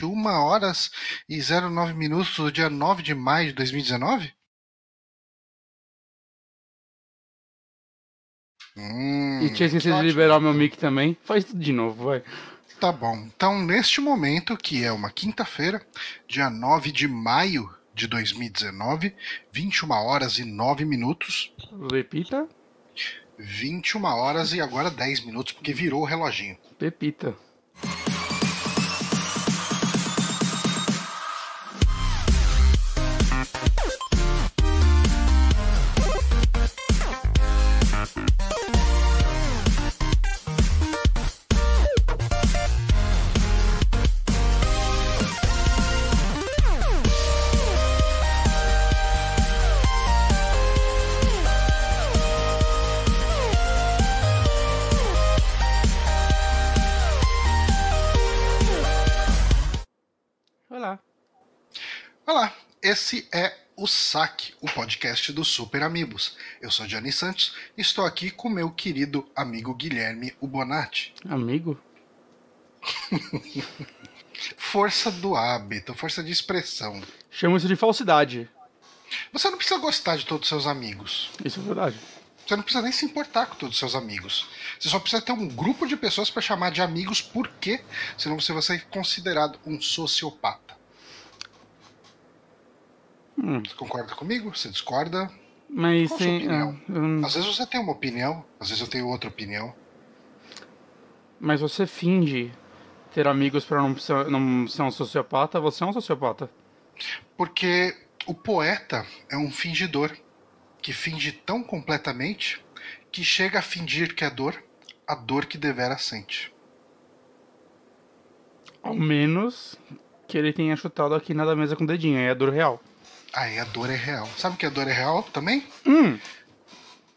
21 horas e 09 minutos do dia 9 de maio de 2019? Hum, E tinha esquecido de liberar o meu mic também. Faz tudo de novo, vai. Tá bom. Então, neste momento, que é uma quinta-feira, dia 9 de maio de 2019, 21 horas e 9 minutos. Repita. 21 horas e agora 10 minutos, porque virou o reloginho. Pepita. O Saque, o podcast do Super Amigos. Eu sou Johnny Santos e estou aqui com meu querido amigo Guilherme Ubonati. Amigo? Força do hábito, força de expressão. Chamo isso de falsidade. Você não precisa gostar de todos os seus amigos. Isso é verdade. Você não precisa nem se importar com todos os seus amigos. Você só precisa ter um grupo de pessoas para chamar de amigos, porque senão você vai ser considerado um sociopata. Hum, Você concorda comigo? Você discorda? mas Qual opinião? ah, eu- Às vezes você tem uma opinião, às vezes eu tenho outra opinião. mas você finge ter amigos pra não ser, não ser um sociopata, você é um sociopata. Porque o poeta é um fingidor que finge tão completamente que chega a fingir que é dor, a dor que devera sente. Ao menos que ele tenha chutado aqui na da mesa com o dedinho, aí é dor real. Aí a dor é real. Sabe o que a dor é real também? Hum,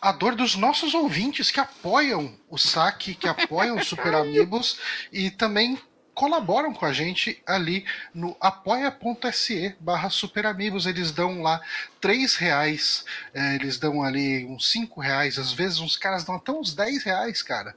A dor dos nossos ouvintes que apoiam o saque, que apoiam os Super Amigos e também colaboram com a gente ali no apoia.se barra superamigos. Eles dão lá três reais, eh, eles dão ali uns cinco reais, às vezes uns caras dão até uns 10 reais, cara.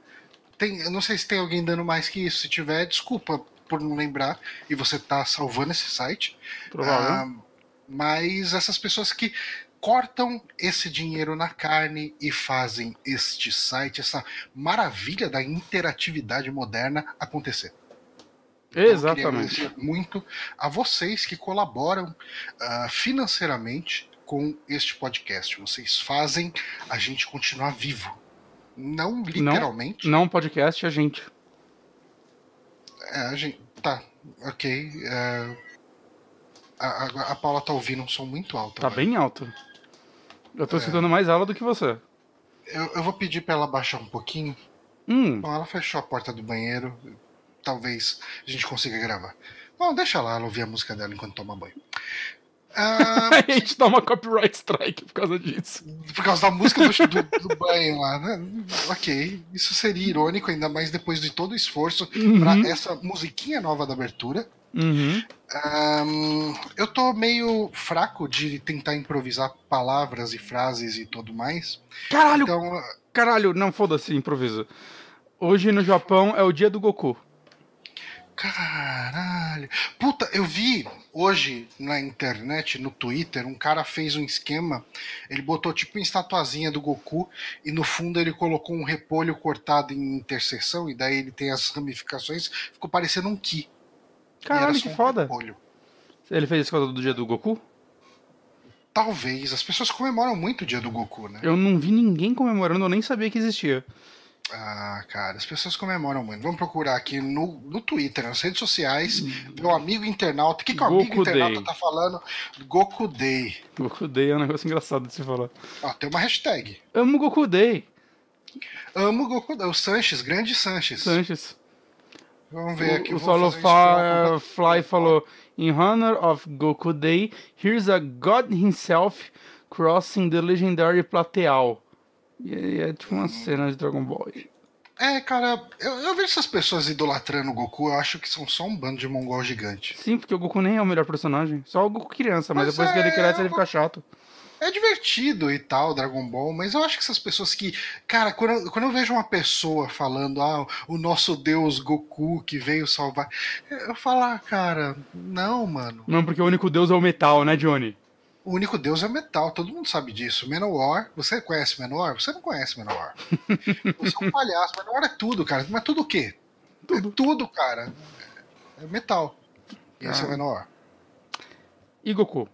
Tem, eu não sei se tem alguém dando mais que isso. Se tiver, desculpa por não lembrar. E você tá salvando esse site. provável. Ah, mas essas pessoas que cortam esse dinheiro na carne e fazem este site, essa maravilha da interatividade moderna acontecer. Então, Exatamente. agradecer muito a vocês que colaboram ah, financeiramente com este podcast. Vocês fazem a gente continuar vivo. Não literalmente. Não podcast, a gente. É, a gente. Tá, ok. é, a, a, a Paula tá ouvindo um som muito alto. Tá bem alto. Eu É. tô escutando mais ela do que você. Eu, eu vou pedir pra ela baixar um pouquinho. Hum, Bom, ela fechou a porta do banheiro. Talvez a gente consiga gravar. Bom, deixa lá ela ouvir a música dela enquanto toma banho. Ah, a gente dá uma copyright strike por causa disso. por causa da música do, do- do banho lá, né? Ok. Isso seria irônico, ainda mais depois de todo o esforço Uhum. pra essa musiquinha nova da abertura. Uhum. Ahn, eu tô meio fraco de tentar improvisar palavras e frases e tudo mais. Caralho, Então, caralho, não foda-se, improviso. Hoje no Japão é o dia do Goku. Caralho. Puta, eu vi hoje na internet, no Twitter, um cara fez um esquema. Ele botou tipo uma estatuazinha do Goku e no fundo ele colocou um repolho cortado em interseção e daí ele tem as ramificações. Ficou parecendo um Ki. Caralho, que um foda. repolho. Ele fez isso do dia do Goku? Talvez. As pessoas comemoram muito o dia do Goku, né? Eu não vi ninguém comemorando, eu nem sabia que existia. Ah, cara, as pessoas comemoram muito. Vamos procurar aqui no, no Twitter, nas redes sociais, meu amigo internauta. O que, que o amigo Goku internauta Day. tá falando? Goku Day. Goku Day é um negócio engraçado de se falar. Ó, tem uma hashtag. Amo Goku Day, Amo Goku Day. O Sanches, grande Sanches. Sanches. Vamos ver aqui. O, o Solo Fi- Fly falou: In honor of Goku Day, here's a God himself crossing the legendary Plateal. E aí é tipo uma cena de Dragon Ball. É, cara, eu, eu vejo essas pessoas idolatrando o Goku, eu acho que são só um bando de mongol gigante. Sim, porque o Goku nem é o melhor personagem. Só o Goku criança, mas, Mas depois que é, ele cresce ele fica chato. é divertido e tal, Dragon Ball, mas eu acho que essas pessoas que. Cara, quando eu, quando eu vejo uma pessoa falando, ah, o nosso deus Goku que veio salvar. Eu falo, ah, cara, não, mano. Não, porque o único deus é o metal, né, Johnny? O único deus é metal, todo mundo sabe disso. Menor, você conhece Menor? Você não conhece Menor. você é um palhaço. Menor é tudo, cara. Mas tudo o quê? Tudo, é tudo cara. É metal. E esse é ah. Menor. E Goku?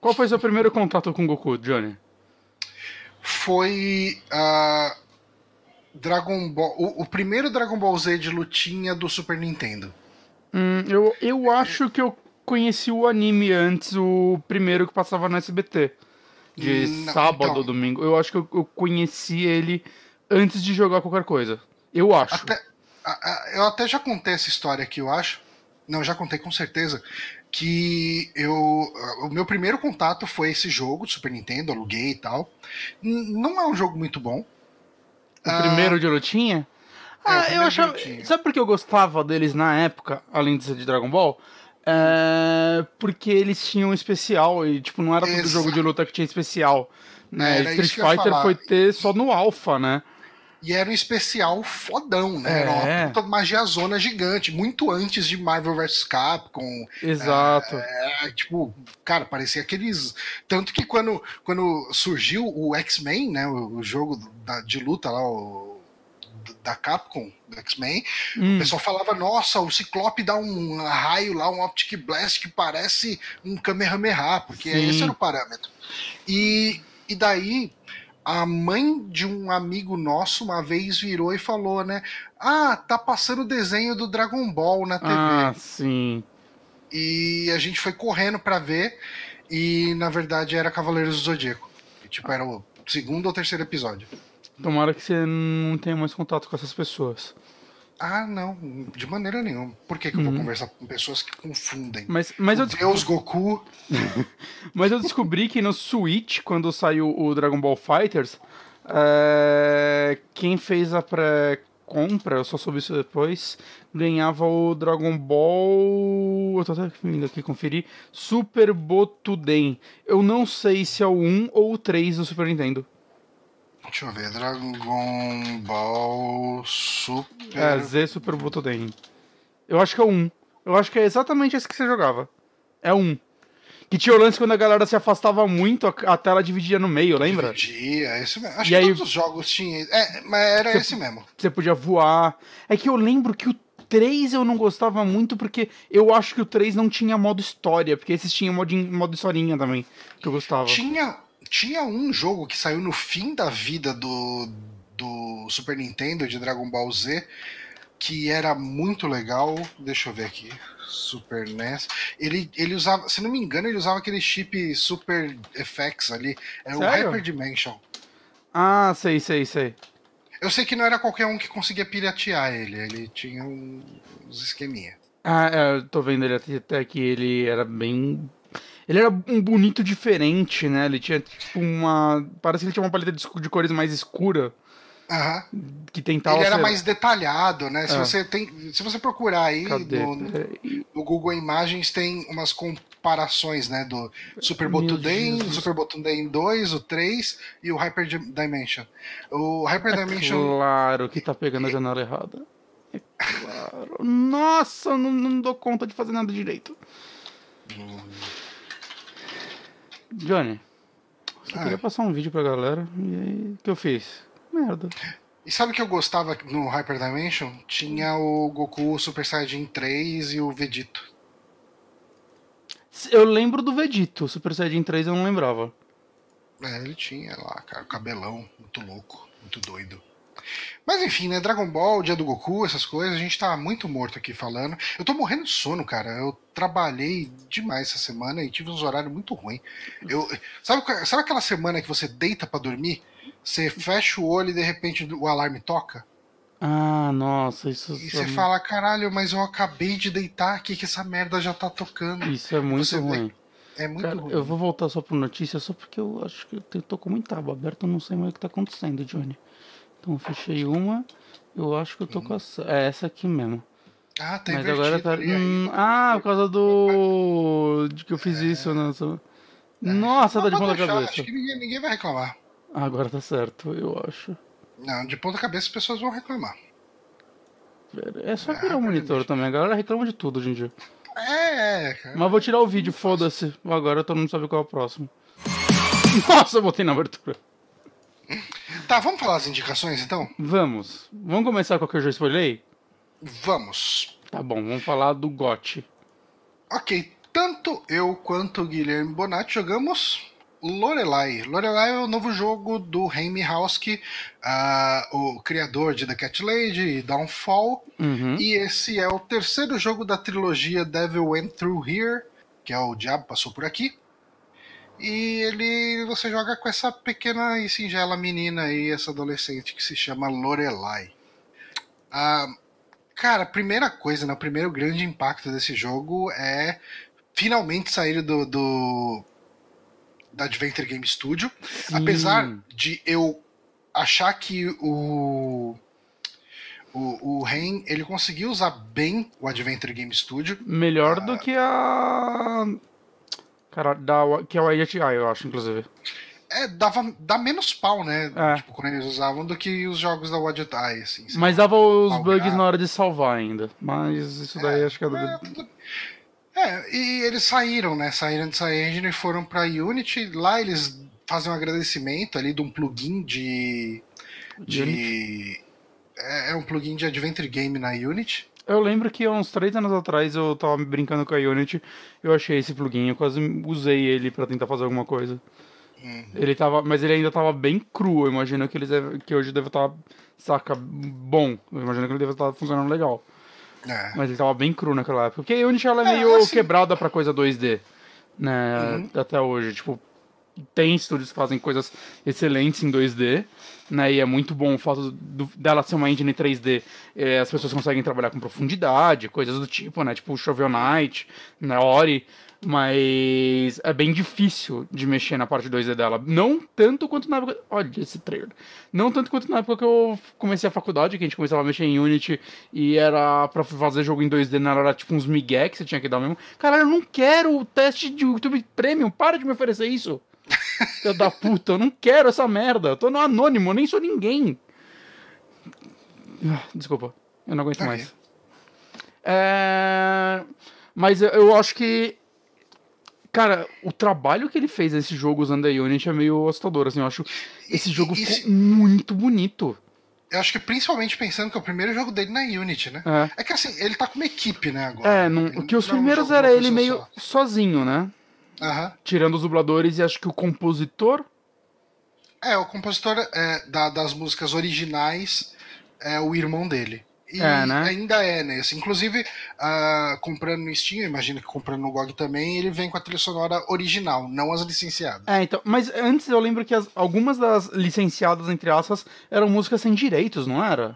Qual foi seu primeiro contato com Goku, Johnny? Foi uh, Dragon Ball. O, o, primeiro Dragon Ball Z de lutinha do Super Nintendo. Hum, eu, eu acho que eu conheci o anime antes, o primeiro que passava no SBT. De Não, sábado então, ou domingo. Eu acho que eu, eu, conheci ele antes de jogar qualquer coisa. Eu acho. Até, eu até já contei essa história aqui, eu acho. Não, já contei com certeza que eu o meu primeiro contato foi esse jogo do Super Nintendo, aluguei e tal. Não é um jogo muito bom. O ah, primeiro de lutinha? É, ah, eu achava. Sabe por que eu gostava deles na época, além de ser de Dragon Ball? É... Porque eles tinham um especial e, tipo, não era todo Exato. jogo de luta que tinha especial. Né? Street Fighter foi ter só no Alpha, né? E era um especial fodão, né? É. Era uma é. puta magiazona gigante, muito antes de Marvel vs Capcom. Exato. É, é, tipo, cara, parecia aqueles. Tanto que quando, quando surgiu o X-Men, né? O, o jogo da, de luta lá, o da Capcom, do X-Men, hum. o pessoal falava, nossa, o Ciclope dá um raio lá, um Optic Blast que parece um Kamehameha, porque Sim. esse era o parâmetro. E, e daí a mãe de um amigo nosso uma vez virou e falou, né? Ah, tá passando o desenho do Dragon Ball na TV. Ah, sim. E a gente foi correndo para ver e na verdade era Cavaleiros do Zodíaco. E, tipo, era o segundo ou terceiro episódio. Tomara que você não tenha mais contato com essas pessoas. Ah, não, de maneira nenhuma. Por que, que eu vou uhum. conversar com pessoas que confundem? Mas, mas eu Deus Goku. mas eu descobri que no Switch, quando saiu o Dragon Ball Fighters, é... quem fez a pré-compra, eu só soube isso depois, ganhava o Dragon Ball. Eu tô até vindo aqui conferir. Super Botuden. Eu não sei se é o 1 ou o 3 do Super Nintendo. Deixa eu ver, Dragon Ball Super. É, Z Super Butoden. Eu acho que é o 1. Eu acho que é exatamente esse que você jogava. É o 1. Que tinha o lance quando a galera se afastava muito, a, tela dividia no meio, lembra? Dividia, esse mesmo. Acho e que aí, todos os jogos tinham. É, mas era esse mesmo. Você podia voar. É que eu lembro que o 3 eu não gostava muito porque eu acho que o 3 não tinha modo história, porque esses tinham modo, modo historinha também, que eu gostava. Tinha, tinha um jogo que saiu no fim da vida do, do Super Nintendo de Dragon Ball Z que era muito legal. Deixa eu ver aqui. Super NES. Ele, ele usava, se não me engano, ele usava aquele chip Super FX ali. Era Sério? o Hyper Dimension. Ah, sei, sei, sei. Eu sei que não era qualquer um que conseguia piratear ele. Ele tinha uns esqueminha. Ah, é, eu tô vendo ele até que ele era bem ele era um bonito diferente, né? Ele tinha, tipo, uma. Parece que ele tinha uma paleta de, de cores mais escura. Uhum. Que tentava. Ele era ser... mais detalhado, né? É. Se, você tem, se você procurar aí no, no, Google Imagens, tem umas comparações, né? Do Super Botuden, Super Botuden 2, o 3 e o Hyper Dimension. O Hyper é Dimension. Claro que tá pegando a janela errada. É claro. Nossa, não, não dou conta de fazer nada direito. Hum. Johnny, só ah. queria passar um vídeo pra galera. E aí, o que eu fiz? Merda. E sabe que eu gostava no Hyper Dimension? Tinha o Goku Super Saiyajin 3 e o Vegito. Eu lembro do Vegito, Super Saiyajin 3 eu não lembrava. É, ele tinha lá, cara, o cabelão, muito louco, muito doido. Mas enfim, né? Dragon Ball, Dia do Goku, essas coisas, a gente tá muito morto aqui falando. Eu tô morrendo de sono, cara. Eu trabalhei demais essa semana e tive uns horários muito ruins. Eu, sabe, sabe aquela semana que você deita para dormir? Você fecha o olho e de repente o alarme toca? Ah, nossa, isso. E você fala, caralho, mas eu acabei de deitar aqui que essa merda já tá tocando. Isso é muito você ruim. É muito Cara, ruim. Eu vou voltar só pro notícia, só porque eu acho que eu tô com muita aba aberta, eu não sei mais o que tá acontecendo, Johnny. Então fechei uma. Eu acho que eu tô com essa. É essa aqui mesmo. Ah, tá Mas agora tá. Hum, ah, por causa do. De que eu fiz é... isso, né? Nossa, tá de ponta deixar, cabeça. Acho que ninguém, ninguém vai reclamar. Agora tá certo, eu acho. Não, de ponta cabeça as pessoas vão reclamar. É só virar o monitor beleza. também, a galera reclama de tudo hoje em dia. É, é, cara. Mas vou tirar o vídeo, foda-se. Agora todo mundo sabe qual é o próximo. Nossa, eu botei na abertura. Tá, vamos falar as indicações então? Vamos. Vamos começar com o que eu já spoilei? Vamos. Tá bom, vamos falar do GOT. Ok, tanto eu quanto o Guilherme Bonatti jogamos Lorelai. Lorelai é o novo jogo do Jaime Hauski, ah, o criador de The Cat Lady e Downfall. Uhum. E esse é o terceiro jogo da trilogia Devil Went Through Here, que é o Diabo Passou Por Aqui. E ele você joga com essa pequena e singela menina aí, essa adolescente que se chama Lorelai. Ah, cara, a primeira coisa, né, o primeiro grande impacto desse jogo é finalmente sair do, do da Adventure Game Studio. Sim. Apesar de eu achar que o o, o Ren, ele conseguiu usar bem o Adventure Game Studio. Melhor do que a. Cara, da, que é o ATI, eu acho, inclusive. É, dava, dá menos pau, né? É. Tipo, quando eles usavam, do que os jogos da Wadget Eye, assim. Mas dava os bugs na hora de salvar ainda. Mas isso daí acho que é. do- É, tudo- é, e eles saíram, né? Saíram de CyEngine e foram pra Unity. Lá eles fazem um agradecimento ali de um plugin de. de é, é um plugin de Adventure Game na Unity. Eu lembro que há uns três anos atrás eu tava brincando com a Unity, eu achei esse plugin, eu quase usei ele pra tentar fazer alguma coisa. Uhum. Ele tava, mas ele ainda tava bem cru, eu imagino que, eles que hoje deve estar, saca, bom. Eu imagino que ele deve estar funcionando legal. É. Mas ele tava bem cru naquela época. Porque a Unity ela é É, meio assim- quebrada pra coisa 2D, né, Uhum. até hoje. Tipo, tem estúdios que fazem coisas excelentes em 2D, né? E é muito bom o fato do- dela ser uma engine 3D. é, as pessoas conseguem trabalhar com profundidade, coisas do tipo, né? Tipo Shovel Knight, né? Ori. Mas é bem difícil de mexer na parte 2D dela. Não tanto quanto na época. Olha esse trailer. Não tanto quanto na época que eu comecei a faculdade, que a gente começava a mexer em Unity e era pra fazer jogo em 2D, não era tipo uns migué que você tinha que dar mesmo. Caralho, eu não quero o teste de YouTube Premium, para de me oferecer isso. Filho da puta, eu não quero essa merda. Eu tô no anônimo, eu nem sou ninguém. Ah, Desculpa, eu não aguento Ok. mais. É... Mas eu- eu acho que. Cara, o trabalho que ele fez nesse jogo usando a Unity é meio assustador, assim. Eu acho esse jogo e ficou se- muito bonito. Eu acho que principalmente pensando que é o primeiro jogo dele na Unity, né? É. É que assim, ele tá com uma equipe, né, agora. É, não, que os não é primeiros era ele meio só. sozinho, né? Aham. Tirando os dubladores e acho que o compositor. É, o compositor é, da- das músicas originais é o irmão dele. E É, né? ainda é nesse. Inclusive, ah, comprando no Steam, imagino que comprando no GOG também, ele vem com a trilha sonora original, não as licenciadas. É, então. Mas antes eu lembro que as- algumas das licenciadas, entre aspas, eram músicas sem direitos, não era?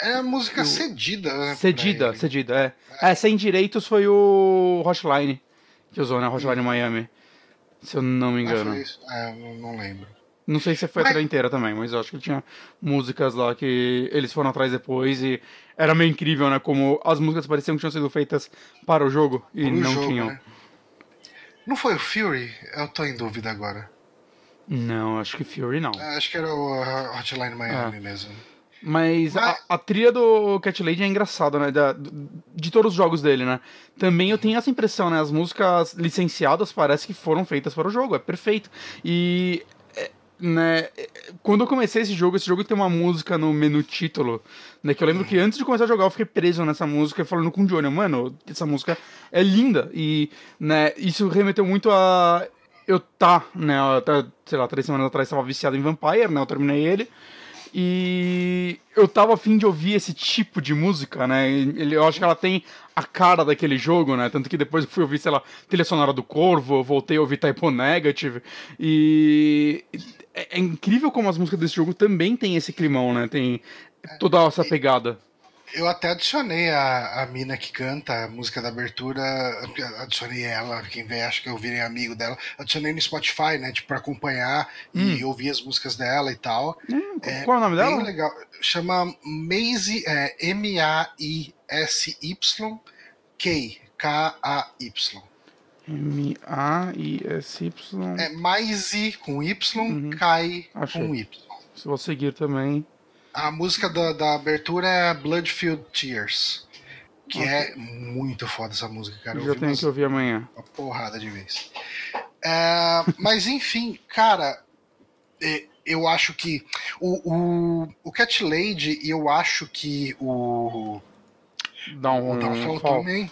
É, é música cedida, né? Cedida, ele. cedida, é. É, sem direitos foi o Hotline, que usou, né? Hotline Miami. Se eu não me Ah, engano. foi isso? É, não, não lembro. Não sei se foi a Mas- trilha inteira também, mas eu acho que tinha músicas lá que eles foram atrás depois e era meio incrível, né? Como as músicas pareciam que tinham sido feitas para o jogo e não jogo, tinham. né? Não foi o Fury? Eu tô em dúvida agora. Não, acho que Fury não. Ah, Acho que era o ah, Hotline Miami mesmo. Mas a, Mas- a trilha do Cat Lady é engraçada, né? Da- de todos os jogos dele, né? Também eu tenho essa impressão, né? As músicas licenciadas parece que foram feitas para o jogo, é perfeito. E. é, Né, é, quando eu comecei esse jogo, esse jogo tem uma música no menu título, né? Que eu lembro que antes de começar a jogar eu fiquei preso nessa música falando com o Johnny, mano, essa música é linda. E, né, isso remeteu muito a. Eu tá, né? Até, sei lá, três semanas atrás estava viciado em Vampire, né? Eu terminei ele. E eu tava afim de ouvir esse tipo de música, né? Ele, eu acho que ela tem a cara daquele jogo, né? Tanto que depois eu fui ouvir, sei lá, trilha sonora do Corvo, eu voltei a ouvir Typo Negative. E é, é incrível como as músicas desse jogo também tem esse climão, né? Tem toda essa pegada. Eu até adicionei a, a mina que canta a música da abertura, adicionei ela, quem vê acha que eu virei amigo dela, adicionei no Spotify, né, tipo, pra acompanhar e ouvir as músicas dela e tal. Hum, É qual é o nome Bem dela? legal. Chama Maisie, é, M-A-I-S-Y K, K-A-Y. M-A-I-S-Y. É mais I com Y, Kai Achei. com Y. Se vou seguir também. A música da, da abertura é Bloodfield Tears. Que é muito foda essa música, cara. Eu Já tenho umas- que ouvir amanhã. uma porrada de vez. É, mas enfim, cara, é, eu acho que o, o, o Cat Lady e eu acho que o, um, o Downfall fall. também,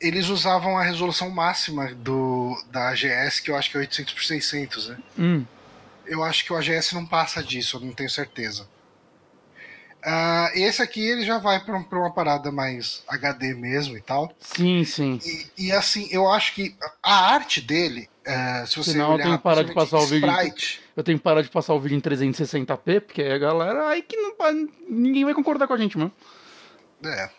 eles usavam a resolução máxima do, da AGS, que eu acho que é 800 por 600, né? Hum, Eu acho que o AGS não passa disso, eu não tenho certeza. Ah, esse aqui ele já vai para uma parada mais HD mesmo e tal. sim, sim. E, e, assim, eu acho que a arte dele, é, se você Senão eu olhar tenho que parar de passar o vídeo. sprite, Eu tenho que parar de passar o vídeo em 360p, porque aí a galera. Aí que não, ninguém vai concordar com a gente, mano. é,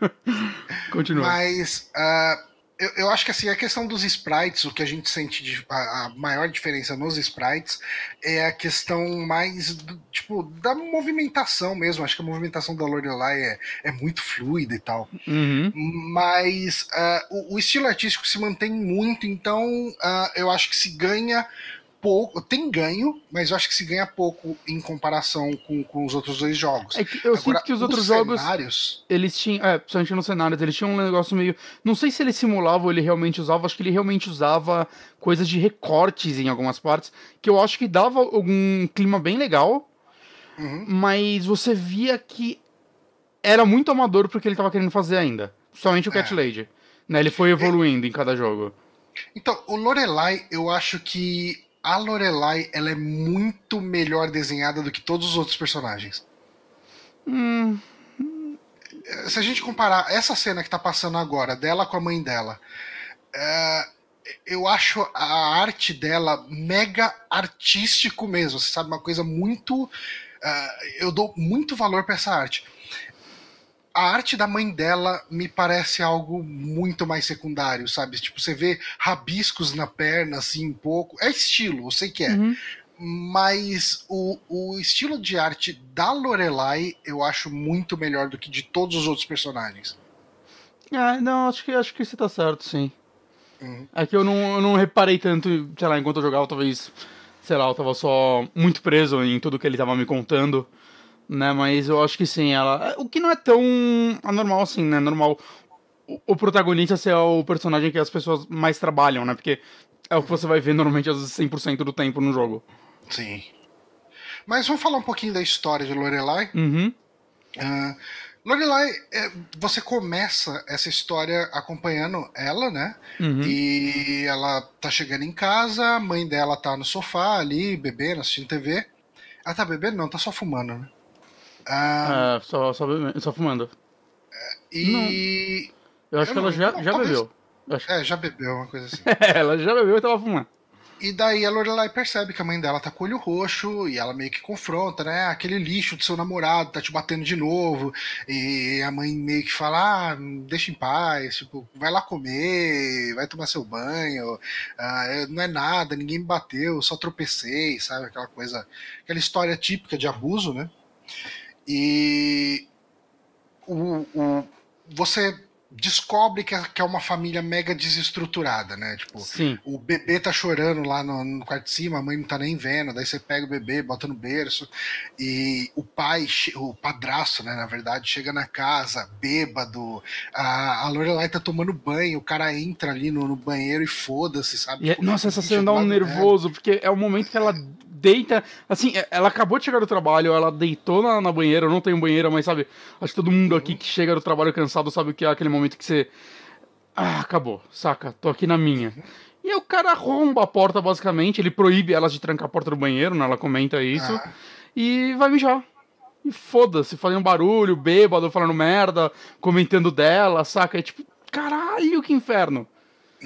Continua. mas ah, eu, eu acho que assim, a questão dos sprites, o que a gente sente de, a, a maior diferença nos sprites é a questão mais do, tipo da movimentação mesmo. Acho que a movimentação da Lorelai é, é muito fluida e tal. Uhum. mas ah, o, o estilo artístico se mantém muito, então ah, eu acho que se ganha pouco, tem ganho, mas eu acho que se ganha pouco em comparação com, com os outros dois jogos. É que eu sinto que os outros jogos. cenários, Eles tinham. É, principalmente nos cenários, eles tinham um negócio meio. Não sei se ele simulava ou ele realmente usava, acho que ele realmente usava coisas de recortes em algumas partes, que eu acho que dava algum clima bem legal, Uhum. mas você via que era muito amador pro que ele tava querendo fazer ainda. Principalmente o Cat É. Lady. Né, ele foi evoluindo em cada jogo. Então, o Lorelai, eu acho que a Lorelai ela é muito melhor desenhada do que todos os outros personagens. Hum, se a gente comparar essa cena que tá passando agora, dela com a mãe dela, é, eu acho a arte dela mega artístico mesmo, você sabe, uma coisa muito. é, eu dou muito valor pra essa arte. A arte da mãe dela me parece algo muito mais secundário, sabe? Tipo, você vê rabiscos na perna, assim, um pouco. É estilo, eu sei que é. uhum. Mas o, o estilo de arte da Lorelai eu acho muito melhor do que de todos os outros personagens. Ah, não, acho que, acho que você tá certo, sim. Uhum. É que eu não, eu não reparei tanto, sei lá, enquanto eu jogava, talvez, sei lá, eu tava só muito preso em tudo que ele tava me contando, né? Mas eu acho que sim, ela. O que não é tão anormal assim, né? Normal o, o protagonista ser o personagem que as pessoas mais trabalham, né? Porque é o que você vai ver normalmente às vezes 100% do tempo no jogo. Sim. Mas vamos falar um pouquinho da história de Lorelai. Uhum. Ah, Lorelai, é, você começa essa história acompanhando ela, né? Uhum. E ela tá chegando em casa, a mãe dela tá no sofá ali, bebendo, assistindo TV. Ela tá bebendo? Não, tá só fumando, né? Ah, É, só, só, só fumando. e. Eu acho Eu que ela não- já, não, já talvez- bebeu. Eu acho- É, já bebeu, uma coisa assim. ela já bebeu e tava fumando. E daí a Lorelai percebe que a mãe dela tá com o olho roxo e ela meio que confronta, né? Aquele lixo do seu namorado tá te batendo de novo. E a mãe meio que fala: ah, deixa em paz, tipo, vai lá comer, vai tomar seu banho, ah, é- não é nada, ninguém me bateu, só tropecei, sabe? Aquela coisa, aquela história típica de abuso, né? E o, o- você descobre que é, que é uma família mega desestruturada, né? Tipo, Sim. o bebê tá chorando lá no, no quarto de cima, a mãe não tá nem vendo, daí você pega o bebê, bota no berço, e o pai, o padrasto, né, na verdade, chega na casa, bêbado, a, a Lorelai tá tomando banho, o cara entra ali no, no banheiro e foda-se, sabe? E é- Tipo, nossa, essa cena dá um né? nervoso, porque é o momento que ela deita. Assim, é- ela acabou de chegar do trabalho, ela deitou na, na banheira, eu não tenho banheira, mas sabe, acho que todo mundo aqui que chega do trabalho cansado sabe o que é aquele momento que você. Ah, acabou, saca? Tô aqui na minha. E aí o cara arromba a porta, basicamente, ele proíbe elas de trancar a porta do banheiro, né? Ela comenta isso. Ah. E vai mijar. E foda-se, fazendo barulho, bêbado, falando merda, comentando dela, saca? É tipo, caralho, que inferno.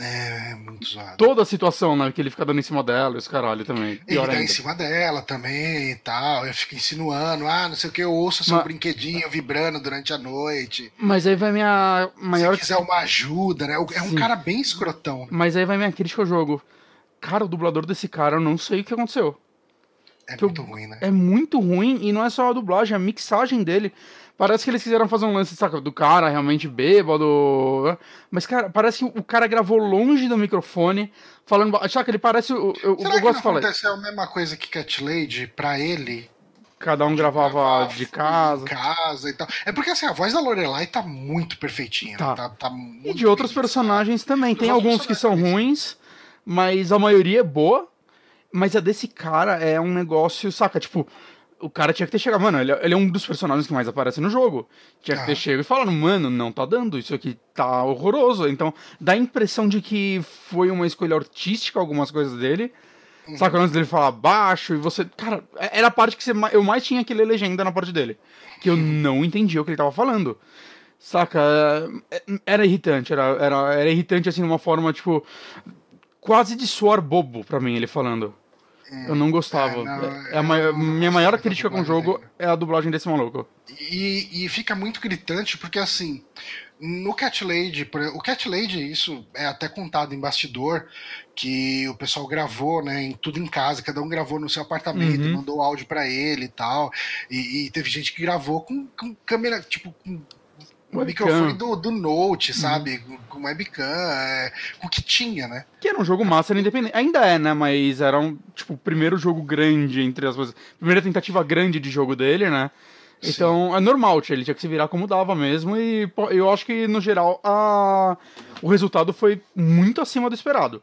É, é muito zoado. Toda a situação, né? Que ele fica dando em cima dela e os caralho também. Ele Pior tá em ainda. cima dela também e tal, eu fico insinuando, ah, não sei o que, eu ouço seu Mas- brinquedinho vibrando durante a noite. Mas aí vai minha maior. Se quiser uma ajuda, né? É um Sim. cara bem escrotão. né? Mas aí vai minha crítica ao jogo. Cara, o dublador desse cara, eu não sei o que aconteceu. É que eu- muito ruim, né? é muito ruim e não é só a dublagem, a mixagem dele. Parece que eles quiseram fazer um lance, saca, do cara realmente bêbado. né? Mas, cara, parece que o cara gravou longe do microfone, falando. Saca, ele parece. Eu, eu, Será eu que gosto não de falar. aconteceu a mesma coisa que Cat Lady pra ele? Cada um gravava Gravava de casa. Em casa e tal. É porque assim, a voz da Lorelai tá muito perfeitinha. Tá. Tá, tá E muito de outros personagens também. Tem alguns que são ruins, mas a maioria é boa. Mas a desse cara é um negócio, saca? Tipo, o cara tinha que ter chegado. Mano, ele, é- ele é um dos personagens que mais aparece no jogo. Tinha que ter Ah. chegado e falado, mano, não tá dando, isso aqui tá horroroso. Então, dá a impressão de que foi uma escolha artística algumas coisas dele. Uhum. Saca, antes dele falar baixo e você. Cara, é- era a parte que você eu mais tinha que ler legenda na parte dele. Que eu Uhum. não entendia o que ele tava falando. Saca? é- Era irritante, era, era, era irritante assim, de uma forma, tipo. Quase de suor bobo pra mim, ele falando. Eu não gostava. É, não, É- é a eu mai- não minha gostava maior crítica com o jogo dele. é a dublagem desse maluco. E, e fica muito gritante porque assim, no Cat Lady, o Cat Lady, isso é até contado em bastidor, que o pessoal gravou, né, em tudo em casa, cada um gravou no seu apartamento, Uhum. mandou áudio pra ele e tal. E, e teve gente que gravou com, com câmera, tipo, com Webcam. do, do Note, sabe? Com, com webcam, é, com o que tinha, né? Que era um jogo master independente. Ainda é, né? Mas era um, tipo, o primeiro jogo grande entre as coisas. Primeira tentativa grande de jogo dele, né? Sim. Então, é normal, ele tinha que se virar como dava mesmo. E eu acho que, no geral, a... o resultado foi muito acima do esperado.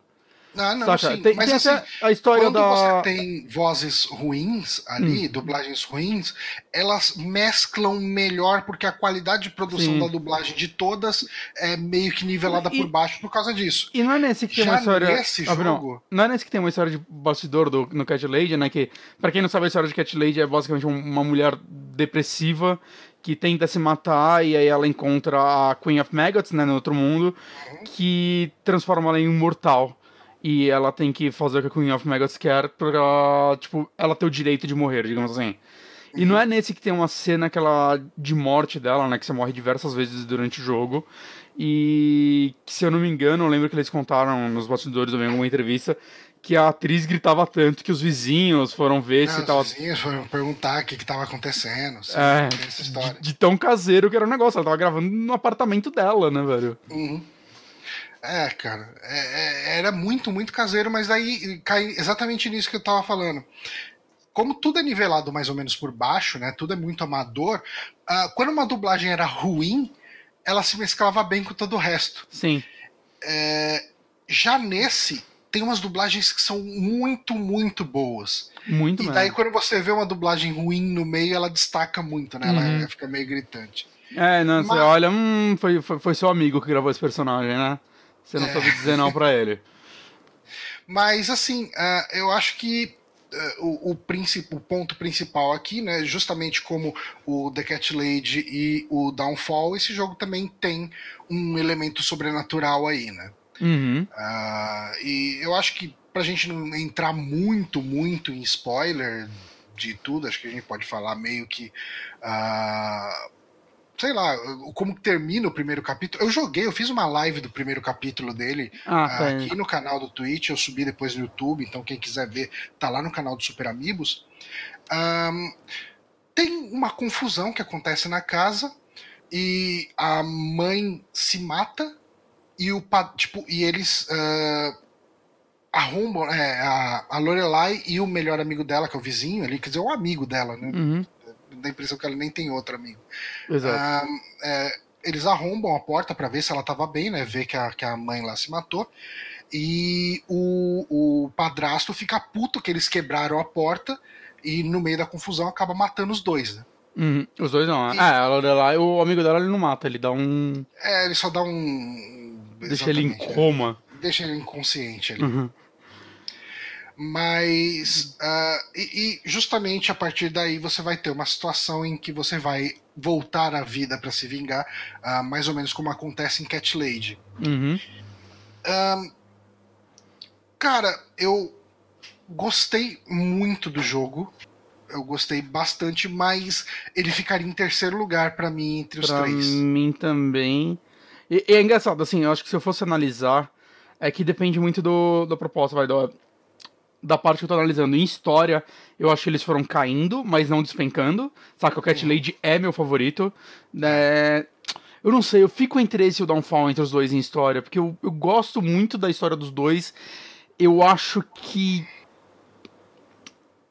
Ah, não, Saca? sim. Tem, Mas tem assim, a história Quando da. Hum. você tem vozes ruins ali, dublagens ruins, elas mesclam melhor porque a qualidade de produção Sim. da dublagem de todas é meio que nivelada E- por baixo por causa disso. E não é nesse que tem Já uma história. nesse Ah, não. jogo- Não é nesse que tem uma história de bastidor do, no Cat Lady, né? Que, pra quem não sabe, a história de Cat Lady é basicamente um- uma mulher depressiva que tenta se matar e aí ela encontra a Queen of Maggots, né? No outro mundo, que transforma ela em imortal. E ela tem que fazer o que a Queen of Maggots quer pra, tipo, ela ter o direito de morrer, digamos assim. E não é nesse que tem uma cena aquela de morte dela, né? Que você morre diversas vezes durante o jogo. E que, se eu não me engano, eu lembro que eles contaram nos bastidores em alguma entrevista que a atriz gritava tanto que os vizinhos foram ver se Os tava. vizinhos foram perguntar o que estava acontecendo. Assim, É, essa história. de, de tão caseiro que era o negócio. Ela tava gravando no apartamento dela, né, velho? Uhum. É, cara, é- é- era muito, muito caseiro, mas daí cai exatamente nisso que eu tava falando. Como tudo é nivelado mais ou menos por baixo, né? Tudo é muito amador. ah, quando uma dublagem era ruim, ela se mesclava bem com todo o resto. Sim. Já nesse, tem umas dublagens que são muito, muito boas. Muito e mesmo. daí, quando você vê uma dublagem ruim no meio, ela destaca muito, né? Ela Uhum. fica meio gritante. É, não, você Mas- olha, hum, foi, foi, foi seu amigo que gravou esse personagem, né? Você É. não soube dizer não pra ele. Mas assim, ah, eu acho que ah, o, o, o ponto principal aqui, né, justamente como o The Cat Lady e o Downfall, esse jogo também tem um elemento sobrenatural aí, né? Uhum. Ah, e eu acho que pra gente não entrar muito, muito em spoiler de tudo, acho que a gente pode falar meio que. ah, sei lá, como que termina o primeiro capítulo. Eu joguei, eu fiz uma live do primeiro capítulo dele Ah, ah, tá. aqui no canal do Twitch, eu subi depois no YouTube, então quem quiser ver, tá lá no canal do Super Amigos. Ahn, tem uma confusão que acontece na casa e a mãe se mata e o tipo e eles ah, arrombam é, a, a Lorelai e o melhor amigo dela, que é o vizinho ali, quer dizer, o amigo dela, né? Uhum. Dá a impressão que ela nem tem outro amigo. Exato. Ah, é, eles arrombam a porta para ver se ela tava bem, né? Ver que a, que a mãe lá se matou. E o, o padrasto fica puto que eles quebraram a porta e no meio da confusão acaba matando os dois, né? Uhum. Os dois não. E- É, a Lorelai, o amigo dela ele não mata, ele dá um. É, ele só dá um. Deixa ele em é. coma. Deixa ele inconsciente ali. Uhum. Mas. ah, e, e justamente a partir daí você vai ter uma situação em que você vai voltar à vida para se vingar, ah, mais ou menos como acontece em Cat Lady. Uhum. Cara, eu gostei muito do jogo. Eu gostei bastante, mas ele ficaria em terceiro lugar pra mim entre os Pra três. mim também. E, e é engraçado, assim, eu acho que se eu fosse analisar, é que depende muito do, da proposta, vai, do, da parte que eu tô analisando. Em história, eu acho que eles foram caindo, mas não despencando. Saca? O Cat Uhum. Lady é meu favorito. É, Eu não sei, eu fico entre esse e o Downfall entre os dois em história, porque eu, eu gosto muito da história dos dois. Eu acho que.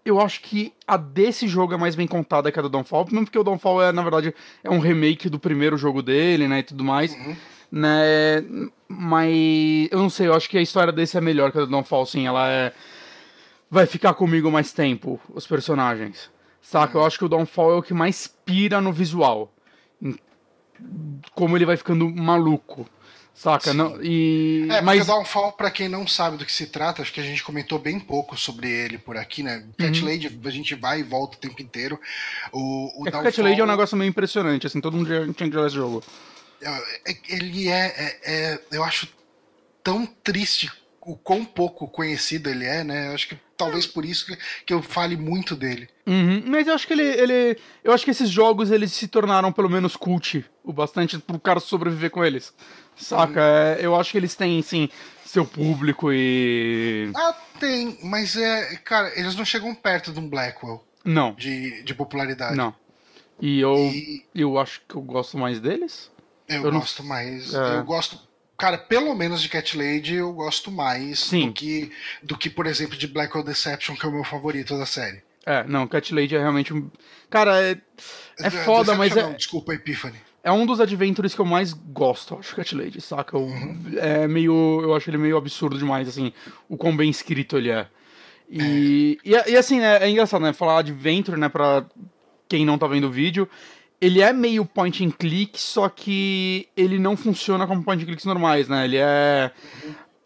Eu acho que a desse jogo é mais bem contada que a do Downfall, mesmo porque o Downfall é, na verdade, é um remake do primeiro jogo dele, né, e tudo mais. Uhum. Né, mas eu não sei, eu acho que a história desse é melhor que a do Downfall, sim, ela é vai ficar comigo mais tempo, os personagens. Saca? Eu acho que o Downfall é o que mais pira no visual. Como ele vai ficando maluco. Saca? Sim. Não, e... É, mas Downfall, pra quem não sabe do que se trata, acho que a gente comentou bem pouco sobre ele por aqui, né? Cat Uhum. Lady, a gente vai e volta o tempo inteiro. O, o é o Cat Lady é um negócio meio impressionante, assim, todo mundo já tinha que jogar esse jogo. é- é- ele é, é- é- Eu acho tão triste o quão pouco conhecido ele é, né? Eu acho que talvez por isso que, que eu fale muito dele. Uhum, Mas eu acho que ele, ele. Eu acho que esses jogos eles se tornaram pelo menos cult o bastante pro cara sobreviver com eles. Saca? É, eu acho que eles têm, sim, seu público e. Ah, tem, mas é. Cara, eles não chegam perto de um Blackwell Não, de, de popularidade. não. E eu, E eu acho que eu gosto mais deles. eu, Eu não- gosto mais. É. Eu gosto. Cara, pelo menos de Cat Lady eu gosto mais Sim. do que, do que, por exemplo, de Blackwell Deception, que é o meu favorito da série. É, não, Cat Lady é realmente um. Cara, é, é foda, Deception mas não, é, desculpa, Epiphany. é um dos adventures que eu mais gosto, acho, Cat Lady, saca? Eu- É meio. Eu acho ele meio absurdo demais, assim, o quão bem escrito ele é. E, e, e, assim, né, é engraçado, né? Falar adventure, né, pra quem não tá vendo o vídeo. Ele é meio point and click, só que ele não funciona como point and clicks normais, né? Ele é.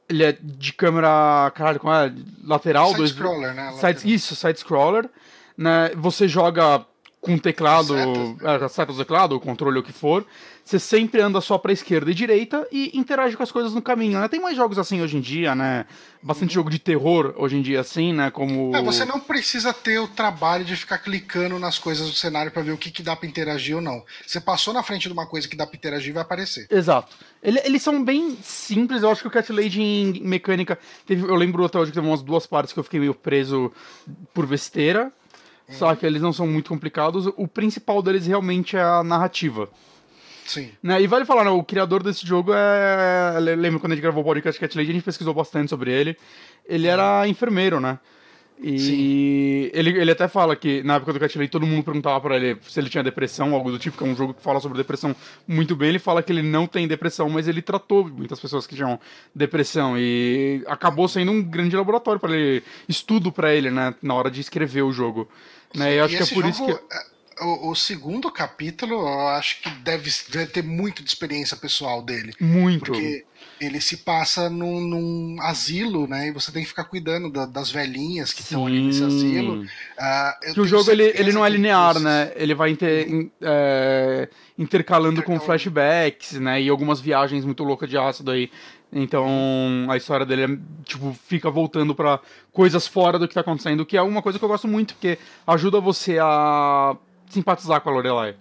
Ele é de câmera. Caralho, como é? Lateral, dois. Side-scroller, né? Side, isso, side-scroller. Né? Você joga com teclado, Setas, é, seta do teclado, ou controle, o que for. Você sempre anda só pra esquerda e direita e interage com as coisas no caminho, né? Tem mais jogos assim hoje em dia, né? Bastante jogo de terror hoje em dia assim, né? Como... É, você não precisa ter o trabalho de ficar clicando nas coisas do cenário pra ver o que, que dá pra interagir ou não. Você passou na frente de uma coisa que dá pra interagir vai aparecer. Exato. Ele- eles são bem simples, eu acho que o Cat Lady em mecânica. Teve, eu lembro até hoje que teve umas duas partes que eu fiquei meio preso por besteira. Só que eles não são muito complicados. O principal deles realmente é a narrativa. Sim. Né? E vale falar, né, o criador desse jogo é. le- Lembra quando a gente gravou o podcast Cat Lady, a gente pesquisou bastante sobre ele. Ele era enfermeiro, né? E ele, ele até fala que na época do Cat Lady todo mundo perguntava pra ele se ele tinha depressão, algo do tipo, que é um jogo que fala sobre depressão muito bem. Ele fala que ele não tem depressão, mas ele tratou muitas pessoas que tinham depressão e acabou sendo um grande laboratório para ele, estudo pra ele, né, na hora de escrever o jogo. Né? E eu acho que é por isso jogo, que. é, O, o segundo capítulo, eu acho que deve, deve ter muito de experiência pessoal dele. Muito. Porque ele se passa num, num asilo, né? E você tem que ficar cuidando da- das velhinhas que estão ali nesse asilo. Eu Que o jogo ele, ele não é linear, né? Ele vai inter, in- é, intercalando com flashbacks, né? E algumas viagens muito loucas de ácido aí. Então a história dele é, tipo, fica voltando pra coisas fora do que tá acontecendo, que é uma coisa que eu gosto muito, porque ajuda você a simpatizar com a Lorelai.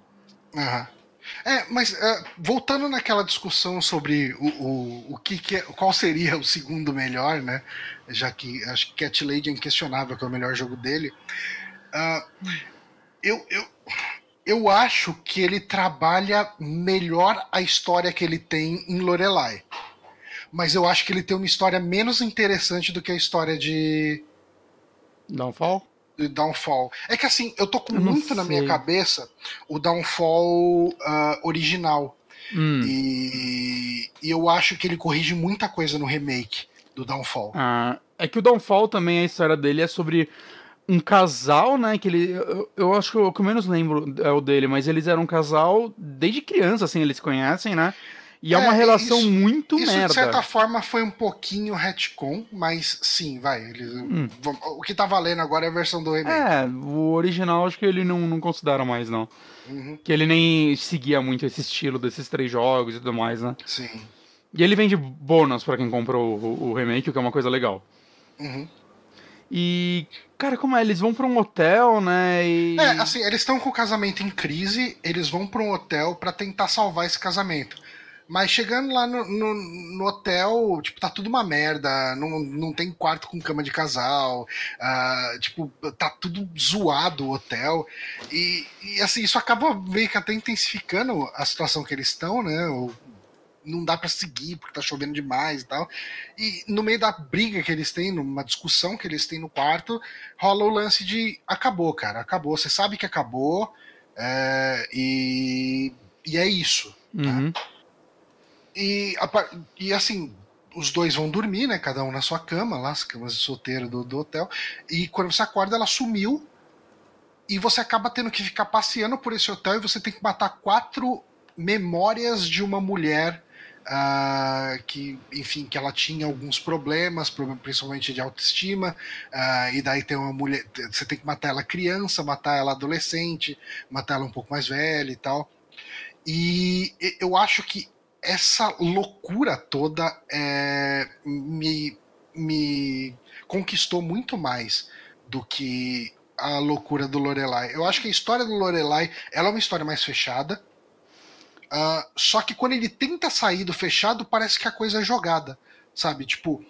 Aham. É, mas é, voltando naquela discussão sobre o, o, o que, que é, qual seria o segundo melhor, né? Já que acho que Cat Lady é inquestionável que é o melhor jogo dele. ah, eu, eu, eu acho que ele trabalha melhor a história que ele tem em Lorelai. Mas eu acho que ele tem uma história menos interessante do que a história de, Downfall? de Downfall. É que assim, eu tô com Eu muito na minha cabeça o Downfall ah, original. Hum. E, e eu acho que ele corrige muita coisa no remake do Downfall. Ah, é que o Downfall também, a história dele é sobre um casal, né? Que ele. Eu, eu acho que o que eu menos lembro é o dele, mas eles eram um casal desde criança, assim, eles se conhecem, né? E é, É, uma relação isso- muito Isso, merda. de certa forma, foi um pouquinho retcon, mas sim, vai. Eles, vam- O que tá valendo agora é a versão do remake. Hum. É, o original acho que ele não, não considera mais, não. Uhum, Que ele nem seguia muito esse estilo desses três jogos e tudo mais, né? sim. E ele vende bônus pra quem comprou o, o remake, o que é uma coisa legal. Uhum. E, cara, como é? Eles vão pra um hotel, né? E... É, assim, eles estão com o casamento em crise, eles vão pra um hotel pra tentar salvar esse casamento. Mas chegando lá no, no, no, hotel, tipo, tá tudo uma merda. Não, não tem quarto com cama de casal. Uh, tipo, tá tudo zoado o hotel. E, e, assim, isso acaba meio que até intensificando a situação que eles estão, né? O, não dá para seguir porque tá chovendo demais e tal. E no meio da briga que eles têm, numa discussão que eles têm no quarto, rola o lance de acabou, cara, acabou. Você sabe que acabou. É, e, e é isso. Né? Uhum. Né? E, e assim, os dois vão dormir, né? Cada um na sua cama, lá, as camas de solteiro do, do hotel. E quando você acorda, ela sumiu. E você acaba tendo que ficar passeando por esse hotel e você tem que matar quatro memórias de uma mulher uh, que, enfim, que ela tinha alguns problemas, principalmente de autoestima, uh, e daí tem uma mulher, você tem que matar ela criança, matar ela adolescente, matar ela um pouco mais velha e tal. E eu acho que essa loucura toda é, me, me conquistou muito mais do que a loucura do Lorelai. Eu acho que a história do Lorelai ela é uma história mais fechada. Uh, só que quando ele tenta sair do fechado, parece que a coisa é jogada, sabe? Tipo,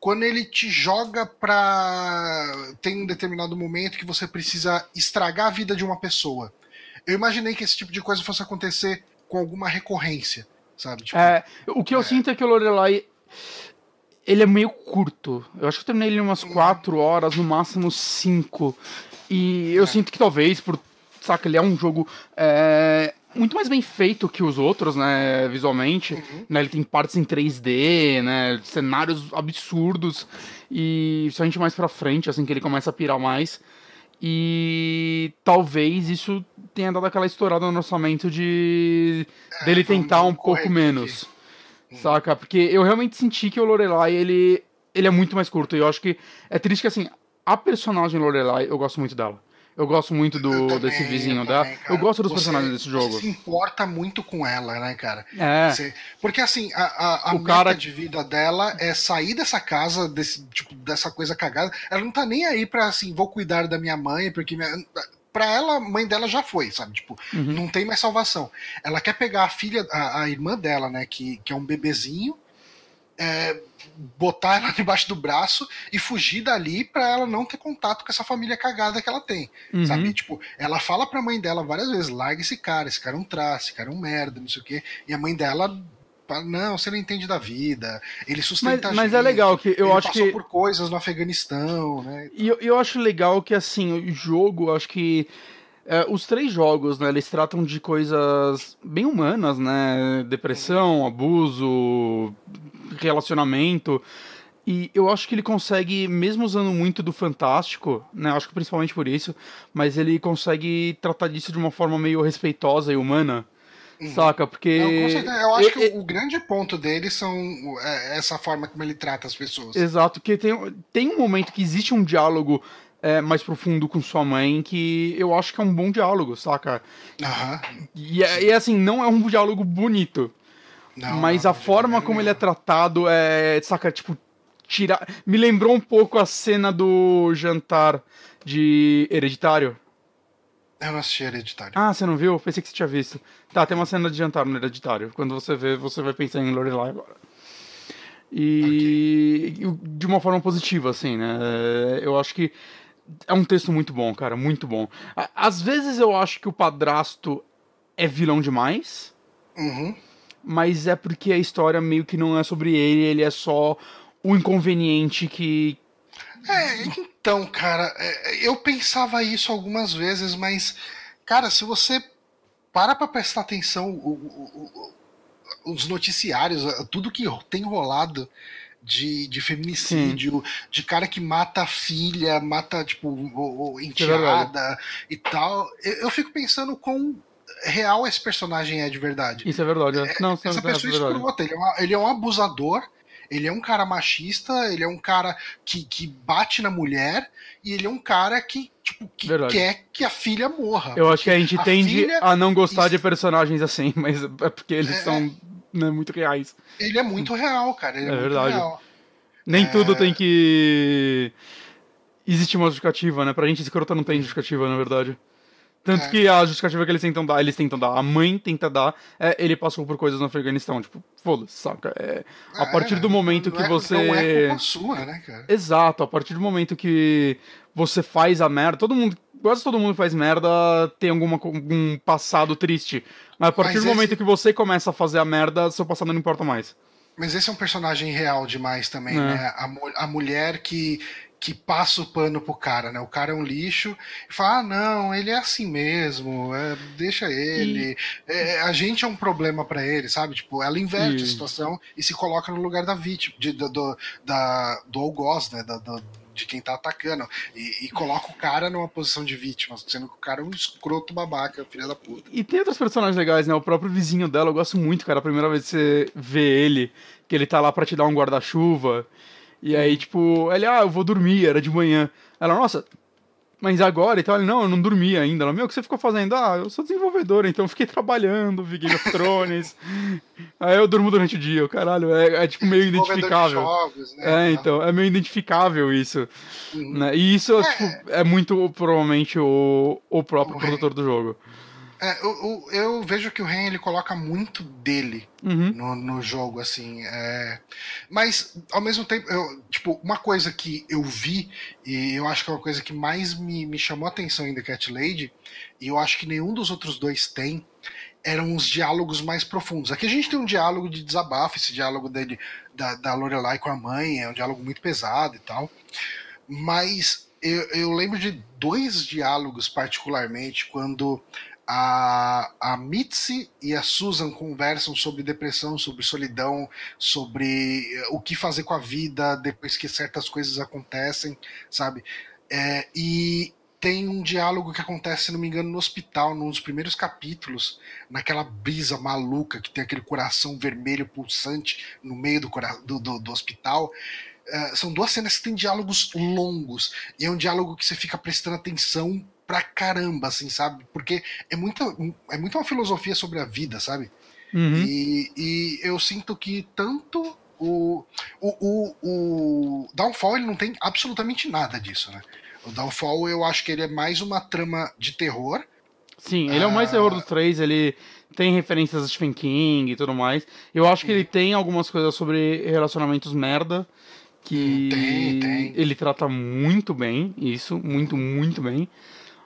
quando ele te joga pra. Tem um determinado momento que você precisa estragar a vida de uma pessoa. Eu imaginei que esse tipo de coisa fosse acontecer com alguma recorrência, sabe? Tipo, é, o que eu é... sinto é que o Lorelai. Ele é meio curto. Eu acho que eu terminei ele umas 4 horas, no máximo 5. E eu é. sinto que talvez, por. Saca, ele é um jogo. É, muito mais bem feito que os outros, né, visualmente. Uhum. Né, ele tem partes em 3D, né, cenários absurdos. E só a gente mais pra frente, assim, que ele começa a pirar mais. E talvez isso tenha dado aquela estourada no orçamento de é, dele tentar um pouco menos. Aqui. Saca? Porque eu realmente senti que o Lorelai, ele, ele é muito mais curto. E eu acho que é triste que, assim, a personagem Lorelai, eu gosto muito dela. Eu gosto muito do, também, desse vizinho dela. Eu gosto dos você, personagens desse jogo. Você se importa muito com ela, né, cara? É. Você, porque assim, a, a, a cara... de vida dela é sair dessa casa, desse, tipo, dessa coisa cagada. Ela não tá nem aí pra assim, vou cuidar da minha mãe, porque minha, pra ela, a mãe dela já foi, sabe? Tipo, uhum. não tem mais salvação. Ela quer pegar a filha, a, a irmã dela, né, que, que é um bebezinho, é, botar ela debaixo do braço e fugir dali para ela não ter contato com essa família cagada que ela tem, uhum. sabe? Tipo, ela fala pra mãe dela várias vezes, larga esse cara, esse cara é um traço, esse cara é um merda, não sei o quê, e a mãe dela não, você não entende da vida. Ele sustenta mas, mas é legal que eu acho passou que por coisas no Afeganistão, né? E eu, eu acho legal que assim o jogo, acho que é, os três jogos, né, eles tratam de coisas bem humanas, né? Depressão, abuso, relacionamento. E eu acho que ele consegue, mesmo usando muito do fantástico, né? Acho que principalmente por isso, mas ele consegue tratar disso de uma forma meio respeitosa e humana. Uhum. Saca? Porque. Não, eu acho que o grande ponto dele são é, essa forma como ele trata as pessoas. Exato, que tem, tem um momento que existe um diálogo é, mais profundo com sua mãe que eu acho que é um bom diálogo, saca? Uhum. E, é, e assim, não é um diálogo bonito. Não, mas não, a forma como ele é tratado é, saca, tipo, tirar. Me lembrou um pouco a cena do jantar de Hereditário. Eu não assisti Hereditário. Ah, você não viu? Pensei que você tinha visto. Tá, tem uma cena de jantar no Hereditário. Quando você vê, você vai pensar em Lorelai agora. E okay. de uma forma positiva, assim, né? Eu acho que é um texto muito bom, cara, muito bom. Às vezes eu acho que o padrasto é vilão demais. Uhum. Mas é porque a história meio que não é sobre ele, ele é só o inconveniente que. É, então, cara, é, eu pensava isso algumas vezes, mas, cara, se você para pra prestar atenção, o, o, o, os noticiários, tudo que tem rolado de, de feminicídio, Sim. de cara que mata a filha, mata, tipo, enteada é e tal. Eu, eu, fico pensando com real esse personagem é de verdade. Isso é verdade. É. Não, Essa é pessoa é escrota, ele é, ele é um abusador, ele é um cara machista, ele é um cara que, que bate na mulher, e ele é um cara que, tipo, que quer que a filha morra. Eu acho que a gente a tende filha... a não gostar de personagens assim, mas é porque eles é, são né, muito reais. Ele é muito real, cara. Ele é, é verdade. Real. Nem é... tudo tem que. Existe uma justificativa, né? Pra gente escrota não tem justificativa, na verdade. Tanto É. que a justificativa que eles tentam dar, eles tentam dar, a mãe tenta dar, é ele passou por coisas no Afeganistão. Tipo, foda-se, saca? É, a partir do momento que é- você. Não é culpa sua, né, cara? Exato, a partir do momento que você faz a merda, todo mundo, quase todo mundo faz merda, tem alguma, algum passado triste. Mas a partir Mas do esse- momento que você começa a fazer a merda, seu passado não importa mais. Mas esse é um personagem real demais também, É. né? A, a mulher que, que passa o pano pro cara, né? O cara é um lixo e fala: ah, não, ele é assim mesmo, é, deixa ele. É, a gente é um problema pra ele, sabe? Tipo, ela inverte E- a situação e se coloca no lugar da vítima, de, do, do, da, do algoz, né? Da, do- de quem tá atacando. E, e coloca o cara numa posição de vítima, sendo que o cara é um escroto babaca, filha da puta. E tem outros personagens legais, né? O próprio vizinho dela, eu gosto muito, cara. A primeira vez que você vê ele, que ele tá lá pra te dar um guarda-chuva. E aí, tipo, ele, ah, eu vou dormir, era de manhã. Ela, nossa, mas agora? Então ele, não, eu não dormi ainda. Ela, meu, o que você ficou fazendo? Ah, eu sou desenvolvedor, então eu fiquei trabalhando, vi Game of Thrones. aí eu durmo durante o dia, caralho. É, é, tipo meio identificável. jogos, né? É, então, é meio identificável isso. Uhum. Né? E isso, tipo, é muito provavelmente o, o próprio produtor do jogo. É, eu, eu, eu vejo que o Ren ele coloca muito dele Uhum. no, no jogo, assim. é. Mas, ao mesmo tempo, eu, tipo, uma coisa que eu vi, e eu acho que é uma coisa que mais me, me chamou a atenção em The Cat Lady, e eu acho que nenhum dos outros dois tem, eram os diálogos mais profundos. Aqui a gente tem um diálogo de desabafo, esse diálogo dele, da, da Lorelai com a mãe, é um diálogo muito pesado e tal. Mas eu, eu lembro de dois diálogos, particularmente, quando a, a Mitzi e a Susan conversam sobre depressão, sobre solidão, sobre eh, o que fazer com a vida depois que certas coisas acontecem, sabe? É, e tem um diálogo que acontece, se não me engano, no hospital, num dos primeiros capítulos, naquela brisa maluca que tem aquele coração vermelho pulsante no meio do, do, do, do hospital. É, são duas cenas que têm diálogos longos, e é um diálogo que você fica prestando atenção pra caramba, assim, sabe? Porque é muita, é muito uma filosofia sobre a vida, sabe? Uhum. E, e eu sinto que tanto o, o, o, o Downfall ele não tem absolutamente nada disso, né? O Downfall eu acho que ele é mais uma trama de terror. Sim, ele é o mais Ah. terror dos três, ele tem referências a Stephen King e tudo mais. Eu acho que ele tem algumas coisas sobre relacionamentos merda que Hum, tem, tem. ele trata muito bem, isso, muito, muito bem.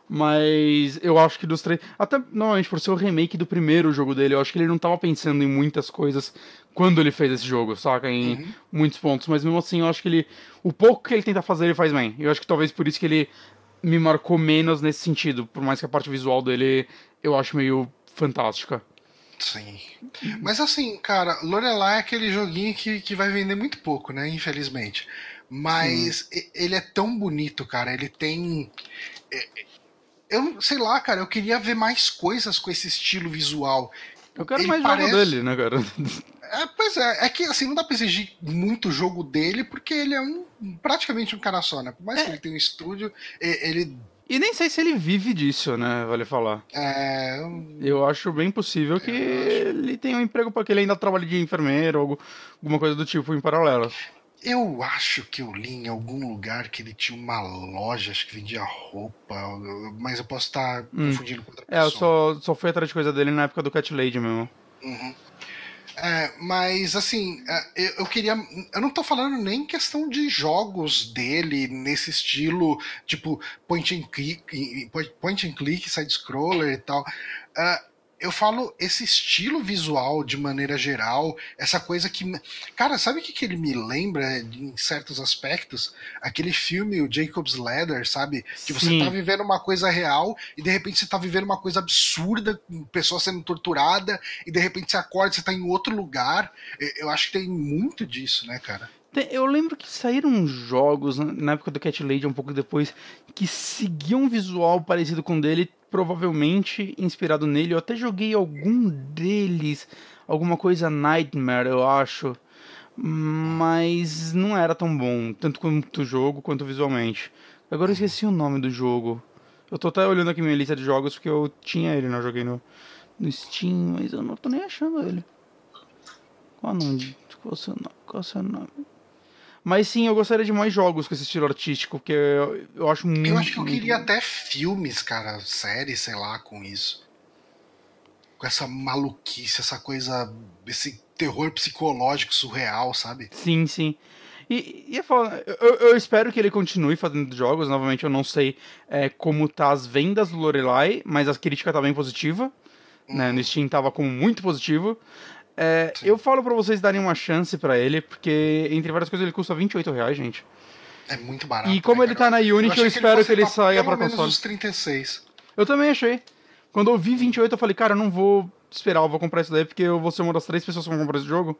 Mas eu acho que dos três. Até normalmente por ser o remake do primeiro jogo dele, eu acho que ele não tava pensando em muitas coisas quando ele fez esse jogo, saca? Em Uhum. muitos pontos. Mas mesmo assim, eu acho que ele. O pouco que ele tenta fazer, ele faz bem. Eu acho que talvez por isso que ele me marcou menos nesse sentido. Por mais que a parte visual dele eu acho meio fantástica. Sim. Mas assim, cara, Lorelai é aquele joguinho que, que vai vender muito pouco, né? Infelizmente. Mas e- ele é tão bonito, cara. Ele tem. É, Eu sei lá, cara, eu queria ver mais coisas com esse estilo visual. Eu quero Ele mais parece- jogo dele, né, cara? É, pois é, é que assim, não dá pra exigir muito jogo dele, porque ele é um praticamente um cara só, né? Por mais que ele tenha um estúdio, ele E nem sei se ele vive disso, né? Vale falar. é. Eu acho bem possível que ele tenha um emprego para que ele ainda trabalhe de enfermeiro ou alguma coisa do tipo em paralelo. Eu acho que eu li em algum lugar que ele tinha uma loja, acho que vendia roupa, mas eu posso estar Hum. confundindo com outra É, eu pessoa. só, só fui atrás de coisa dele na época do Cat Lady mesmo. Uhum. É, mas assim, é, eu, eu queria. Eu não tô falando nem questão de jogos dele nesse estilo, tipo point and click, point and click, side scroller e tal. É, eu falo esse estilo visual de maneira geral, essa coisa que. Cara, sabe o que, que ele me lembra em certos aspectos? Aquele filme, o Jacob's Ladder, sabe? Que você Sim. tá vivendo uma coisa real e de repente você tá vivendo uma coisa absurda, com pessoa sendo torturada, e de repente você acorda, você tá em outro lugar. Eu- acho que tem muito disso, né, cara? Eu lembro que saíram jogos na- na época do Cat Lady, um pouco depois, que seguiam um visual parecido com o dele, provavelmente inspirado nele. Eu até joguei algum deles, alguma coisa Nightmare, eu acho. Mas não era tão bom, tanto quanto o jogo quanto visualmente. Agora eu esqueci o nome do jogo. Eu tô até olhando aqui minha lista de jogos porque eu tinha ele, né? Eu joguei no, no Steam, mas eu não tô nem achando ele. Qual o nome? Qual o seu nome? Qual o seu nome? Mas sim, eu gostaria de mais jogos com esse estilo artístico, porque eu, eu acho muito. Eu acho que eu queria até filmes, cara, séries, sei lá, com isso. Com essa maluquice, essa coisa. esse terror psicológico surreal, sabe? Sim, sim. E, e eu, eu, espero que ele continue fazendo jogos. Novamente, eu não sei é, como tá as vendas do Lorelai, mas a crítica tá bem positiva. Uhum. Né? No Steam tava como muito positivo. É, eu falo para vocês darem uma chance para ele, porque entre várias coisas ele custa 28 reais, gente. É muito barato. E como né, ele tá na Unity, eu, eu espero que ele, que ele saia pra console. Uns 36. Eu também achei. Quando eu vi 28, eu falei, cara, eu não vou esperar, eu vou comprar isso daí, porque eu vou ser uma das três pessoas que vão comprar esse jogo.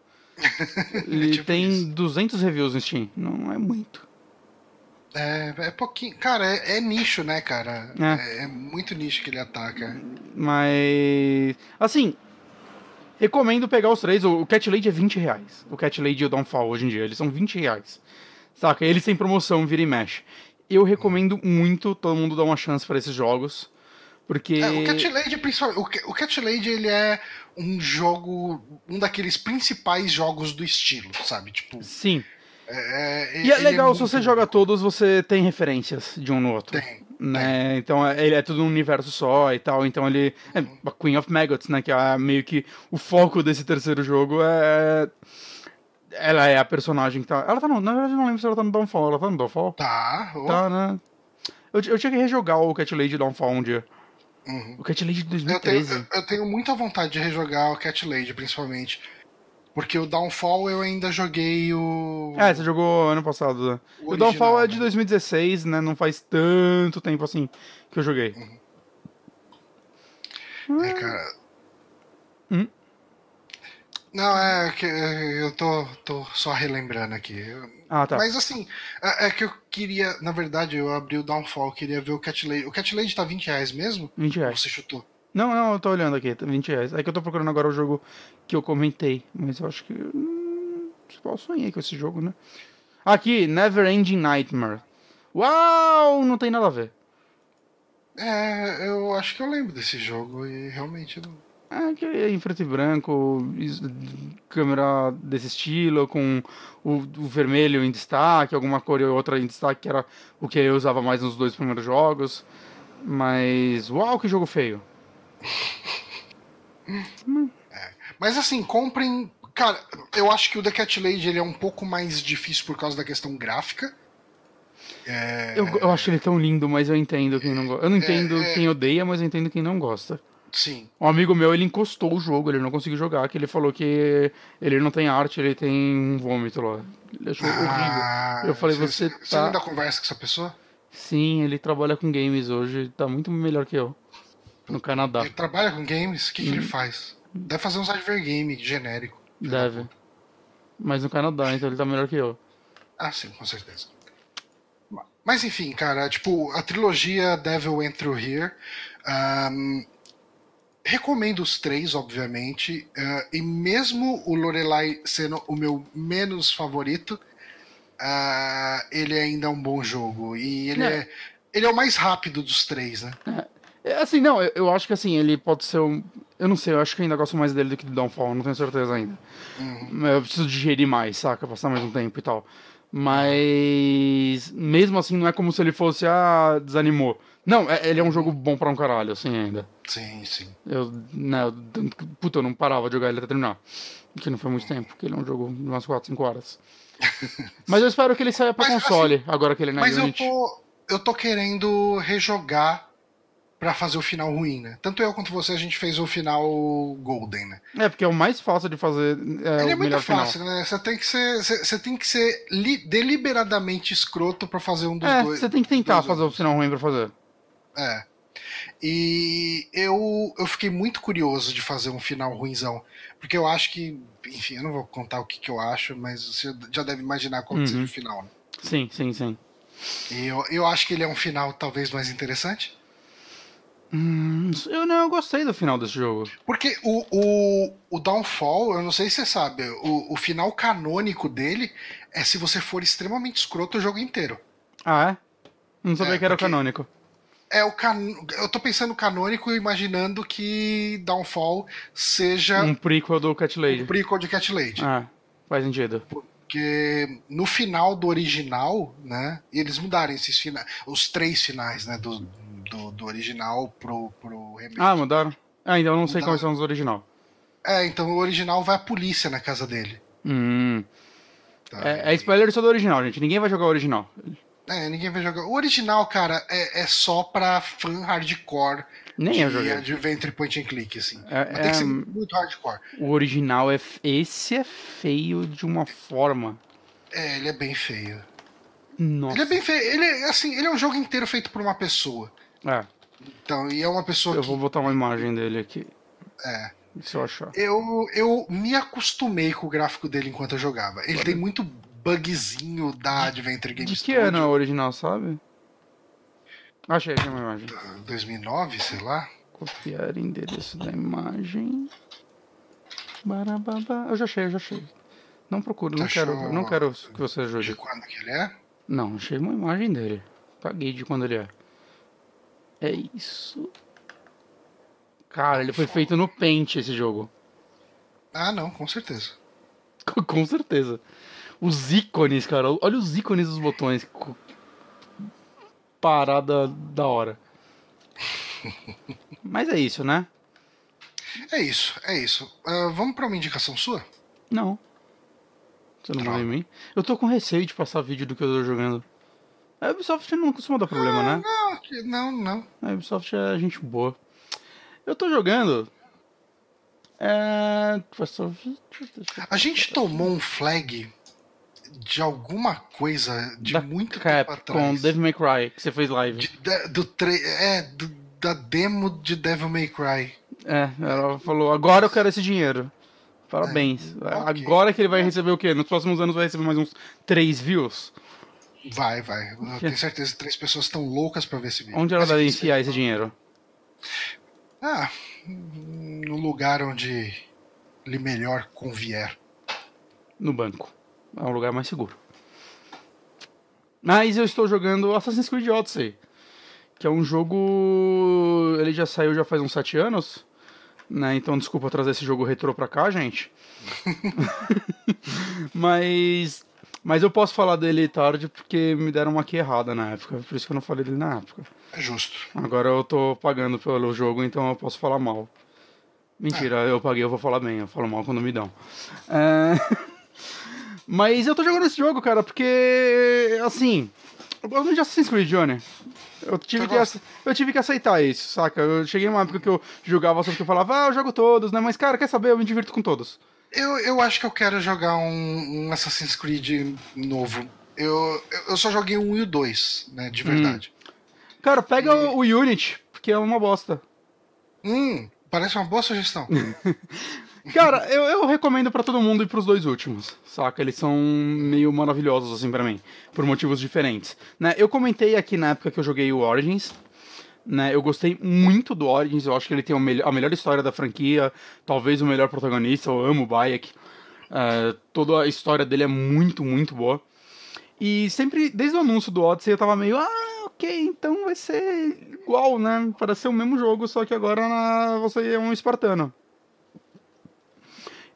Ele é tipo tem isso. 200 reviews no Steam, não é muito. É, é pouquinho. Cara, é, é nicho, né, cara? É. é. é. muito nicho que ele ataca. Mas. Assim, Recomendo pegar os três. O Cat Lady é 20 reais. O Cat Lady e o Downfall hoje em dia. Eles são 20 reais. Saca? Eles têm promoção, vira e mexe. Eu recomendo muito todo mundo dar uma chance para esses jogos. Porque. É, o Cat Lady, principalmente. O Cat Lady, ele é um jogo. Um daqueles principais jogos do estilo, sabe? Tipo. Sim. É, é e é legal, é se você joga todos, você tem referências de um no outro. Tem. Né? É. Então ele é tudo um universo só e tal. Então ele. É a Queen of Maggots, né? Que é meio que o foco desse terceiro jogo é. Ela é a personagem que tá. Ela tá no. Na verdade, não lembro se ela tá no Downfall. Ela tá no Downfall? Tá. Oh. Tá, né? Eu, eu tinha que rejogar o Cat Lady Downfall um dia. Uhum. O Cat Lady de 2013. Eu tenho, eu, eu tenho muita vontade de rejogar o Cat Lady, principalmente. Porque o Downfall eu ainda joguei o. É, você jogou ano passado. Né? O, o Downfall é de 2016, né? Não faz tanto tempo assim que eu joguei. Uhum. É, cara. Hum? Não, é que eu tô, tô só relembrando aqui. Ah, tá. Mas assim, é, é, que eu queria, na verdade, eu abri o Downfall, queria ver o Cat Lady. O Cat Lady tá 20 reais mesmo? 20 reais. Você chutou? Não, não, eu tô olhando aqui, 20 reais. É que eu tô procurando agora o jogo que eu comentei, mas eu acho que. Hum, eu sonhei com esse jogo, né? Aqui, Never Ending Nightmare. Uau! Não tem nada a ver. É, eu acho que eu lembro desse jogo e realmente não. É, que é em preto e branco, câmera desse estilo, com o, o, vermelho em destaque, alguma cor e outra em destaque, que era o que eu usava mais nos dois primeiros jogos. Mas, uau, que jogo feio. É. Mas assim, comprem. Cara, eu acho que o The Cat Lady ele é um pouco mais difícil por causa da questão gráfica. É... Eu, eu acho ele tão lindo, mas eu entendo quem não gosta. Eu não entendo é, é... quem odeia, mas eu entendo quem não gosta. Sim. Um amigo meu, ele encostou o jogo, ele não conseguiu jogar, que ele falou que ele não tem arte, ele tem um vômito lá. Ele achou ah, horrível. Eu falei, você, você tá... Você ainda conversa com essa pessoa? Sim, ele trabalha com games hoje, tá muito melhor que eu. No Canadá. Ele trabalha com games? O que, que ele hum. faz? Deve fazer um game genérico. Deve. Mas no Canadá, então ele tá melhor que eu. Ah, sim, com certeza. Mas enfim, cara, tipo, a trilogia Devil Went Through Here. Um, recomendo os três, obviamente. Uh, e mesmo o Lorelai sendo o meu menos favorito, uh, ele ainda é um bom jogo. E ele é. é. ele é o mais rápido dos três, né? É. É, assim, não, eu, eu, acho que assim, ele pode ser um. Eu não sei, eu acho que ainda gosto mais dele do que do Downfall, não tenho certeza ainda. Uhum. Eu preciso digerir mais, saca? Passar mais um tempo e tal. Mas. Mesmo assim, não é como se ele fosse, ah, desanimou. Não, é, ele é um jogo bom pra um caralho, assim, ainda. Sim, sim. Eu, né, eu, puta, eu não parava de jogar ele até terminar. Que não foi muito tempo, porque ele é um jogo de umas 4, 5 horas. mas eu espero que ele saia pra mas, console, assim, agora que ele é na mas Unity. Mas eu tô, eu tô querendo rejogar para fazer o final ruim, né? Tanto eu quanto você, a gente fez o final Golden, né? É, porque é o mais fácil de fazer. É, Ele é muito fácil, final. né? Você tem que ser, você tem que ser deliberadamente escroto para fazer um dos é, dois. Você tem que tentar fazer outros. o final ruim pra fazer. É. E eu, eu fiquei muito curioso de fazer um final ruinzão. Porque eu acho que. Enfim, eu não vou contar o que, que eu acho, mas você já deve imaginar qual uhum. seja o final, né? Sim, sim, sim. E eu, eu acho que ele é um final talvez mais interessante. Hum, eu não gostei do final desse jogo. Porque o, o, o Downfall, eu não sei se você sabe, o, o final canônico dele é se você for extremamente escroto o jogo inteiro. Ah, é? Não sabia é, que era o canônico. É o can... Eu tô pensando canônico imaginando que Downfall seja. Um prequel do Cat Lady. Um prequel de Cat Lady. Ah, faz sentido. Porque no final do original, né? E eles mudaram esses finais, os três finais, né? Do, do, do original pro, pro remake. Ah, mudaram? Ah, ainda eu não sei Mudaram. quais são os original. É, então o original vai a polícia na casa dele. Hum. tá? É, é spoiler só do original, gente. Ninguém vai jogar o original. É, ninguém vai jogar. O original, cara, é, é só pra fã hardcore Nem de eu joguei. Adventure Point and Click, assim. É- Mas tem que ser é- muito hardcore. O original é. Esse é feio de uma forma. É, ele é bem feio. Nossa. Ele é bem feio. Ele é, assim, ele é um jogo inteiro feito por uma pessoa. É, Então, e é uma pessoa eu que. vou botar uma imagem dele aqui. É. Se eu achar. Eu, eu me acostumei com o gráfico dele enquanto eu jogava. Ele tem muito bugzinho da Adventure Game De que Studio. ano é original, sabe? Achei aqui uma imagem. 2009, sei lá. Copiar endereço da imagem. Barababa. Eu já achei, eu já achei. Não procuro, não quero, não quero que você De ajude. quando que ele é? Não, achei uma imagem dele. Caguei de quando ele é. É isso. Cara, ele foi feito no Paint esse jogo. Ah, não, com certeza. Com- Com certeza. Os ícones, cara. Olha os ícones dos botões. Parada da hora. Mas é isso, né? É isso, é isso. Ah, vamos pra uma indicação sua? Não. Você não Droga. mandou em mim? Eu tô com receio de passar vídeo do que eu tô jogando. A Ubisoft não costuma dar problema, né? Não, que- não, não. A Ubisoft é gente boa. Eu tô jogando. É. A gente tomou um flag de alguma coisa de da muito tempo Cap com atrás. Devil May Cry, que você fez live. De- da- do tre... É, do- da demo de Devil May Cry. É, ela falou, agora eu quero esse dinheiro. Parabéns. É, ok. Agora que ele vai receber o quê? Nos próximos anos vai receber mais uns 3 views? Vai, vai. Eu tenho certeza que três pessoas estão loucas pra ver esse vídeo. Onde ela enfim, enfiar esse dinheiro? Ah, no lugar onde lhe melhor convier. No banco. É um lugar mais seguro. Mas eu estou jogando Assassin's Creed Odyssey. Que é um jogo. Ele já saiu já faz uns 7 anos. Né? Então desculpa trazer esse jogo retrô pra cá, gente. mas. Mas eu posso falar dele tarde porque me deram uma aqui errada na época. Por isso que eu não falei dele na época. É justo. Agora eu tô pagando pelo jogo, então eu posso falar mal. Mentira, eu paguei, eu vou falar bem, eu falo mal quando me dão. É, Mas eu tô jogando esse jogo, cara, porque. Assim. Eu gosto de Assassin's Creed, Johnny. Eu tive, que, eu tive que aceitar isso, saca? Eu cheguei numa época que eu jogava só porque eu falava, ah, eu jogo todos, né? Mas, cara, quer saber? Eu me divirto com todos. Eu, eu acho que eu quero jogar um, um Assassin's Creed novo. Eu, eu só joguei o 1 e o 2, né? De verdade. Cara, pega o, o Unity, porque é uma bosta. Hum, parece uma boa sugestão. Cara, eu, eu recomendo pra todo mundo ir pros dois últimos, saca? Eles são meio maravilhosos, assim, pra mim, por motivos diferentes. Né? Eu comentei aqui na época que eu joguei o Origins, né? Eu gostei muito do Origins, eu acho que ele tem a melhor história da franquia, talvez o melhor protagonista, eu amo o Bayek. É, toda a história dele é muito, muito boa. E sempre, desde o anúncio do Odyssey, eu tava meio, ah, ok, então vai ser igual, né? Parece ser o mesmo jogo, só que agora na- você é um espartano.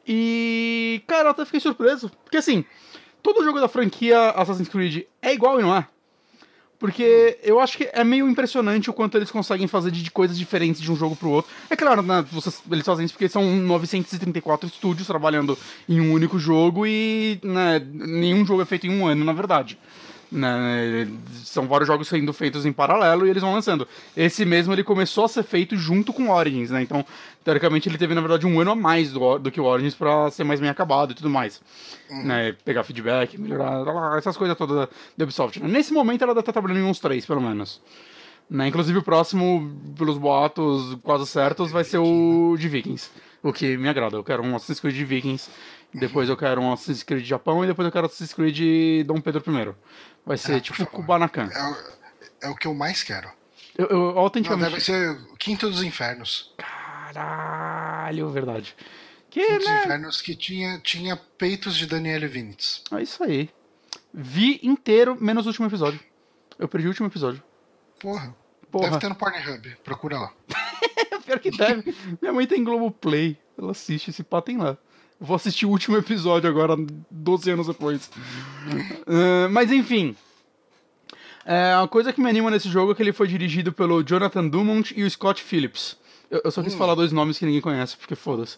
E, cara, eu até fiquei surpreso. Porque, assim, todo jogo da franquia Assassin's Creed é igual e não é. Porque eu acho que é meio impressionante o quanto eles conseguem fazer de coisas diferentes de um jogo pro outro. É claro, né, vocês- eles fazem isso porque são 934 estúdios trabalhando em um único jogo e né, nenhum jogo é feito em um ano, na verdade. Né, são vários jogos sendo feitos em paralelo e eles vão lançando. Esse mesmo ele começou a ser feito junto com Origins, né? Então, teoricamente, ele teve, na verdade, um ano a mais do, do que o Origins pra ser mais bem acabado e tudo mais. Né? Pegar feedback, melhorar, essas coisas todas da, da Ubisoft. né? Nesse momento ela deve estar trabalhando em uns três, pelo menos. Né? Inclusive o próximo, pelos boatos quase certos, vai ser o de Vikings. O que me agrada. Eu quero um Assassin's Creed de Vikings, depois eu quero um Assassin's Creed de Japão e depois eu quero Assassin's Creed de Dom Pedro I. Vai ser Ah, tipo favor. Kubanacan. É, o- é o que eu mais quero. Eu, eu Não, autenticamente. deve ser o Quinto dos Infernos. Caralho, verdade. Que, Quinto dos né? Infernos que tinha, tinha peitos de Daniele Vinitz. É isso aí. Vi inteiro, menos o último episódio. Eu perdi o último episódio. Porra. Porra. Deve ter no Pornhub. Procura lá. Pior que deve. Minha mãe tem Globoplay. Ela assiste esse pá, tem lá. Vou assistir o último episódio agora, 12 anos depois. Uh, mas enfim. É, a coisa que me anima nesse jogo é que ele foi dirigido pelo Jonathan Dumont e o Scott Phillips. Eu, eu só quis hum. falar dois nomes que ninguém conhece, porque foda-se.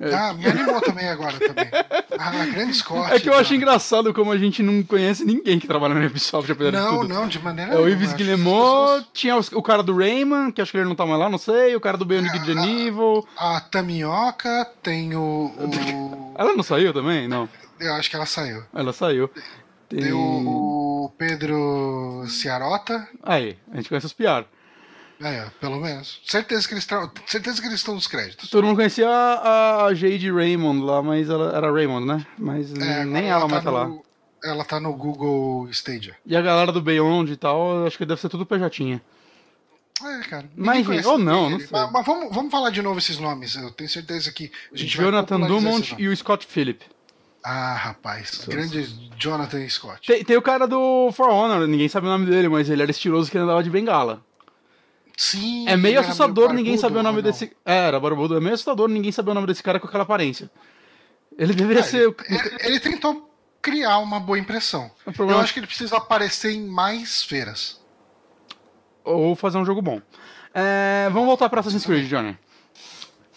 É... Ah, me animou também agora também. Ah, grande Scott. É que eu acho engraçado como a gente não conhece ninguém que trabalha na Ubisoft, apesar não, de tudo. Não, de maneira É o Ives Guillemot, tinha o, cara do Rayman, que acho que ele não tá mais lá, não sei, o cara do Bionic é, Genível. A, a Taminhoca, tem o, o... Ela não saiu também? Não. Eu acho que ela saiu. Ela saiu. Tem, tem o Pedro Ciarota. Aí, a gente conhece os piar. É, pelo menos. Certeza que eles estão. Certeza que eles estão nos créditos. Todo mundo conhecia a, a Jade Raymond lá, mas ela era Raymond, né? Mas é, nem ela, ela mais tá, tá lá. Ela tá no Google Stadia. E a galera do Beyond e tal, acho que deve ser tudo pejatinha. É, cara. Mas, ou não, não sei. Mas, mas, vamos, vamos falar de novo esses nomes. Eu tenho certeza que a gente Jonathan Dumont e o Scott Phillip. Ah, rapaz. Nossa. Grande Jonathan Scott. Tem, tem, o cara do For Honor, ninguém sabe o nome dele, mas ele era estiloso que andava de bengala. Sim. É meio assustador meio ninguém saber o nome desse. É, era barbudo. É meio assustador ninguém saber o nome desse cara com aquela aparência. Ele deveria ah, ser. Ele, ele, tentou criar uma boa impressão. Problema... Eu acho que ele precisa aparecer em mais feiras. Ou fazer um jogo bom. É, vamos voltar para Assassin's Creed, Johnny.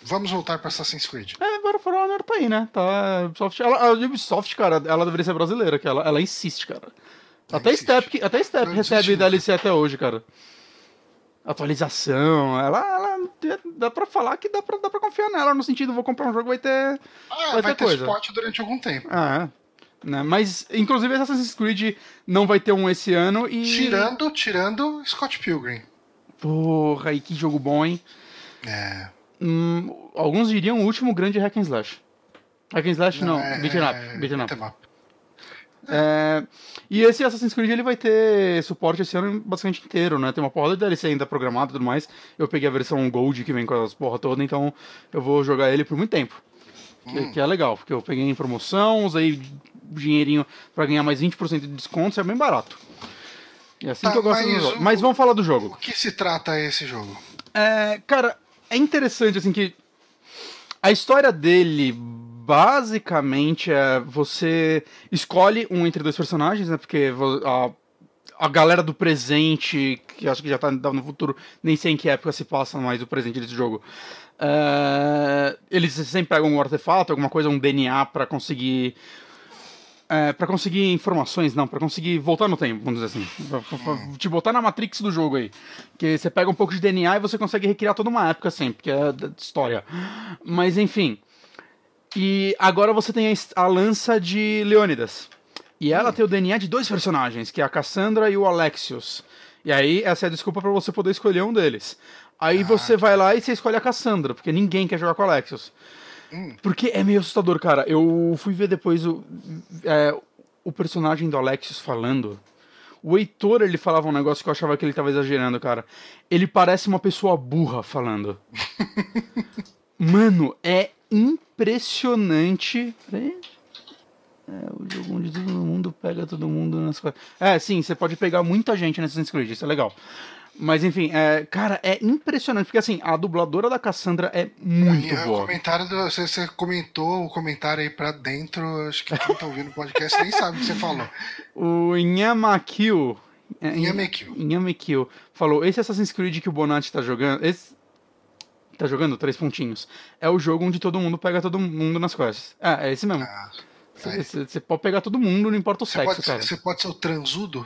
Vamos voltar para Assassin's Creed. É, agora For Honor tá aí, né? Tá, Ubisoft, ela, a Ubisoft, cara, ela deveria ser brasileira, que ela, ela insiste, cara. até Step, até Step recebe DLC até hoje, cara atualização. Ela, ela dá pra falar que dá pra, dá pra confiar nela, no sentido, vou comprar um jogo, vai ter. Ah, vai, vai ter, ter coisa. suporte durante algum tempo. Ah, né? Mas, inclusive, Assassin's Creed não vai ter um esse ano e. Tirando, tirando Scott Pilgrim. Porra, e que jogo bom, hein? É. Hum, alguns diriam o último grande hack and slash. Hack and slash não, não é, beat'em up. É, beat'em up. É, e esse Assassin's Creed ele vai ter suporte esse ano basicamente inteiro, né? Tem uma porrada de DLC ainda programada e tudo mais. Eu peguei a versão Gold que vem com as porra toda, então eu vou jogar ele por muito tempo. Que, hum. que é legal, porque eu peguei em promoção, usei dinheirinho para ganhar mais 20% de desconto, isso é bem barato. E é assim tá, que eu gosto jogo. Mas vamos falar do jogo. O que se trata esse jogo? É, cara, é interessante assim que a história dele basicamente é você escolhe um entre dois personagens, né? Porque a, a galera do presente, que acho que já tá no futuro, nem sei em que época se passa mais o presente desse jogo. É, eles sempre pegam um artefato, alguma coisa, um DNA para conseguir é, para conseguir informações, não, para conseguir voltar no tempo, vamos dizer assim. Te botar na Matrix do jogo aí. Que você pega um pouco de DNA e você consegue recriar toda uma época sempre, que é história. Mas enfim. E agora você tem a, a lança de Leônidas. E ela hum. tem o DNA de dois personagens, que é a Cassandra e o Alexios. E aí, essa é a desculpa para você poder escolher um deles. Aí ah, você vai lá e você escolhe a Cassandra, porque ninguém quer jogar com o Alexios. Hum. Porque é meio assustador, cara. Eu fui ver depois o, é, o personagem do Alexios falando. O Heitor, ele falava um negócio que eu achava que ele tava exagerando, cara. Ele parece uma pessoa burra falando. Mano, é impressionante. É, o jogo onde todo mundo pega todo mundo nas coisas. É, sim, você pode pegar muita gente Assassin's Creed, isso é legal. Mas enfim, é, cara, é impressionante, porque assim, a dubladora da Cassandra é muito e, boa. O comentário do, você, você, comentou o comentário aí pra dentro, acho que quem tá ouvindo o podcast nem sabe o que você falou. O Nhamakil. Nhamakil. Nhamakil falou: esse Assassin's Creed que o Bonatti tá jogando. Esse, tá jogando três pontinhos. É o jogo onde todo mundo pega todo mundo nas costas. É, é esse mesmo. Você ah, pode pegar todo mundo, não importa o cê sexo, pode, cara. Você pode ser o transudo?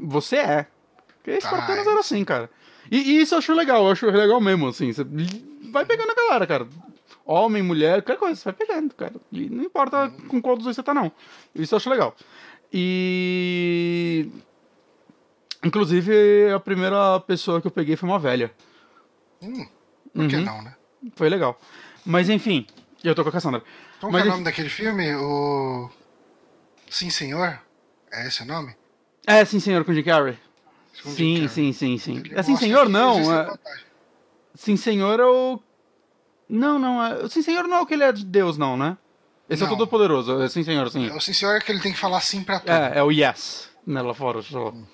Você é. Porque Espartanos ah, era assim, cara. E, e, isso eu acho legal, eu acho legal mesmo, assim. Você vai pegando a galera, cara. Homem, mulher, qualquer coisa, você vai pegando, cara. E não importa com qual dos dois você tá, não. Isso eu acho legal. E. Inclusive, a primeira pessoa que eu peguei foi uma velha. Hum. Por que uhum. não, né? Foi legal. Mas enfim, eu tô com a Cassandra. Qual Mas, é o nome daquele filme? O. Sim, senhor? É esse o nome? É, sim, senhor, com Jim Carrey. Com sim, Jim sim, sim, sim, sim. É sim, senhor, não. É... Sim, senhor é o. Não, não. É... Sim, senhor não é o que ele é de Deus, não, né? Esse não. é todo poderoso. É sim, senhor, sim. É, o sim, senhor é que ele tem que falar sim pra tudo. É, é o yes. Né, lá fora. Só. Hum.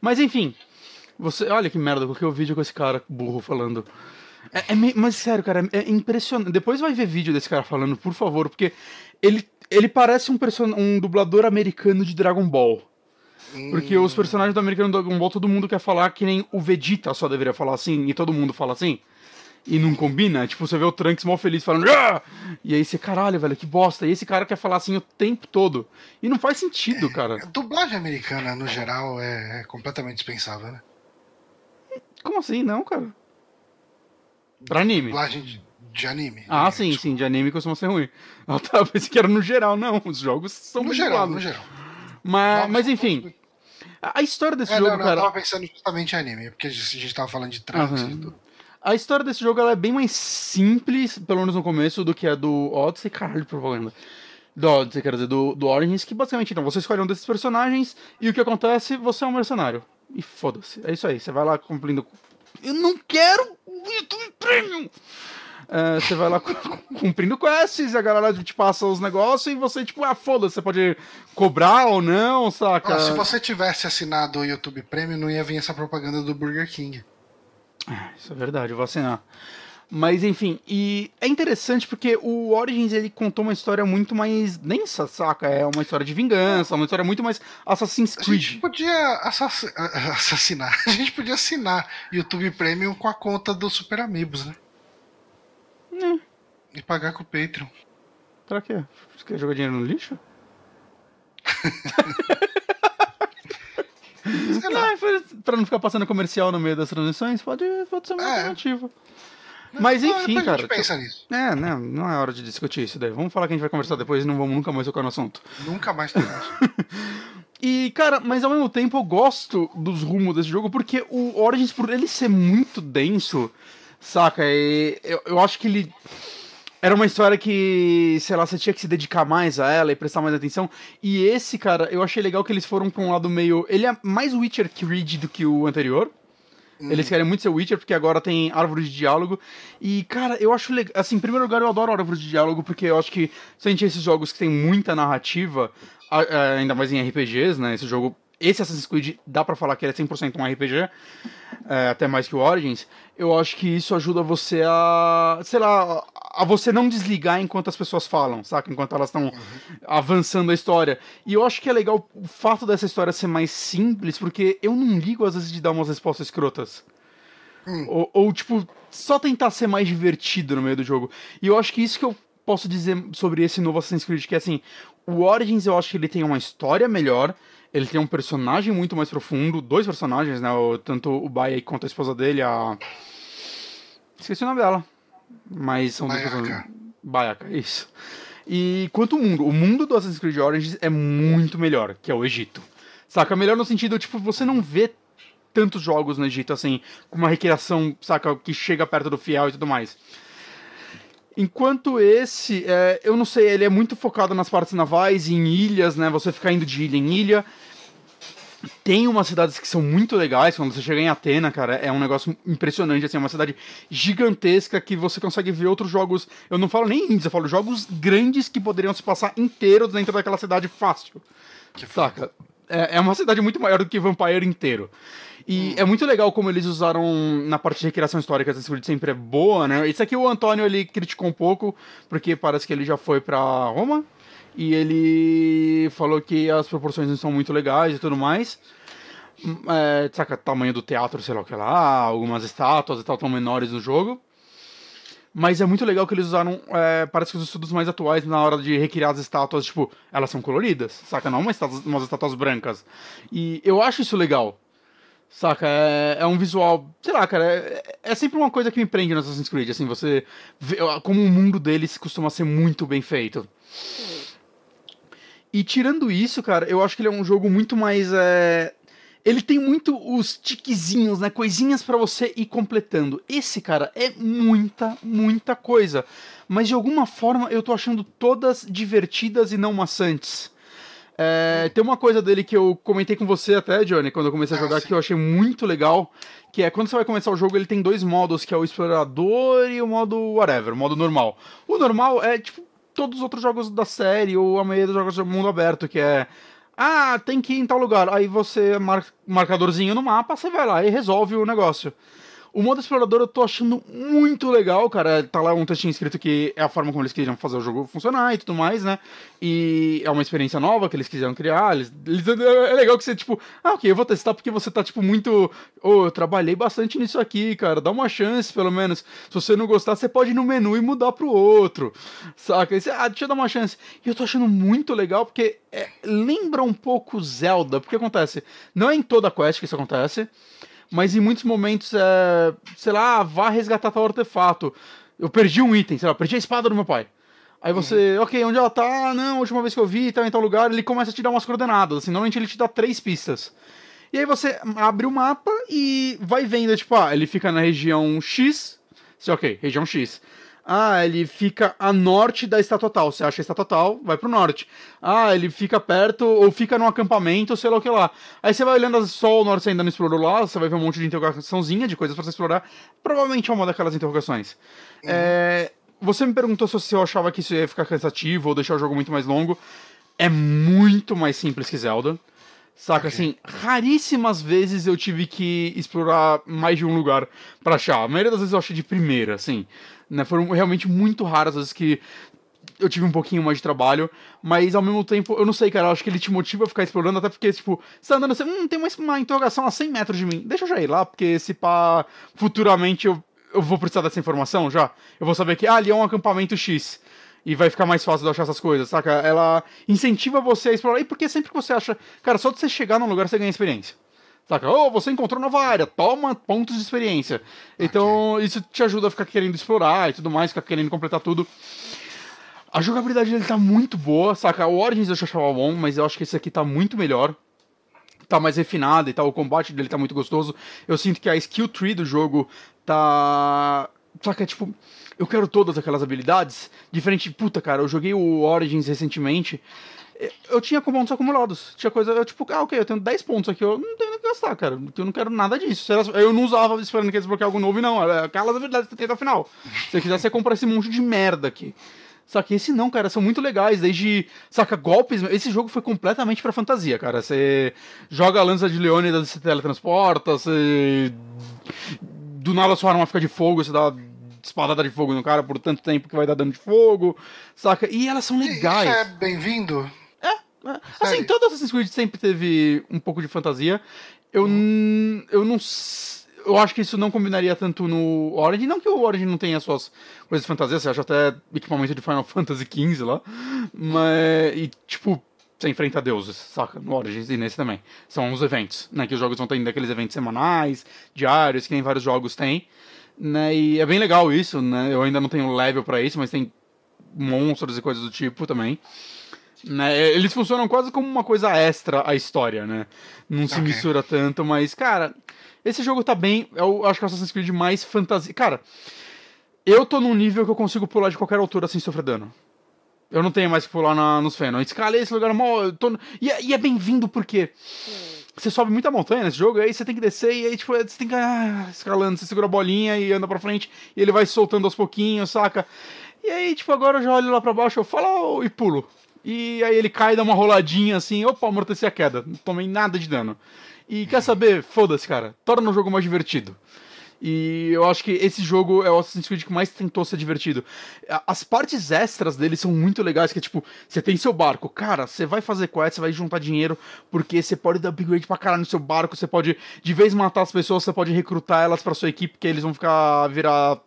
Mas enfim. Você, olha que merda, eu coloquei o vídeo com esse cara burro falando. É, é meio- mas sério, cara, é impressionante. Depois vai ver vídeo desse cara falando, por favor, porque ele, ele parece um, person... um dublador americano de Dragon Ball. Porque os personagens do americano do Dragon Ball, todo mundo quer falar que nem o Vegeta só deveria falar assim, e todo mundo fala assim. E não combina, tipo, você vê o Trunks mal feliz falando, ah! e aí você, caralho, velho, que bosta. E esse cara quer falar assim o tempo todo. E não faz sentido, cara. Dublagem americana, no geral, é, é completamente dispensável, né? Como assim? Não, cara. Pra anime. Dublagem de, de anime. Ah, de- sim, sim, de anime costuma ser ruim. Eu tava pensando que era no geral, não. Os jogos são No muito geral, dublados. no geral. Mas, Jogos mas enfim, a história desse É, jogo, não, não, cara. eu tava pensando justamente em anime, porque a gente tava falando de trans Aham. e tudo. A história desse jogo ela é bem mais simples, pelo menos no começo, do que a do Odyssey. Caralho, propaganda. Do Odyssey, quer dizer, do, do Origins, que basicamente, então, você escolhe um desses personagens e o que acontece, você é um mercenário. E foda-se. É isso aí, você vai lá cumprindo. Eu não quero YouTube Premium! É, você vai lá cumprindo quests, a galera te passa os negócios e você, tipo, ah, foda-se, você pode cobrar ou não, saca? Ó, se você tivesse assinado o YouTube Premium, não ia vir essa propaganda do Burger King. Isso é verdade, eu vou assinar. Mas enfim, e é interessante porque o Origins ele contou uma história muito mais densa, saca? É uma história de vingança, uma história muito mais Assassin's A gente Creed. podia assass- assassinar. A gente podia assinar YouTube Premium com a conta do Super Amigos, né? Hum. E pagar com o Patreon. Pra quê? Você quer jogar dinheiro no lixo? Sei lá. Não, foi pra não ficar passando comercial no meio das transições, pode, pode ser uma É. alternativa. Mas enfim, depois a cara. gente pensa nisso. É, não, não é hora de discutir isso daí. Vamos falar que a gente vai conversar depois e não vamos nunca mais tocar no assunto. Nunca mais temos. E, cara, mas ao mesmo tempo eu gosto dos rumos desse jogo porque o Origins, por ele ser muito denso, saca? E eu, eu acho que ele. Era uma história que, sei lá, você tinha que se dedicar mais a ela e prestar mais atenção. E esse, cara, eu achei legal que eles foram pra um lado meio. Ele é mais Witcher Creed do que o anterior. Eles querem muito ser Witcher porque agora tem árvore de diálogo. E, cara, eu acho legal. Assim, em primeiro lugar, eu adoro árvore de diálogo porque eu acho que se a gente esses jogos que tem muita narrativa, a- ainda mais em RPGs, né? Esse jogo. Esse Assassin's Creed dá pra falar que ele é 100% um RPG, é, até mais que o Origins. Eu acho que isso ajuda você a. sei lá, a você não desligar enquanto as pessoas falam, saca? Enquanto elas estão avançando a história. E eu acho que é legal o fato dessa história ser mais simples, porque eu não ligo às vezes de dar umas respostas escrotas. Ou, ou, tipo, só tentar ser mais divertido no meio do jogo. E eu acho que isso que eu posso dizer sobre esse novo Assassin's Creed, que é assim, o Origins eu acho que ele tem uma história melhor, ele tem um personagem muito mais profundo, dois personagens, né? o- tanto o Baia quanto a esposa dele, a. Esqueci o nome dela. Mas são duas Bayaka. pessoas. Bayaka, isso. E quanto o mundo, o mundo do Assassin's Creed Origins é muito melhor, que é o Egito. Saca? Melhor no sentido, tipo, você não vê tantos jogos no Egito, assim, com uma recriação, saca, que chega perto do fiel e tudo mais. Enquanto esse, é, eu não sei, ele é muito focado nas partes navais, em ilhas, né? Você ficar indo de ilha em ilha. Tem umas cidades que são muito legais, quando você chega em Atena, cara, é um negócio impressionante, assim, é uma cidade gigantesca que você consegue ver outros jogos, eu não falo nem índios, eu falo jogos grandes que poderiam se passar inteiros dentro daquela cidade fácil. Que Saca? É, é uma cidade muito maior do que Vampire inteiro. E é muito legal como eles usaram na parte de recriação histórica, essa Creed sempre é boa, né? Isso aqui o Antônio ele criticou um pouco, porque parece que ele já foi pra Roma e ele falou que as proporções não são muito legais e tudo mais. Hum, É, saca, tamanho do teatro, sei lá o que lá, algumas estátuas e tal estão menores no jogo. Mas é muito legal que eles usaram, é, parece que os estudos mais atuais na hora de recriar as estátuas, tipo, elas são coloridas, saca? Não uma estátua, umas estátuas brancas. E eu acho isso legal. Saca? É, é um visual. Sei lá, cara. É, é sempre uma coisa que me prende no Assassin's Creed. Assim, você. Vê, como o mundo deles costuma ser muito bem feito. E tirando isso, cara, eu acho que ele é um jogo muito mais. É... Ele tem muito os tiquezinhos, né? Coisinhas pra você ir completando. Esse, cara, é muita, muita coisa. Mas de alguma forma eu tô achando todas divertidas e não maçantes. É, tem uma coisa dele que eu comentei com você até, Johnny, quando eu comecei a Ah, jogar, sim. que eu achei muito legal. Que é quando você vai começar o jogo, ele tem dois modos, que é o explorador e o modo whatever, o modo normal. O normal é tipo todos os outros jogos da série, ou a maioria dos jogos do mundo aberto, que é. Ah, tem que ir em tal lugar. Aí você marca marcadorzinho no mapa, você vai lá e resolve o negócio. O modo explorador eu tô achando muito legal, cara. Tá lá um textinho escrito que é a forma como eles queriam fazer o jogo funcionar e tudo mais, né? E é uma experiência nova que eles quiseram criar. Eles, eles, é legal que você, tipo, ah, ok, eu vou testar porque você tá, tipo, muito. Oh, eu trabalhei bastante nisso aqui, cara. Dá uma chance, pelo menos. Se você não gostar, você pode ir no menu e mudar pro outro. Saca? E você, ah, deixa eu dar uma chance. E eu tô achando muito legal porque é, lembra um pouco Zelda. Porque acontece, não é em toda a quest que isso acontece mas em muitos momentos, é, sei lá, vá resgatar tal artefato. Eu perdi um item, sei lá, perdi a espada do meu pai. Aí você, uhum. ok, onde ela tá? Não, a última vez que eu vi, tá em tal lugar, ele começa a te dar umas coordenadas, assim, normalmente ele te dá três pistas. E aí você abre o mapa e vai vendo, tipo, ah, ele fica na região X, ok, região X. Ah, ele fica a norte da estátua tal. Você acha a estátua tal, vai pro norte. Ah, ele fica perto ou fica num acampamento, sei lá o que lá. Aí você vai olhando só o norte você ainda não explorou lá, você vai ver um monte de interrogaçãozinha de coisas para você explorar. Provavelmente é uma daquelas interrogações. Uhum. É, você me perguntou se eu achava que isso ia ficar cansativo ou deixar o jogo muito mais longo. É muito mais simples que Zelda. Saca, assim, raríssimas vezes eu tive que explorar mais de um lugar para achar. A maioria das vezes eu achei de primeira, assim. Né? Foram realmente muito raras as vezes que eu tive um pouquinho mais de trabalho, mas ao mesmo tempo, eu não sei, cara, eu acho que ele te motiva a ficar explorando, até porque, tipo, você tá andando assim, hum, tem uma, uma interrogação a 100 metros de mim, deixa eu já ir lá, porque se pá, futuramente eu, eu vou precisar dessa informação já, eu vou saber que, ah, ali é um acampamento X, e vai ficar mais fácil de achar essas coisas, saca? Ela incentiva você a explorar, e porque sempre que você acha, cara, só de você chegar num lugar você ganha experiência. Saca? Oh, você encontrou nova área, toma pontos de experiência. Então, okay. isso te ajuda a ficar querendo explorar e tudo mais, ficar querendo completar tudo. A jogabilidade dele tá muito boa, saca? O Origins eu já achava bom, mas eu acho que esse aqui tá muito melhor. Tá mais refinado e tal, o combate dele tá muito gostoso. Eu sinto que a skill tree do jogo tá. Saca? Tipo, eu quero todas aquelas habilidades. Diferente, puta, cara, eu joguei o Origins recentemente eu tinha pontos acumulados. Tinha coisa, eu tipo, ah, ok, eu tenho 10 pontos aqui, eu não tenho que gastar, cara. Eu não quero nada disso. Eu não usava esperando que desbloquear algo novo, não. Aquelas habilidades que tem até o final. Se você quiser, você compra esse monte de merda aqui. Só que esse não, cara, são muito legais. Desde, saca, golpes. Esse jogo foi completamente pra fantasia, cara. Você joga a lança de Leônidas, você teletransporta, você. Do nada sua arma fica de fogo, você dá espadada de fogo no cara por tanto tempo que vai dar dano de fogo, saca? E elas são legais. Isso é bem-vindo. É, assim, todo Assassin's Creed sempre teve um pouco de fantasia. Eu, hum. eu não. Eu acho que isso não combinaria tanto no Origin. Não que o Origin não tenha suas coisas de fantasia, você acha até equipamento de Final Fantasy XV lá. Mas. E, tipo, você enfrenta deuses, saca? No Origins e nesse também. São os eventos, né? Que os jogos vão tendo aqueles eventos semanais, diários, que nem vários jogos têm. Né? E é bem legal isso, né? Eu ainda não tenho level para isso, mas tem monstros e coisas do tipo também. Né? Eles funcionam quase como uma coisa extra à história, né? Não se okay. mistura tanto, mas, cara, esse jogo tá bem. Eu acho que é o Assassin's Creed mais fantasia. Cara, eu tô num nível que eu consigo pular de qualquer altura sem sofrer dano. Eu não tenho mais que pular na, nos Fennon. Escalei esse lugar mal. Tô... E, é, e é bem-vindo porque. Você sobe muita montanha nesse jogo, aí você tem que descer, e aí, tipo, você tem que. Ah, escalando, você segura a bolinha e anda pra frente, e ele vai soltando aos pouquinhos, saca? E aí, tipo, agora eu já olho lá pra baixo, eu falo e pulo. E aí ele cai, dá uma roladinha assim, opa, amorteci a queda. Não tomei nada de dano. E quer saber? Foda-se, cara. Torna o jogo mais divertido. E eu acho que esse jogo é o Assassin's Creed que mais tentou ser divertido. As partes extras dele são muito legais, que é tipo, você tem seu barco, cara, você vai fazer quest, você vai juntar dinheiro, porque você pode dar upgrade pra caralho no seu barco, você pode, de vez matar as pessoas, você pode recrutar elas pra sua equipe, que eles vão ficar, virar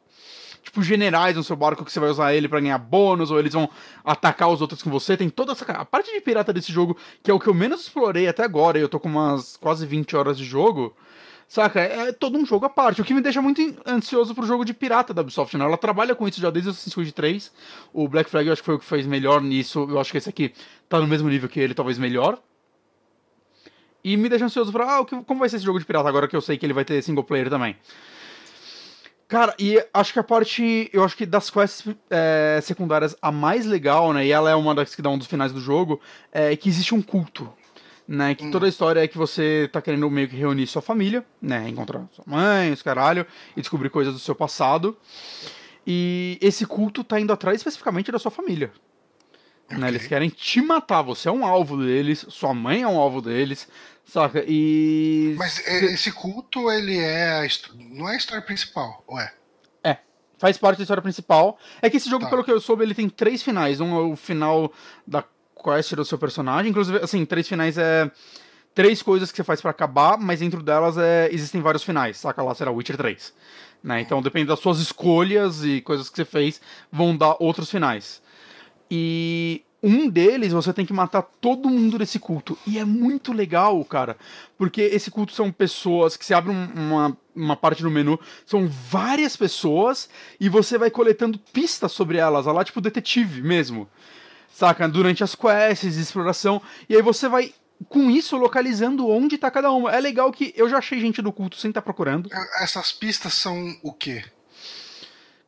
tipo, generais no seu barco que você vai usar ele para ganhar bônus, ou eles vão atacar os outros com você. Tem toda essa. A parte de pirata desse jogo, que é o que eu menos explorei até agora, e eu tô com umas quase 20 horas de jogo. Saca? É todo um jogo à parte. O que me deixa muito ansioso pro jogo de pirata da Ubisoft, né? Ela trabalha com isso já desde o Assassin's Creed 3. O Black Flag eu acho que foi o que fez melhor nisso. Eu acho que esse aqui tá no mesmo nível que ele, talvez melhor. E me deixa ansioso pra, ah, como vai ser esse jogo de pirata agora que eu sei que ele vai ter single player também. Cara, e acho que a parte. Eu acho que das quests é, secundárias a mais legal, né? E ela é uma das que dá um dos finais do jogo, é que existe um culto. Né, que hum. toda a história é que você tá querendo meio que reunir sua família, né? Encontrar sua mãe, os caralho, e descobrir coisas do seu passado. E esse culto tá indo atrás especificamente da sua família. Né? Eles querem te matar, você é um alvo deles, sua mãe é um alvo deles, saca? E. Mas esse culto, ele é. Não é a história principal, ou é? É. Faz parte da história principal. É que esse jogo, tá. pelo que eu soube, ele tem três finais. Um é o final da quest do seu personagem. Inclusive, assim, três finais é. Três coisas que você faz para acabar, mas dentro delas é, existem vários finais, saca? Lá será Witcher 3. Né? Então, depende das suas escolhas e coisas que você fez, vão dar outros finais. E um deles você tem que matar todo mundo desse culto. E é muito legal, cara. Porque esse culto são pessoas que se abre uma, uma parte no menu, são várias pessoas e você vai coletando pistas sobre elas, lá tipo detetive mesmo. Saca? Durante as quests, exploração. E aí você vai com isso localizando onde tá cada uma. É legal que eu já achei gente do culto sem estar tá procurando. Essas pistas são o quê?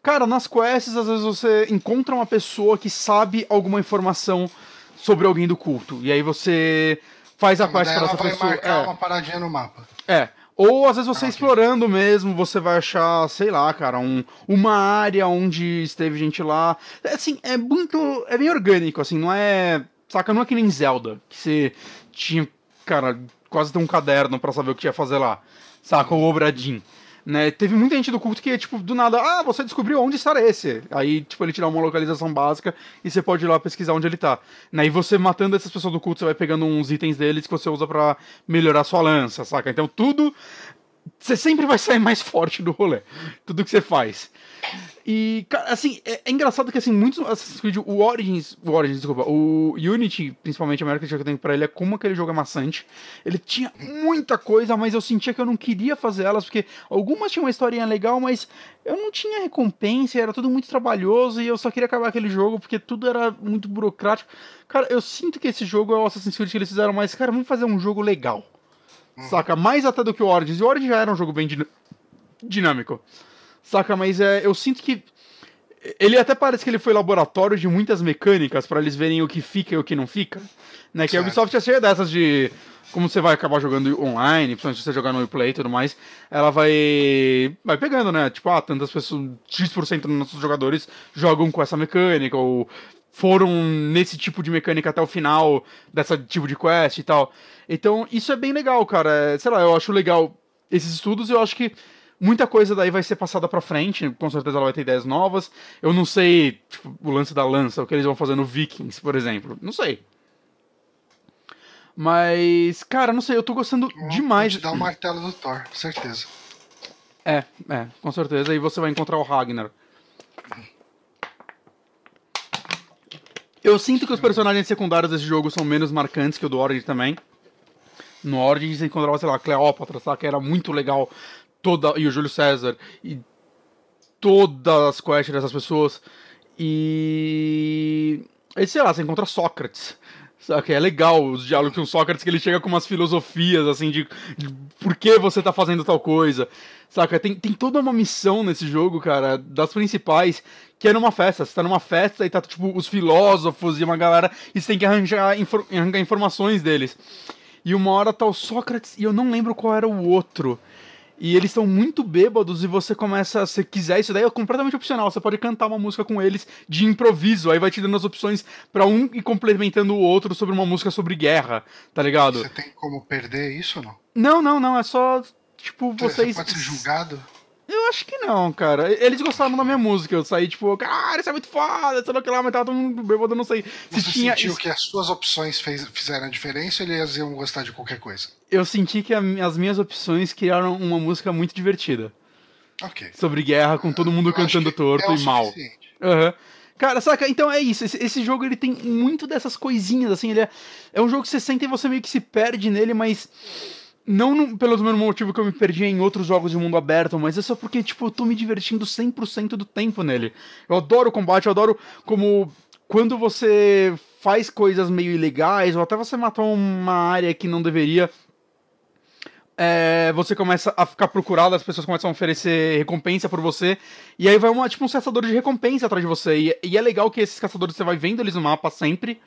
Cara, nas quests, às vezes você encontra uma pessoa que sabe alguma informação sobre alguém do culto. E aí você faz a quest para essa vai pessoa. marcar é. uma paradinha no mapa. É. Ou às vezes você ah, explorando okay. mesmo, você vai achar, sei lá, cara, um, uma área onde esteve gente lá. É, assim, é muito. É bem orgânico, assim, não é. Saca, não é que nem Zelda, que você tinha, cara, quase ter um caderno para saber o que ia fazer lá. Saca, o Obradin. Né? Teve muita gente do culto que, tipo, do nada, ah, você descobriu onde está esse. Aí, tipo, ele tira uma localização básica e você pode ir lá pesquisar onde ele tá. Né? E você matando essas pessoas do culto, você vai pegando uns itens deles que você usa para melhorar sua lança, saca? Então tudo. Você sempre vai sair mais forte do rolê. Tudo que você faz. E, assim, é, é, engraçado que, assim, muitos Assassin's Creed, o Origins, o Origins, desculpa, o Unity, principalmente a melhor crítica que eu tenho pra ele é como aquele jogo é maçante. Ele tinha muita coisa, mas eu sentia que eu não queria fazer elas, porque algumas tinham uma historinha legal, mas eu não tinha recompensa, era tudo muito trabalhoso e eu só queria acabar aquele jogo porque tudo era muito burocrático. Cara, eu sinto que esse jogo é o Assassin's Creed que eles fizeram mais, cara, vamos fazer um jogo legal. Hum. Saca? Mais até do que o Origins. E o Origins já era um jogo bem dinâmico. Saca, mas é, eu sinto que. Ele até parece que ele foi laboratório de muitas mecânicas para eles verem o que fica e o que não fica. Né? Que a Ubisoft é cheia dessas de. Como você vai acabar jogando online, principalmente se você jogar no Uplay e tudo mais, ela vai. Vai pegando, né? Tipo, ah, tantas pessoas. X% dos nossos jogadores jogam com essa mecânica, ou foram nesse tipo de mecânica até o final dessa tipo de quest e tal. Então, isso é bem legal, cara. É, sei lá, eu acho legal esses estudos eu acho que Muita coisa daí vai ser passada pra frente, com certeza ela vai ter ideias novas. Eu não sei, tipo, o lance da lança, o que eles vão fazer no Vikings, por exemplo. Não sei. Mas, cara, não sei, eu tô gostando Bom, demais. Te dar o martelo do Thor, certeza. É, é, com certeza. E você vai encontrar o Ragnar. Eu sinto que os personagens secundários desse jogo são menos marcantes que o do Origin também. No Origin você encontrava, sei lá, Cleópatra, sabe? Que era muito legal toda e o Júlio César e todas as quests dessas pessoas e aí sei lá, você encontra Sócrates. Sabe? É legal os diálogos com Sócrates, que ele chega com umas filosofias, assim, de, de por que você tá fazendo tal coisa. Saca? Tem, tem toda uma missão nesse jogo, cara, das principais, que é numa festa. Você tá numa festa e tá, tipo, os filósofos e uma galera, e você tem que arranjar, infor arranjar informações deles. E uma hora tá o Sócrates, e eu não lembro qual era o outro. E eles são muito bêbados e você começa, se quiser, isso daí é completamente opcional. Você pode cantar uma música com eles de improviso, aí vai te dando as opções para um e complementando o outro sobre uma música sobre guerra, tá ligado? Você tem como perder isso ou não? Não, não, não, é só tipo vocês. Você pode ser julgado? Eu acho que não, cara. Eles gostaram da minha música. Eu saí, tipo, cara, isso é muito foda, sei lá que lá, mas tava todo mundo bêbado, não sei. Se Você tinha... sentiu que as suas opções fez, fizeram a diferença ou eles iam gostar de qualquer coisa? Eu senti que a, as minhas opções criaram uma música muito divertida. Ok. Sobre guerra, com todo mundo Eu cantando torto é e mal. Uhum. Cara, saca? Então é isso. Esse, esse, jogo ele tem muito dessas coisinhas, assim. Ele é, é um jogo que você sente e você meio que se perde nele, mas não no, pelo mesmo motivo que eu me perdi em outros jogos de mundo aberto, mas é só porque, tipo, eu tô me divertindo 100% do tempo nele. Eu adoro o combate, eu adoro como quando você faz coisas meio ilegais, ou até você matar uma área que não deveria, é, você começa a ficar procurado, as pessoas começam a oferecer recompensa por você, e aí vai uma, tipo, um caçador de recompensa atrás de você. E, e é legal que esses caçadores você vai vendo eles no mapa sempre.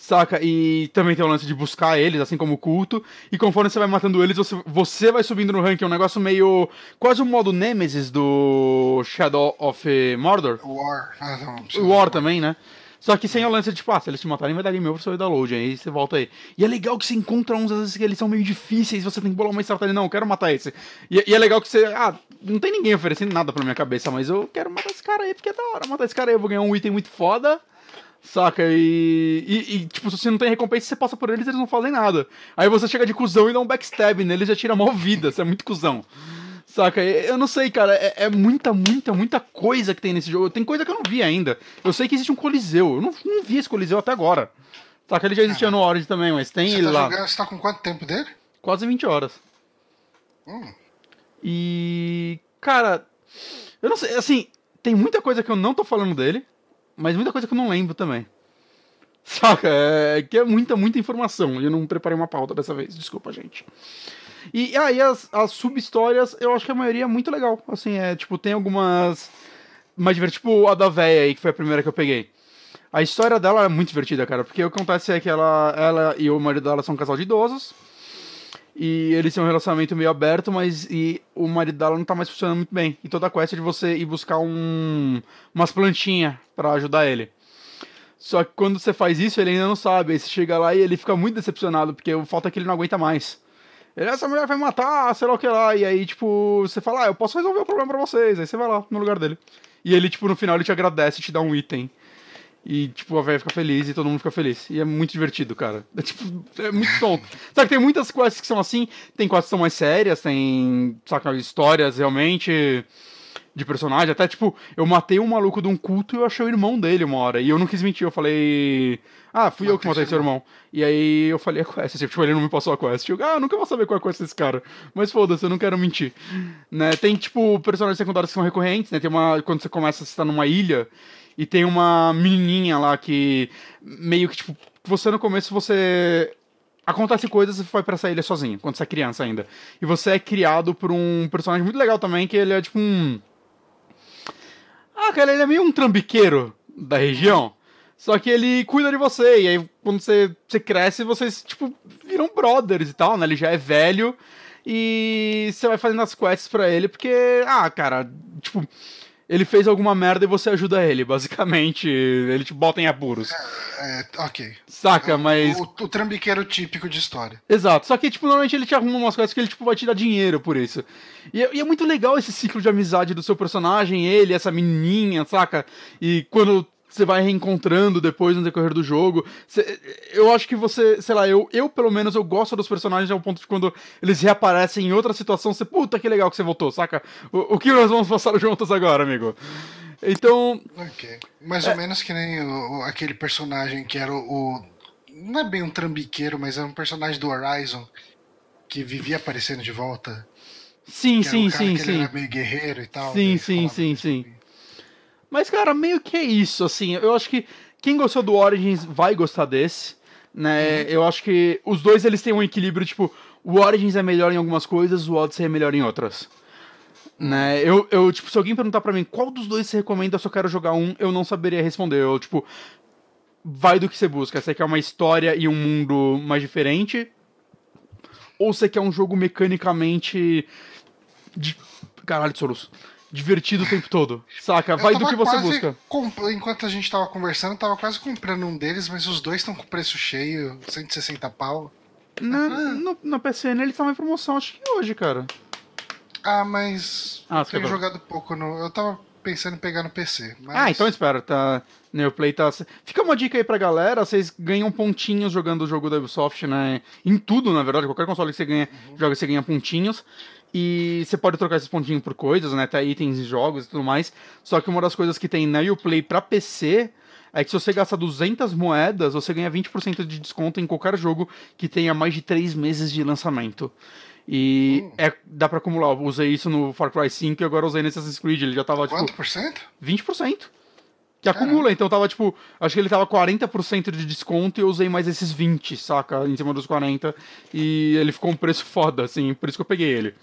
Saca? E também tem o lance de buscar eles, assim como o culto. E conforme você vai matando eles, você, você vai subindo no ranking. É um negócio meio. Quase o um modo Nemesis do Shadow of Mordor. War. Ah, não, War também, né? Só que sem o lance de, tipo, ah, se eles te matarem, vai dar game over, você vai dar load, aí você volta aí. E é legal que você encontra uns, às vezes, que eles são meio difíceis, você tem que bolar uma estratégia, não, eu quero matar esse. E, e, é legal que você, ah, não tem ninguém oferecendo nada pra minha cabeça, mas eu quero matar esse cara aí, porque é da hora matar esse cara aí, eu vou ganhar um item muito foda, Saca? E, e, e, tipo, se você não tem recompensa, você passa por eles eles não fazem nada. Aí você chega de cuzão e dá um backstab neles e já tira mal vida. Você é muito cuzão. Saca? Eu não sei, cara. É, é, muita, muita, muita coisa que tem nesse jogo. Tem coisa que eu não vi ainda. Eu sei que existe um Coliseu. Eu não, não vi esse Coliseu até agora. Saca? Ele já existia no Origin também, mas tem ele tá lá. Jogando, você tá com quanto tempo dele? Quase 20 horas. Hum. E. Cara. Eu não sei. Assim, tem muita coisa que eu não tô falando dele mas muita coisa que eu não lembro também. Saca? É que é muita, muita informação. Eu não preparei uma pauta dessa vez, desculpa, gente. E aí ah, as, as sub-histórias, eu acho que a maioria é muito legal. Assim, é tipo, tem algumas mais divertidas, tipo a da véia aí, que foi a primeira que eu peguei. A história dela é muito divertida, cara, porque o que acontece é que ela, ela e o marido dela são um casal de idosos. E eles têm um relacionamento meio aberto, mas e o marido dela não tá mais funcionando muito bem. E toda a quest é de você ir buscar um, umas plantinhas para ajudar ele. Só que quando você faz isso, ele ainda não sabe. Aí você chega lá e ele fica muito decepcionado, porque o falta é que ele não aguenta mais. Ele, essa mulher vai matar, sei lá o que lá. E aí, tipo, você fala, ah, eu posso resolver o problema pra vocês. Aí você vai lá no lugar dele. E ele, tipo, no final ele te agradece e te dá um item. E, tipo, a velha fica feliz e todo mundo fica feliz. E é muito divertido, cara. É, tipo, é muito tonto. Sabe que tem muitas quests que são assim, tem quests que são mais sérias, tem, saca, histórias realmente de personagem. Até, tipo, eu matei um maluco de um culto e eu achei o irmão dele uma hora. E eu não quis mentir, eu falei... Ah, fui eu que matei seu irmão. E aí eu falei a quest, tipo, ele não me passou a quest. Eu, ah, eu nunca vou saber qual é a quest desse cara. Mas foda-se, eu não quero mentir. Né? Tem, tipo, personagens secundários que são recorrentes, né? Tem uma... Quando você começa, você tá numa ilha e tem uma menininha lá que meio que, tipo, você no começo você acontece coisas e vai para essa ilha sozinho, quando você é criança ainda. E você é criado por um personagem muito legal também, que ele é tipo um. Ah, cara, ele é meio um trambiqueiro da região. Só que ele cuida de você, e aí quando você, você cresce, vocês, tipo, viram brothers e tal, né? Ele já é velho, e você vai fazendo as quests pra ele, porque, ah, cara, tipo, ele fez alguma merda e você ajuda ele, basicamente. Ele te bota em apuros. É, é ok. Saca, mas. O, o, trambiqueiro típico de história. Exato. Só que, tipo, normalmente ele te arruma umas coisas que ele, tipo, vai te dar dinheiro por isso. E é, e é muito legal esse ciclo de amizade do seu personagem, ele, essa menininha, saca? E quando você vai reencontrando depois no decorrer do jogo. Eu acho que você, sei lá, eu, eu pelo menos eu gosto dos personagens ao ponto de quando eles reaparecem em outra situação, você, puta que legal que você voltou, saca? O, o que nós vamos passar juntos agora, amigo? Então. Ok. Mais é... ou menos que nem o, aquele personagem que era o, o, Não é bem um trambiqueiro, mas era um personagem do Horizon que vivia aparecendo de volta. Sim, sim, sim, sim. Ele era meio guerreiro e tal. Sim, sim, sim, sim. Mas, cara, meio que é isso, assim. Eu acho que quem gostou do Origins vai gostar desse, né? Uhum. Eu acho que os dois eles têm um equilíbrio, tipo, o Origins é melhor em algumas coisas, o Odyssey é melhor em outras. Né? Eu, eu, tipo, se alguém perguntar pra mim qual dos dois você recomenda, eu só quero jogar um, eu não saberia responder. Eu, tipo, vai do que você busca. Você quer uma história e um mundo mais diferente? Ou você quer um jogo mecanicamente. De... Caralho, de soluço divertido o tempo todo. Saca? Vai do que você busca. Enquanto a gente tava conversando, tava quase comprando um deles, mas os dois estão com preço cheio, 160 pau. Na, ah. no, na PCN ele tava em promoção, acho que hoje, cara. Ah, mas. Ah, tenho jogado pouco no. Eu tava pensando em pegar no PC. Mas... Ah, então espera, tá. Neoplay tá. Fica uma dica aí pra galera, vocês ganham pontinhos jogando o jogo da Ubisoft, né? Em tudo, na verdade, qualquer console que você ganha, uhum. joga, você ganha pontinhos. E você pode trocar esses pontinhos por coisas, né? Até itens e jogos e tudo mais. Só que uma das coisas que tem na Uplay pra PC é que se você gastar 200 moedas, você ganha 20% de desconto em qualquer jogo que tenha mais de 3 meses de lançamento. E hum. é, dá pra acumular. Eu usei isso no Far Cry 5 e agora usei nesse Assassin's Creed. Ele já tava tipo. Quanto por cento? 20%. Que acumula, então tava tipo. Acho que ele tava 40% de desconto e eu usei mais esses 20, saca? Em cima dos 40. E ele ficou um preço foda, assim, por isso que eu peguei ele.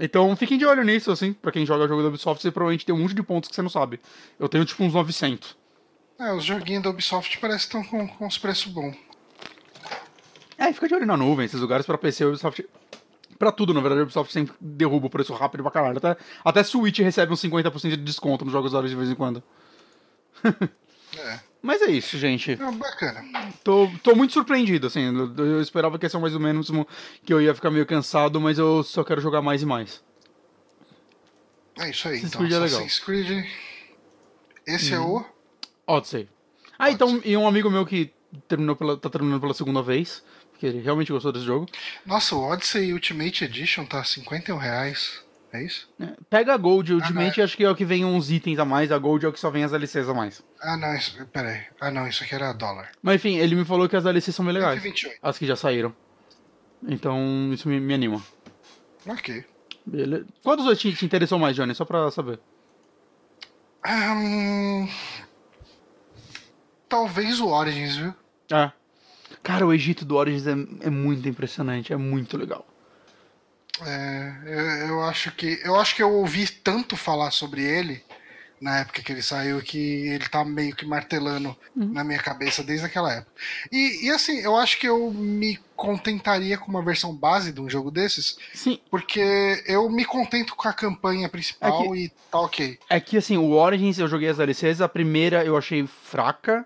Então fiquem de olho nisso, assim, pra quem joga jogo da Ubisoft, você provavelmente tem um monte de pontos que você não sabe. Eu tenho tipo uns 900. É, os joguinhos da Ubisoft parecem que estão com, com os preços bons. É, fica de olho na nuvem, esses lugares pra PC, Ubisoft. Pra tudo, na verdade, a Ubisoft sempre derruba o preço rápido pra caralho. Até, até Switch recebe uns 50% de desconto nos jogos da hora de vez em quando. é. Mas é isso, gente. É bacana. Tô, tô muito surpreendido, assim. Eu, eu esperava que ia ser mais ou menos que eu ia ficar meio cansado, mas eu só quero jogar mais e mais. É isso aí. Assassin's então, Creed é legal. Assassin's Creed. Esse é o. Odyssey. Ah, então, e um amigo meu que terminou pela, tá terminando pela segunda vez, porque ele realmente gostou desse jogo. Nossa, o Odyssey Ultimate Edition tá 51 reais. É isso? É, Pega a Gold, Ah, Ultimate acho que é o que vem uns itens a mais, a Gold é o que só vem as DLCs a mais. Ah, não, isso, peraí. Ah, não, isso aqui era dólar. Mas enfim, ele me falou que as DLCs são bem legais. 128. As que já saíram. Então, isso me, me anima. Ok. Beleza. Qual dos dois te, te interessou mais, Johnny? Só pra saber. Ahn, talvez o Origins, viu? É. Cara, o Egito do Origins é, é muito impressionante, é muito legal. É, eu, eu acho que eu acho que eu ouvi tanto falar sobre ele na época que ele saiu que ele tá meio que martelando na minha cabeça desde aquela época. E, e assim, eu acho que eu me contentaria com uma versão base de um jogo desses, Sim, porque eu me contento com a campanha principal É e tá ok. é que assim, o Origins eu joguei as DLCs, a primeira eu achei fraca,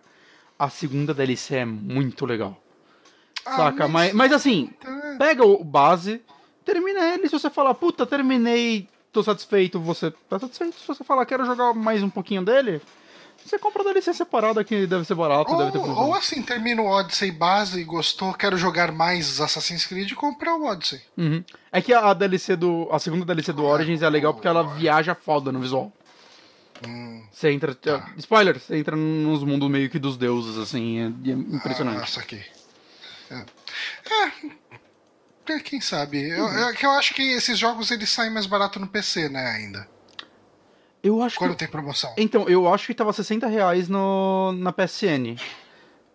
a segunda DLC é muito legal. Ah, Saca? Mas, mas assim, é, pega o base, termina ele, se você falar, puta, terminei, tô satisfeito, você tá satisfeito. Se você falar, quero jogar mais um pouquinho dele, você compra a DLC separada que deve ser barato, deve ter Ou, ou assim, termina o Odyssey base e gostou, quero jogar mais Assassin's Creed, compra o Odyssey. Uhum. É que a DLC do. A segunda DLC do Origins é legal porque ela viaja foda no visual. Hum, Você entra. Spoiler, você entra nos mundos meio que dos deuses, assim, é, é impressionante. Nossa, aqui. É. É, é, quem sabe? Eu, Uhum. é que eu acho que esses jogos eles saem mais barato no PC, né, ainda. eu acho Quando que. tem promoção. Então, eu acho que tava 60 reais no, na PSN.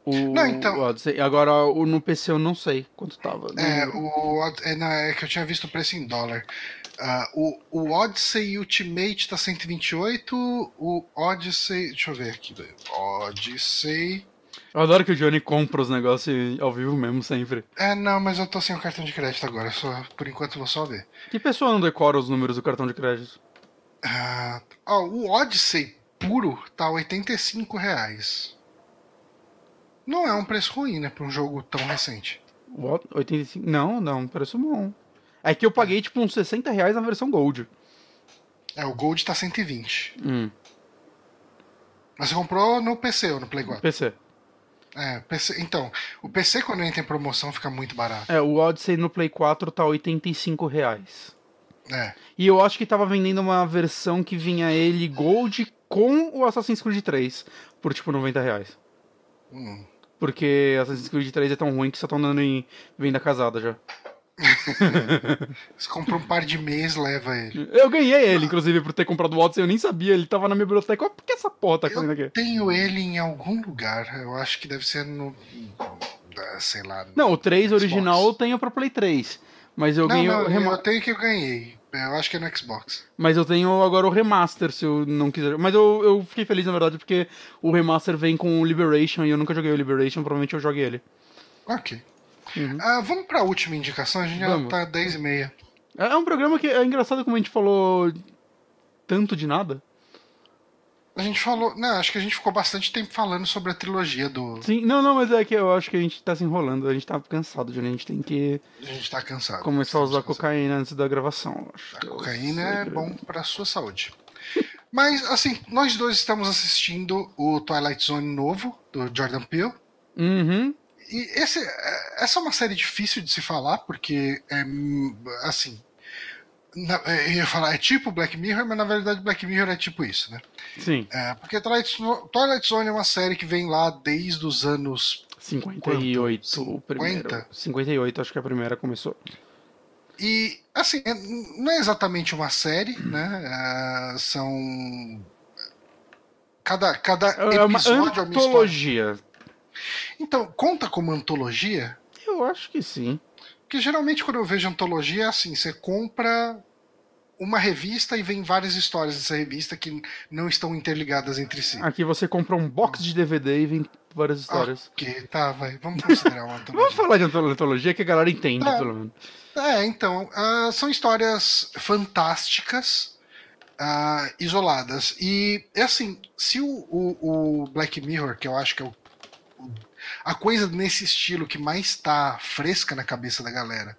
O, Não, então- o. Agora, o, no PC eu não sei quanto tava. É, Não- o, é, na- é que eu tinha visto o preço em dólar. Ah, o, o Odyssey Ultimate tá 128, o Odyssey. Deixa eu ver aqui. Odyssey. Eu adoro que o Johnny compra os negócios ao vivo mesmo, sempre. É, não, mas eu tô sem o cartão de crédito agora. Só, por enquanto vou só ver. Que pessoa não decora os números do cartão de crédito? Ah, ó, o Odyssey puro tá 85 reais. Não é um preço ruim, né, pra um jogo tão recente. What? 85? Não, não, preço bom. É que eu paguei tipo uns 60 reais na versão Gold. É, o Gold tá 120. Hum, Mas você comprou no PC ou no Play 4? PC. É, PC. Então, o PC quando entra em promoção fica muito barato. É, o Odyssey no Play 4 tá 85 reais. É. E eu acho que tava vendendo uma versão que vinha ele Gold com o Assassin's Creed 3 por tipo 90 reais. Hum. Porque Assassin's Creed 3 é tão ruim que só estão dando em venda casada já. Você compra um par de mês, leva ele. Eu ganhei ele, inclusive, por ter comprado o Odyssey, eu nem sabia, ele tava na minha biblioteca. Por que essa porra tá fazendo aqui? Tenho ele em algum lugar. Eu acho que deve ser no. Sei lá. Não, o 3 original eu tenho pra Play 3. Mas eu não, ganhei não, o rema- eu tenho que eu ganhei. Eu acho que é no Xbox. Mas eu tenho agora o remaster, se eu não quiser. Mas eu, eu fiquei feliz, na verdade, porque o remaster vem com o Liberation e eu nunca joguei o Liberation, provavelmente eu joguei ele. Ok. Uhum. Ah, vamos pra última indicação, a gente já Vamos. tá 10 e meia. É é um programa que é engraçado como a gente falou tanto de nada. A gente falou. Não, acho que a gente ficou bastante tempo falando sobre a trilogia do. Sim, não, não, mas é que eu acho que a gente tá se enrolando, a gente tá cansado, Johnny. A gente tem que A gente tá cansado. começar a usar cocaína antes da gravação. Acho A é cocaína é bom pra sua saúde. Mas, assim, nós dois estamos assistindo o Twilight Zone novo, do Jordan Peele. Uhum. E esse, é- essa é uma série difícil de se falar, porque é hum, assim. na- é, eu ia falar, é tipo Black Mirror, mas na verdade Black Mirror é tipo isso, né? Sim, É, porque Twilight, Zo- Twilight Zone é uma série que vem lá desde os anos. 58 o primeiro. 50? 58, acho que a primeira começou. E, assim, é- não é exatamente uma série, né? É, são. Cada, cada É uma episódio é uma história. Então, conta como antologia? Eu acho que sim. Porque geralmente quando eu vejo antologia é assim, você compra uma revista e vem várias histórias dessa revista que não estão interligadas entre si. Aqui você compra um box de DVD e vem várias histórias. Ok, tá, vai. Vamos considerar uma Vamos antologia. falar de antologia que a galera entende, Tá. pelo menos. É, então, ah, são histórias fantásticas uh, isoladas. E, é assim, se o, o, o, Black Mirror, que eu acho que é o, a coisa nesse estilo que mais está fresca na cabeça da galera,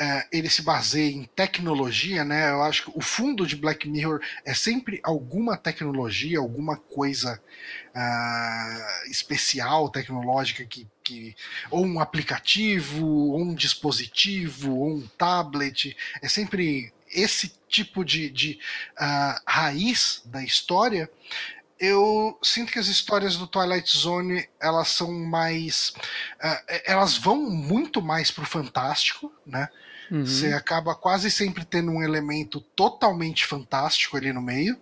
uh, ele se baseia em tecnologia, né? Eu acho que o fundo de Black Mirror é sempre alguma tecnologia, alguma coisa uh, especial, tecnológica que, que. ou um aplicativo, ou um dispositivo, ou um tablet. É sempre esse tipo de, de uh, raiz da história, eu sinto que as histórias do Twilight Zone elas são mais, uh, elas vão muito mais pro fantástico, né? Uhum. Você acaba quase sempre tendo um elemento totalmente fantástico ali no meio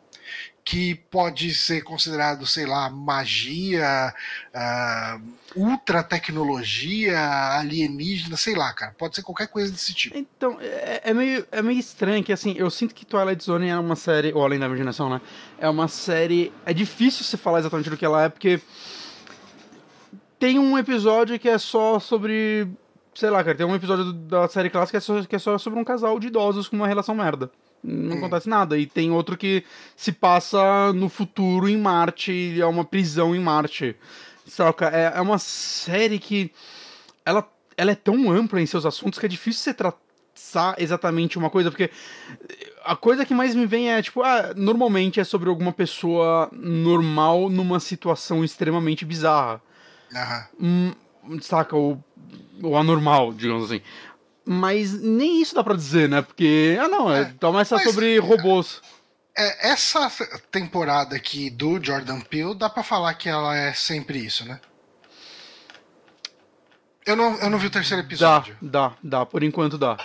que pode ser considerado, sei lá, magia, uh, ultra tecnologia, alienígena, sei lá, cara. Pode ser qualquer coisa desse tipo. Então, é, é, meio, é meio estranho que, assim, eu sinto que Twilight Zone é uma série, ou Além da Imaginação, né? É uma série. É difícil você falar exatamente do que ela é, porque. Tem um episódio que é só sobre. Sei lá, cara, tem um episódio da série clássica que é só, que é só sobre um casal de idosos com uma relação merda não hum. acontece nada. E tem outro que se passa no futuro em Marte, é uma prisão em Marte. Saca? É, é uma série que ela, ela é tão ampla em seus assuntos que é difícil você traçar exatamente uma coisa, porque a coisa que mais me vem é, tipo, ah, normalmente é sobre alguma pessoa normal numa situação extremamente bizarra. Uhum. Hum, saca? Ou, ou anormal, digamos assim. Mas nem isso dá pra dizer, né? Porque, ah não, é, é tá mais sobre robôs. É, essa temporada aqui do Jordan Peele, dá pra falar que ela é sempre isso, né? Eu não, eu não vi o terceiro episódio. Dá, dá, dá. Por enquanto dá.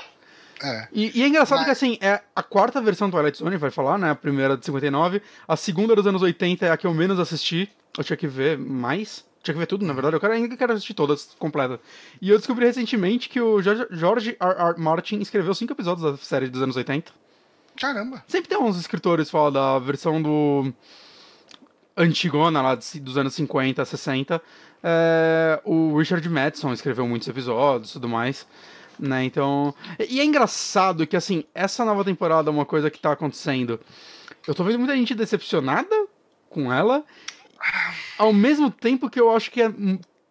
É. E, e, é engraçado Mas... que, assim, é a quarta versão do Twilight Zone, vai falar, né? A primeira de 59. A segunda dos anos 80 é a que eu menos assisti. Eu tinha que ver mais. Tinha que ver tudo, na verdade. Eu quero, ainda quero assistir todas completa. E eu descobri recentemente que o George R. R. Martin escreveu cinco episódios da série dos anos 80. Caramba! Sempre tem uns escritores fala da versão do. Antigona, lá dos anos 50, 60. É, o Richard Madison escreveu muitos episódios e tudo mais. Né, então. E é engraçado que, assim, essa nova temporada é uma coisa que tá acontecendo. Eu tô vendo muita gente decepcionada com ela ao mesmo tempo que eu acho que é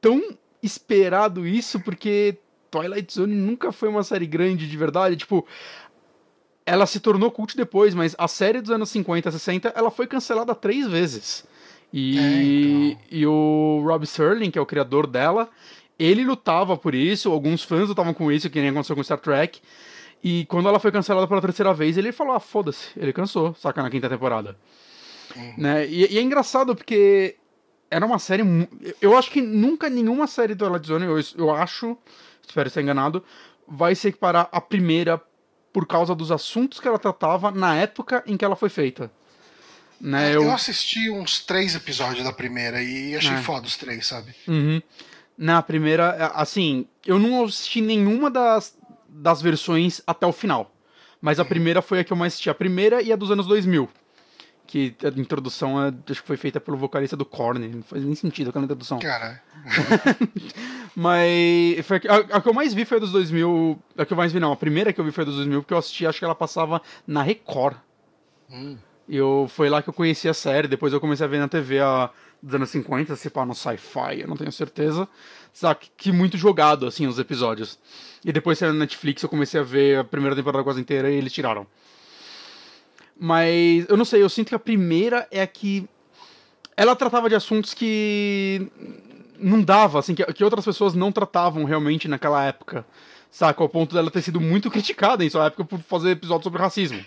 tão esperado isso, porque Twilight Zone nunca foi uma série grande de verdade. Tipo, ela se tornou cult depois, mas a série dos anos 50, 60, ela foi cancelada três vezes. E, é, então. e o Rob Serling, que é o criador dela, ele lutava por isso, alguns fãs lutavam com isso, que nem aconteceu com Star Trek. E quando ela foi cancelada pela terceira vez, ele falou: ah, foda-se, ele cansou, saca, na quinta temporada. Uhum. Né? E, e, é engraçado porque era uma série. Eu acho que nunca nenhuma série do Twilight Zone, eu, eu acho, espero estar enganado, vai se equiparar à primeira por causa dos assuntos que ela tratava na época em que ela foi feita. Né, é, eu... eu assisti uns três episódios da primeira e achei é. foda os três, sabe? Uhum. Na primeira, assim, eu não assisti nenhuma das, das versões até o final. Mas a uhum. primeira foi a que eu mais assisti. A primeira e a dos anos 2000 que a introdução é, acho que foi feita pelo vocalista do Korn. Não faz nem sentido aquela introdução. Cara. Mas foi a, a, que eu mais vi foi a dos 2000. A que eu mais vi, não. A primeira que eu vi foi a dos 2000, porque eu assisti, acho que ela passava na Record. Hum. E eu, foi lá que eu conheci a série. Depois eu comecei a ver na TV a, dos anos 50, se pá, no sci-fi, eu não tenho certeza. Sabe, que muito jogado, assim, os episódios. E depois saiu na Netflix, eu comecei a ver a primeira temporada quase inteira e eles tiraram. Mas eu não sei, eu sinto que a primeira é a que. Ela tratava de assuntos que não dava, assim, que, que outras pessoas não tratavam realmente naquela época. Saca? Ao ponto dela ter sido muito criticada em sua época por fazer episódios sobre racismo.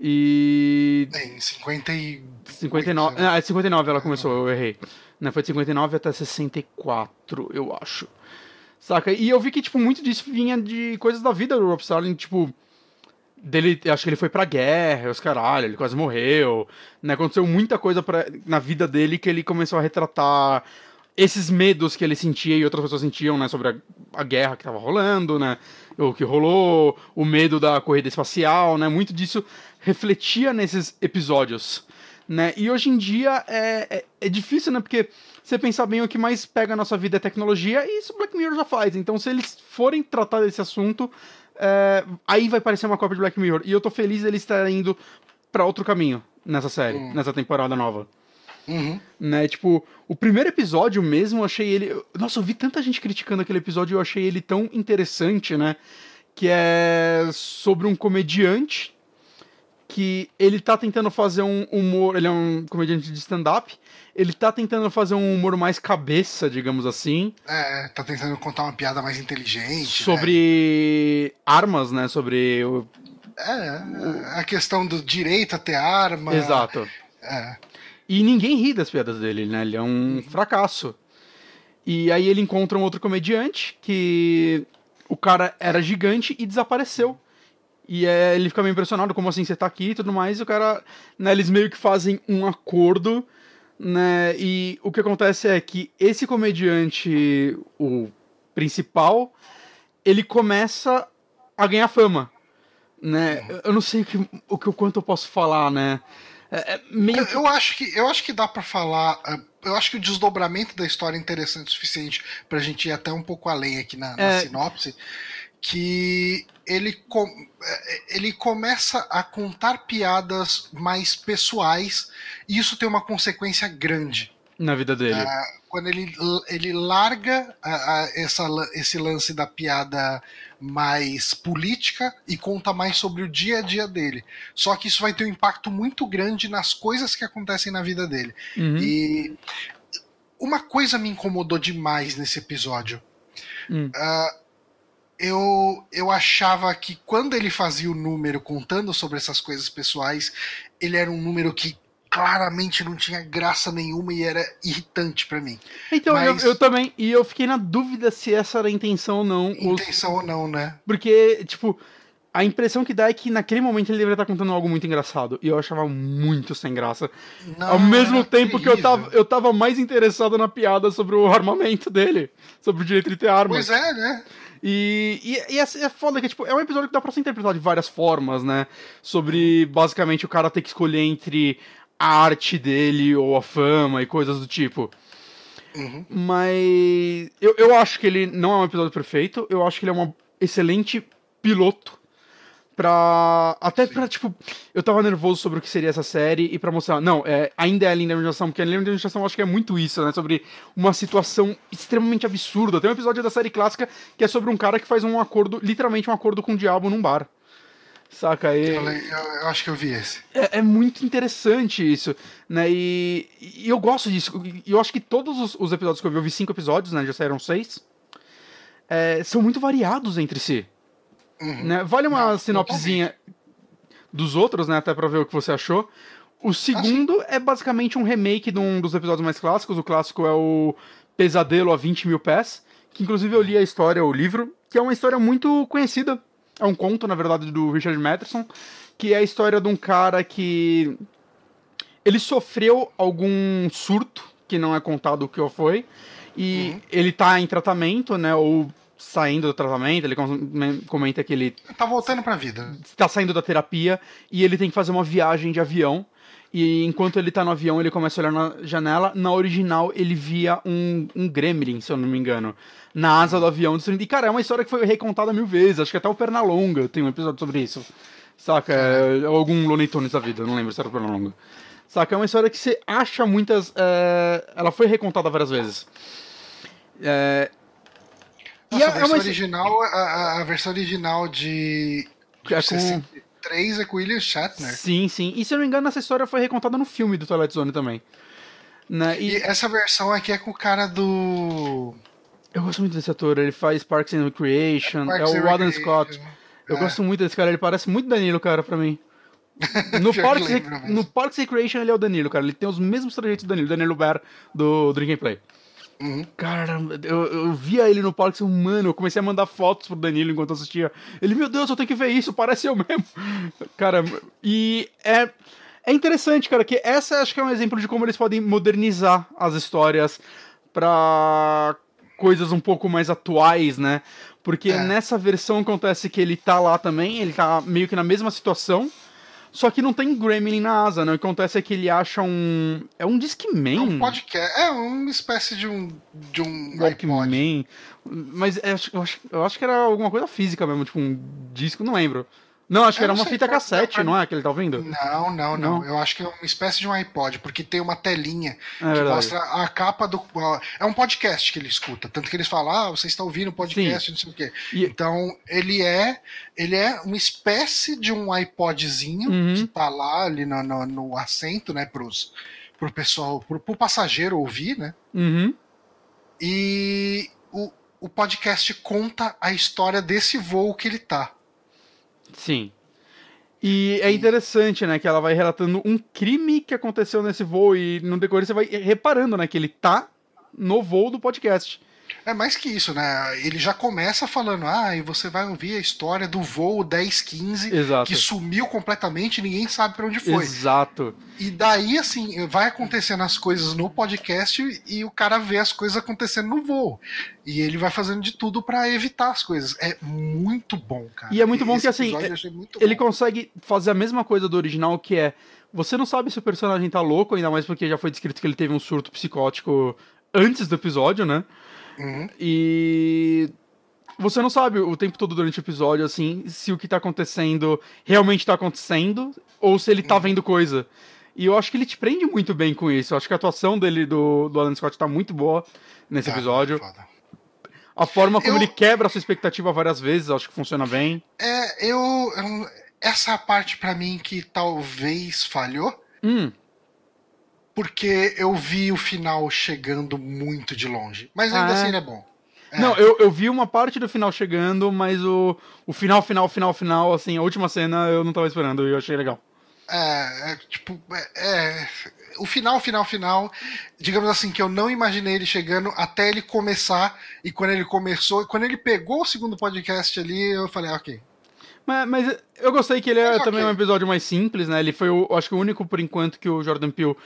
E. Em 50 e... 59. Né? Ah, 59 ela começou, eu errei. Não, foi de 59 até 64, eu acho. Saca? E eu vi que, tipo, muito disso vinha de coisas da vida do Rob Starling, tipo dele, acho que ele foi pra guerra, os caralho, ele quase morreu, né? Aconteceu muita coisa pra, na vida dele que ele começou a retratar esses medos que ele sentia e outras pessoas sentiam, né, sobre a, a guerra que tava rolando, né, o que rolou, o medo da corrida espacial, né, muito disso refletia nesses episódios, né, e hoje em dia é, é, é difícil, né, porque você pensar bem, o que mais pega a nossa vida é tecnologia, e isso Black Mirror já faz, então se eles forem tratar desse assunto, é, aí vai parecer uma cópia de Black Mirror. E eu tô feliz eles estarem indo pra outro caminho nessa série, nessa temporada nova. Uhum. Né, tipo, o primeiro episódio mesmo, eu achei ele. Nossa, eu vi tanta gente criticando aquele episódio e eu achei ele tão interessante, né? Que é sobre um comediante que ele tá tentando fazer um humor. Ele é um comediante de stand-up. Ele tá tentando fazer um humor mais cabeça, digamos assim. É, tá tentando contar uma piada mais inteligente. Sobre armas, né? Sobre. o- Né? É, a questão do direito a ter arma. Exato. É. E ninguém ri das piadas dele, né? Ele é um fracasso. E aí ele encontra um outro comediante que o cara era gigante e desapareceu. E é, ele fica meio impressionado, como assim você tá aqui e tudo mais. E o cara, né, eles meio que fazem um acordo, né? E o que acontece é que esse comediante, o principal, ele começa a ganhar fama, né? Eu- não sei o que, o que o quanto eu posso falar, né? É, é meio Eu, eu acho que, eu acho que dá pra falar. é, Eu acho que o desdobramento da história é interessante o suficiente pra gente ir até um pouco além aqui na, na É. sinopse. Que ele, com- é, ele começa a contar piadas mais pessoais e isso tem uma consequência grande. na vida dele. Ah, quando ele, ele larga a- a- essa, esse lance da piada mais política e conta mais sobre o dia a dia dele. Só que isso vai ter um impacto muito grande nas coisas que acontecem na vida dele. Uhum. E uma coisa me incomodou demais nesse episódio. Hum. Ah, eu, eu achava que quando ele fazia o número contando sobre essas coisas pessoais, ele era um número que claramente não tinha graça nenhuma e era irritante pra mim. Então, mas- eu, eu também. E eu fiquei na dúvida se essa era a intenção ou não. Intenção ou não, né? Porque, tipo, a impressão que dá é que naquele momento ele deveria estar contando algo muito engraçado. E eu achava muito sem graça. Não, Ao mesmo tempo que eu terrível. tava, eu tava mais interessado na piada sobre o armamento dele. Sobre o direito de ter armas. Pois é, né? E, e, e é, é foda que, tipo, é um episódio que dá pra ser interpretado de várias formas, né? Sobre, basicamente, o cara ter que escolher entre a arte dele ou a fama e coisas do tipo. Uhum. Mas eu, eu acho que ele não é um episódio perfeito. Eu acho que ele é um excelente piloto pra. Até pra, tipo, eu tava nervoso sobre o que seria essa série e pra mostrar. Não, é, ainda é a linda administração, porque a linda administração eu acho que é muito isso, né? Sobre uma situação extremamente absurda. Tem um episódio da série clássica que é sobre um cara que faz um acordo, literalmente um acordo com o diabo num bar. Saca? E, Eu, eu- eu acho que eu vi esse. é, é muito interessante isso, né? E, e eu gosto disso. E eu acho que todos os, os episódios que eu vi, eu vi cinco episódios, né? Já saíram seis. é, são muito variados entre si. Uhum. Né? Vale uma Não, sinopsezinha dos outros, né? Até pra ver o que você achou. O segundo é basicamente um remake de um dos episódios mais clássicos. O clássico é o Pesadelo a 20 mil pés. Que inclusive eu li a história, o livro, que é uma história muito conhecida. É um conto, na verdade, do Richard Matheson, que é a história de um cara que. Ele sofreu algum surto, que não é contado o que foi, e Uhum. ele tá em tratamento, né? Ou saindo do tratamento, ele com- comenta que ele Tá voltando pra vida. tá saindo da terapia e ele tem que fazer uma viagem de avião. E enquanto ele tá no avião, ele começa a olhar na janela. Na original, ele via um, um gremlin, se eu não me engano, na asa do avião. E, cara, é uma história que foi recontada mil vezes. Acho que até o Pernalonga tem um episódio sobre isso. Saca? É, algum Looney Tunes da vida, não lembro se era o Pernalonga. Saca? É uma história que você acha muitas... é, Ela foi recontada várias vezes. É, Nossa, é- a, é versão uma- original, a, a- a versão original de É com- 63 é com William Shatner. Sim, sim. E se eu não me engano, essa história foi recontada no filme do Twilight Zone também. Né? E E essa versão aqui é com o cara do. eu gosto muito desse ator, ele faz Parks and Recreation, Parks é and o Adam. Scott. Eu É. gosto muito desse cara, ele parece muito Danilo, cara, pra mim. No Parks, no Parks and Recreation ele é o Danilo, cara. Ele tem os mesmos trajeitos do Danilo, Danilo Bear do Drink and Play. Uhum. Cara, eu, eu via ele no Parks e, mano, eu comecei a mandar fotos pro Danilo enquanto assistia. Ele, meu Deus, eu tenho que ver isso, parece eu mesmo. Cara, e é, é interessante, cara, que essa acho que é um exemplo de como eles podem modernizar as histórias pra coisas um pouco mais atuais, né? Porque É. nessa versão acontece que ele tá lá também, ele tá meio que na mesma situação, só que não tem Gremlin na asa, né? O que acontece é que ele acha um. É um Discman. É um podcast. É uma espécie de um. De um. Walkman. Mas é, eu acho, eu acho que era alguma coisa física mesmo, tipo um disco, não lembro. Não, acho que Eu era uma sei, fita cassete, pra- não é? Que ele tá ouvindo? Não, não, não, Não? Eu acho que é uma espécie de um iPod, porque tem uma telinha É que verdade. mostra a capa do. É um podcast que ele escuta. Tanto que eles falam, ah, você está ouvindo o podcast, não sei o quê. E- Então, ele é. Ele é uma espécie de um iPodzinho Uhum. que tá lá ali no, no, no assento, né, pros, pro pessoal, pro, pro passageiro ouvir, né? Uhum. E o, o podcast conta a história desse voo que ele tá. Sim. E é interessante, né, que ela vai relatando um crime que aconteceu nesse voo e no decorrer você vai reparando, né, que ele tá no voo do podcast. É mais que isso, né? Ele já começa falando, ah, e você vai ouvir a história do voo 1015 Exato. que sumiu completamente, ninguém sabe pra onde foi. Exato. E daí, assim, vai acontecendo as coisas no podcast e o cara vê as coisas acontecendo no voo. E ele vai fazendo de tudo pra evitar as coisas. É muito bom, cara. E é muito bom Esse que, assim, é- Ele bom. consegue fazer a mesma coisa do original, que é você não sabe se o personagem tá louco, ainda mais porque já foi descrito que ele teve um surto psicótico antes do episódio, né? Uhum. E você não sabe o tempo todo durante o episódio, assim, se o que tá acontecendo realmente tá acontecendo ou se ele tá vendo coisa. E eu acho que ele te prende muito bem com isso. Eu acho que a atuação dele, do, do Alan Scott, tá muito boa nesse Tá, episódio. foda. A forma como Eu- ele quebra a sua expectativa várias vezes, acho que funciona bem. É, eu, eu- Essa é parte pra mim que talvez falhou. Hum, Porque eu vi o final chegando muito de longe. Mas ainda Ah, é? assim ele é bom. É. Não, eu, eu vi uma parte do final chegando, mas o, o final, final, final, final, assim, a última cena eu não tava esperando e eu achei legal. É, é, tipo, é, é, o final, final, final, digamos assim, que eu não imaginei ele chegando até ele começar, e quando ele começou, quando ele pegou o segundo podcast ali, eu falei, ah, ok. Mas, mas eu gostei que ele é Mas também ok. um episódio mais simples, né? Ele foi, o, acho que o único, por enquanto, que o Jordan Peele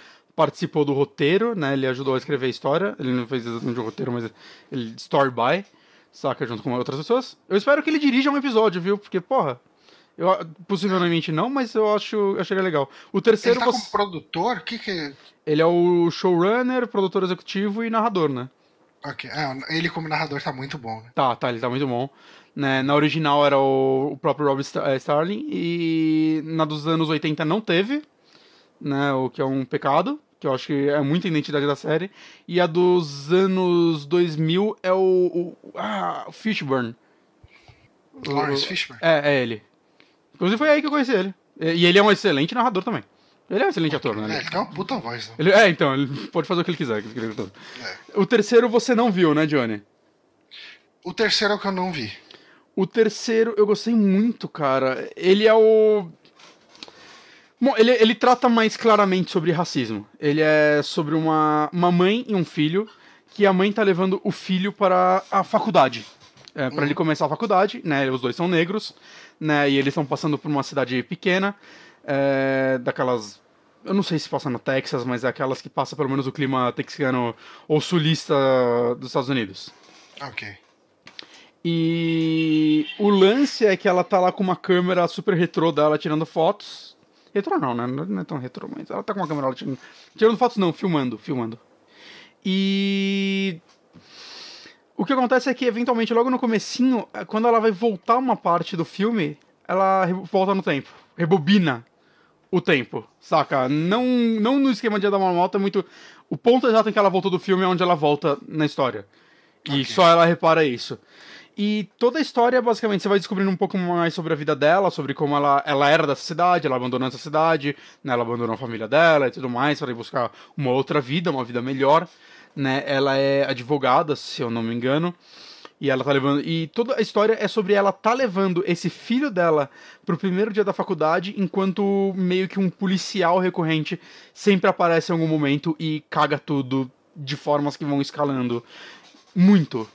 participou do roteiro, né? Ele ajudou a escrever a história. Ele não fez exatamente o roteiro, mas ele story by, saca? Junto com outras pessoas. Eu espero que ele dirija um episódio, viu? Porque, porra, eu, possivelmente não, mas eu acho, achei ele legal. O Ele terceiro, tá você- como produtor? Que que... ele é o showrunner, produtor executivo e narrador, né? Ok, é, ele como narrador tá muito bom, né? Tá, tá, ele tá muito bom. Né, na original era o, o próprio Rob eh, Starling e na dos anos 80 não teve, né, o que é um pecado, que eu acho que é muita identidade da série. E a dos anos 2000 é o, o ah, o Fishburne. Lawrence Fishburne. É, é ele. Inclusive foi aí que eu conheci ele. E ele é um excelente narrador também. Ele é um excelente ator, né? É, ele tem uma puta voz, né? Ele, é, então, ele pode fazer o que ele quiser. que ele quiser. É. O terceiro você não viu, né, Johnny? O terceiro é o que eu não vi. O terceiro eu gostei muito, cara. Ele é o. Bom, ele, ele trata mais claramente sobre racismo. Ele é sobre uma, uma mãe e um filho, que a mãe tá levando o filho para a faculdade. É, para ele começar a faculdade, né? Os dois são negros, né? E eles estão passando por uma cidade pequena, é, daquelas. Eu não sei se passa no Texas, mas é aquelas que passa pelo menos o clima texano ou sulista dos Estados Unidos. Ok. E o lance é que ela tá lá com uma câmera super retrô dela tirando fotos. Retrô não, né? Não é tão retrô, mas ela tá com uma câmera lá tirando. Tirando fotos não, filmando, filmando. E. O que acontece é que, eventualmente, logo no comecinho, eh, quando ela vai voltar uma parte do filme, ela volta no tempo. Rebobina o tempo, saca? Não, não no esquema de dar uma volta, é muito. O ponto exato em que ela voltou do filme é onde ela volta na história. E Ok. só ela repara isso. E toda a história, basicamente, você vai descobrindo um pouco mais sobre a vida dela, sobre como ela, ela era dessa cidade, ela abandonou essa cidade, né, ela abandonou a família dela e tudo mais, para ir buscar uma outra vida, uma vida melhor. Né? Ela é advogada, se eu não me engano. E ela tá levando. E toda a história é sobre ela tá levando esse filho dela pro primeiro dia da faculdade, enquanto meio que um policial recorrente sempre aparece em algum momento e caga tudo de formas que vão escalando muito.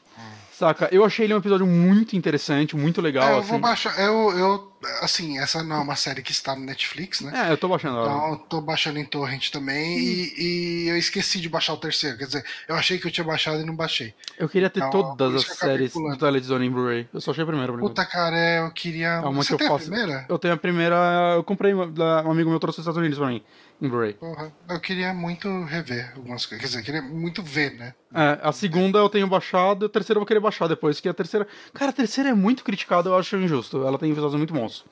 Saca? Eu achei ele um episódio muito interessante, muito legal, É, eu assim. vou baixar. Eu, eu, assim, essa não é uma série que está no Netflix, né? É, eu tô baixando ela. Então, eu tô baixando em torrent também e, e eu esqueci de baixar o terceiro. Quer dizer, eu achei que eu tinha baixado e não baixei. Eu queria ter Então, todas as séries do pulando. Televisão em Blu-ray. Eu só achei a primeira, por. Puta, cara, eu queria. É uma Você que eu tem faço. a primeira? Eu tenho a primeira, eu comprei, um amigo meu trouxe dos Estados Unidos pra mim, Blu-ray. Porra, eu queria muito rever algumas coisas. Quer dizer, eu queria muito ver, né? É, a segunda eu tenho baixado, a terceira eu vou querer baixar depois, que a terceira... Cara, a terceira é muito criticada, eu acho injusto. Ela tem visuais muito bons.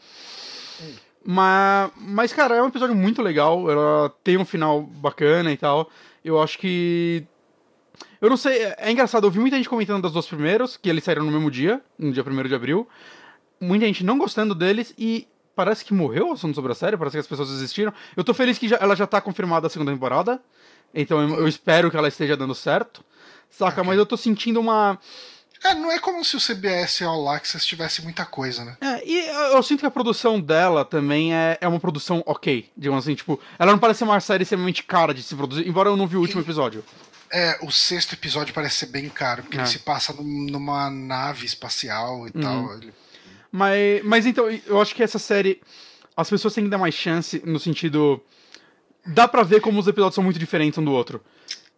Mas, mas, cara, é um episódio muito legal. Ela tem um final bacana e tal. Eu acho que. Eu não sei, é engraçado, eu vi muita gente comentando das duas primeiras, que eles saíram no mesmo dia, no dia 1 de abril. Muita gente não gostando deles e parece que morreu o assunto sobre a série, parece que as pessoas desistiram. Eu tô feliz que já, ela já tá confirmada a segunda temporada. Então eu, eu espero que ela esteja dando certo. Saca? Mas eu tô sentindo uma. É, não é como se o CBS All Access tivesse muita coisa, né? É, e eu, eu sinto que a produção dela também é, é uma produção ok, digamos assim, tipo, ela não parece uma série extremamente cara de se produzir, embora eu não vi o último episódio. É, o sexto episódio parece ser bem caro, porque É. ele se passa num- numa nave espacial e tal. Ele- Mas, mas então, eu acho que essa série, as pessoas têm que dar mais chance no sentido. Dá pra ver como os episódios são muito diferentes um do outro.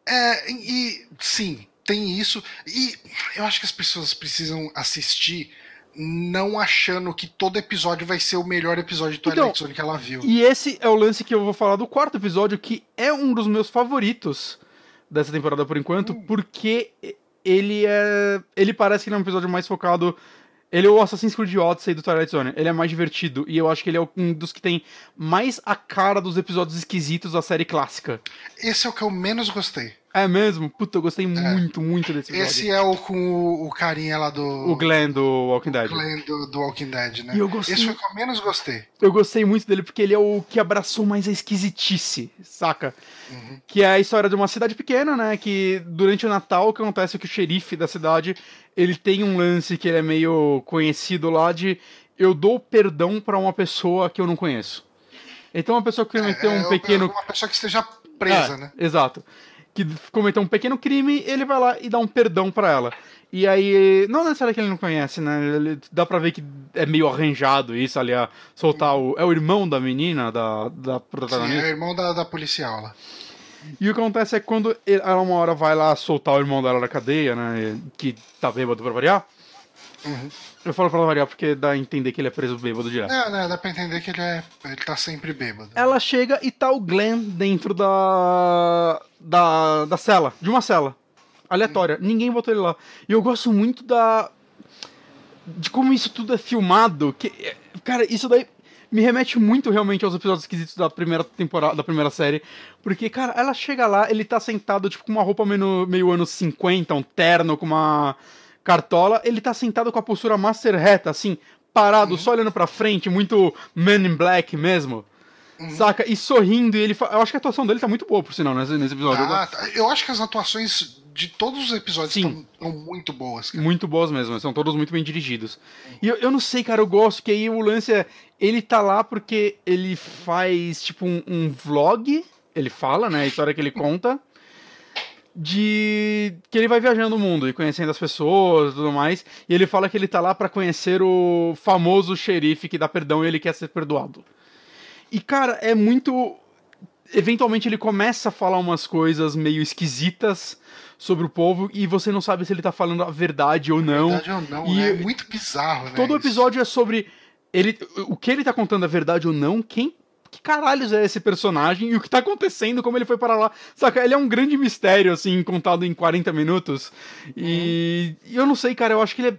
É, e sim, tem isso. E eu acho que as pessoas precisam assistir não achando que todo episódio vai ser o melhor episódio de Twilight Então, Zone que ela viu. E esse é o lance que eu vou falar do quarto episódio, que é um dos meus favoritos dessa temporada por enquanto, porque ele é. Ele parece que ele é um episódio mais focado. Ele é o Assassin's Creed Odyssey do Twilight Zone. Ele é mais divertido. E eu acho que ele é um dos que tem mais a cara dos episódios esquisitos da série clássica. Esse é o que eu menos gostei. É mesmo? Puta, eu gostei muito, muito desse episódio. Esse é o com o, o carinha lá do. O Glenn do Walking Dead. Glenn do, do Walking Dead, né? E eu gostei- Esse foi o que eu menos gostei. Eu gostei muito dele porque ele é o que abraçou mais a esquisitice, saca? Que é a história de uma cidade pequena, né? Que durante o Natal o que acontece é que o xerife da cidade ele tem um lance que ele é meio conhecido lá de eu dou perdão pra uma pessoa que eu não conheço. Então uma pessoa que cometeu é um pequeno Uma pessoa que esteja presa, é, né? Exato. Que cometeu um pequeno crime, ele vai lá e dá um perdão pra ela. E aí, não necessariamente que ele não conhece, né? Ele, dá pra ver que é meio arranjado isso ali, a soltar o. É o irmão da menina, da, da Sim, é protagonista. o irmão da, da policial lá. E o que acontece é que quando ela uma hora vai lá soltar o irmão dela da cadeia, né? Que tá bêbado pra variar. Uhum. Eu falo pra variar porque dá a entender que ele é preso bêbado direto. É, né? Dá pra entender que ele, é, ele tá sempre bêbado. Ela chega e tá o Glenn dentro da. Da. da cela, de uma cela. Aleatória. Ninguém botou ele lá. E eu gosto muito da. de como isso tudo é filmado. Que, é, cara, isso daí me remete muito realmente aos episódios esquisitos da primeira temporada, da primeira série. Porque, cara, ela chega lá, ele tá sentado, tipo, com uma roupa meio, meio anos 50, um terno com uma cartola. Ele tá sentado com a postura master reta, assim, parado, só olhando pra frente, muito Man in Black mesmo. Saca? E sorrindo, e ele fa... Eu acho que a atuação dele tá muito boa, por sinal, nesse, nesse episódio. Ah, tá. eu acho que as atuações de todos os episódios estão muito boas, cara. Muito boas mesmo, são todos muito bem dirigidos. E eu, eu não sei, cara, eu gosto que aí o lance é. Ele tá lá porque ele faz, tipo, um, um vlog, ele fala, né? A história que ele conta. De que ele vai viajando o mundo e conhecendo as pessoas e tudo mais. E ele fala que ele tá lá pra conhecer o famoso xerife que dá perdão e ele quer ser perdoado. E, cara, é muito. Eventualmente ele começa a falar umas coisas meio esquisitas sobre o povo e você não sabe se ele tá falando a verdade ou não. Verdade ou não, E né? É muito bizarro, né? Todo o isso. episódio é sobre ele, o que ele tá contando é verdade ou não, quem que caralhos é esse personagem e o que tá acontecendo, como ele foi para lá. Saca, ele é um grande mistério, assim, contado em 40 minutos. E, e eu não sei, cara, eu acho que ele é.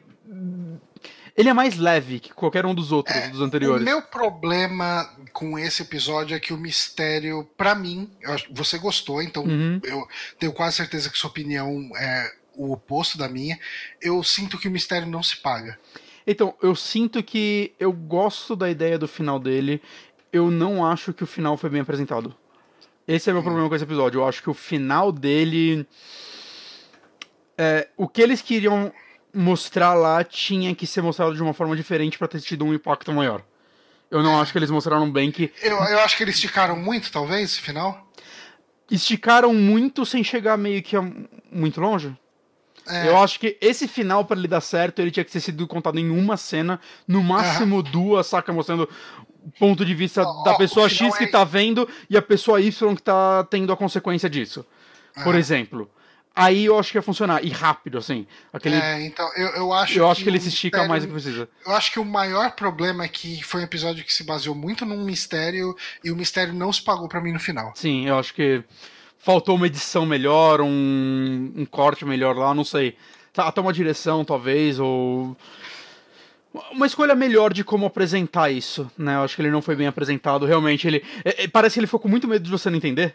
Ele é mais leve que qualquer um dos outros, dos O anteriores. meu problema com esse episódio é que o mistério, pra mim, você gostou, então Uhum. eu tenho quase certeza que sua opinião é o oposto da minha. Eu sinto que o mistério não se paga. Então, eu sinto que eu gosto da ideia do final dele. Eu não acho que o final foi bem apresentado. Esse é meu problema com esse episódio. Eu acho que o final dele. é, o que eles queriam mostrar lá tinha que ser mostrado de uma forma diferente pra ter tido um impacto maior. Eu não acho que eles mostraram bem que Eu, eu acho que eles esticaram muito, talvez, esse final. esticaram muito sem chegar meio que a- muito longe. É. Eu acho que esse final, pra ele dar certo, ele tinha que ter sido contado em uma cena, no máximo duas, saca? Mostrando o ponto de vista Ó, da pessoa X que é- tá vendo e a pessoa Y que tá tendo a consequência disso. Por Ah. exemplo. Aí eu acho que ia funcionar. E rápido, assim. Aquele. É, então, eu, eu acho eu acho que ele se estica mistério- mais do que precisa. Eu acho que o maior problema é que foi um episódio que se baseou muito num mistério e o mistério não se pagou pra mim no final. Sim, eu acho que faltou uma edição melhor, um, um corte melhor lá, não sei. Tá, Até uma direção, talvez, ou. uma escolha melhor de como apresentar isso, né? Eu acho que ele não foi bem apresentado. Realmente, ele. É, é, parece que ele ficou com muito medo de você não entender.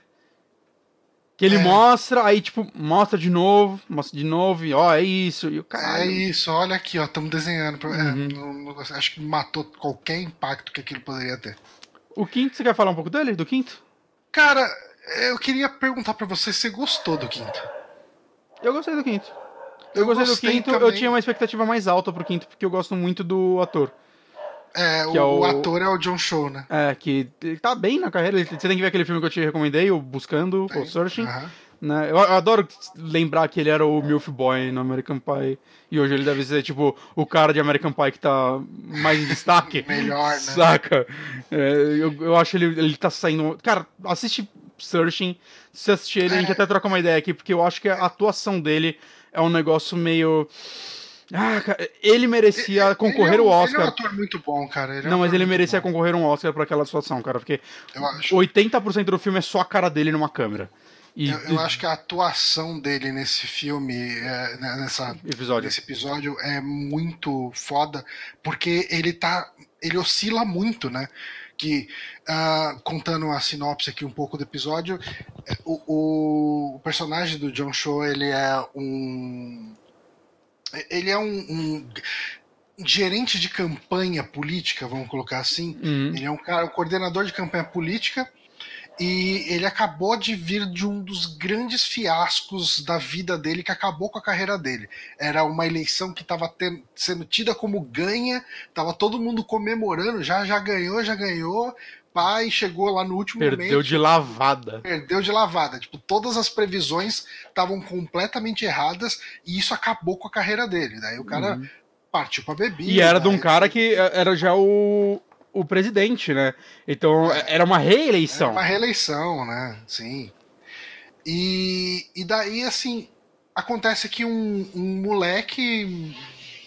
Que ele É. mostra, aí, tipo, mostra de novo, mostra de novo, e ó, é isso. E o cara. É isso, olha aqui, ó, estamos desenhando. pra- é, Uhum. não- não- acho que matou qualquer impacto que aquilo poderia ter. O quinto, você quer falar um pouco dele? Do quinto? Cara, eu queria perguntar pra você se você gostou do quinto. Eu gostei do quinto. Eu, gostei, do quinto, eu também. tinha uma expectativa mais alta pro quinto, porque eu gosto muito do ator. É, é o, o- ator é o John Show, né? É, que ele tá bem na carreira. Você tem que ver aquele filme que eu te recomendei, o Buscando, o Searching. Né? Eu, eu adoro lembrar que ele era o Milf Boy no American Pie. E hoje ele deve ser, tipo, o cara de American Pie que tá mais em destaque. Melhor, né? Saca? É, eu, eu acho ele, ele tá saindo. Cara, assiste Searching. Se assistir ele, a gente É. até troca uma ideia aqui, porque eu acho que a atuação dele é um negócio meio. Ah, cara, ele merecia concorrer Ele é um- ao Ele é um Oscar. ator muito bom, cara. Ele é um Não, mas ator ele merecia bom, concorrer um Oscar pra aquela atuação, cara, porque Eu acho. 80% do filme é só a cara dele numa câmera. E, Eu, eu acho que a atuação dele nesse filme, é, né, nessa, episódio. nesse episódio, é muito foda, porque ele tá. Ele oscila muito, né? Que, ah, contando a sinopse aqui um pouco do episódio, é, o, o, o personagem do John Cho, ele é um. Ele é um, um gerente de campanha política, vamos colocar assim. Uhum. Ele é um cara, um coordenador de campanha política e ele acabou de vir de um dos grandes fiascos da vida dele que acabou com a carreira dele. Era uma eleição que estava sendo tida como ganha, tava todo mundo comemorando, já já ganhou, já ganhou. Pai chegou lá no último Perdeu momento, de lavada. perdeu de lavada. Tipo, todas as previsões estavam completamente erradas e isso acabou com a carreira dele. Daí o cara Uhum. partiu pra bebida. E era de um cara que era já o, o presidente, né? Então É. era uma É reeleição. uma reeleição, né? Sim. E, e daí, assim, acontece que um, um moleque,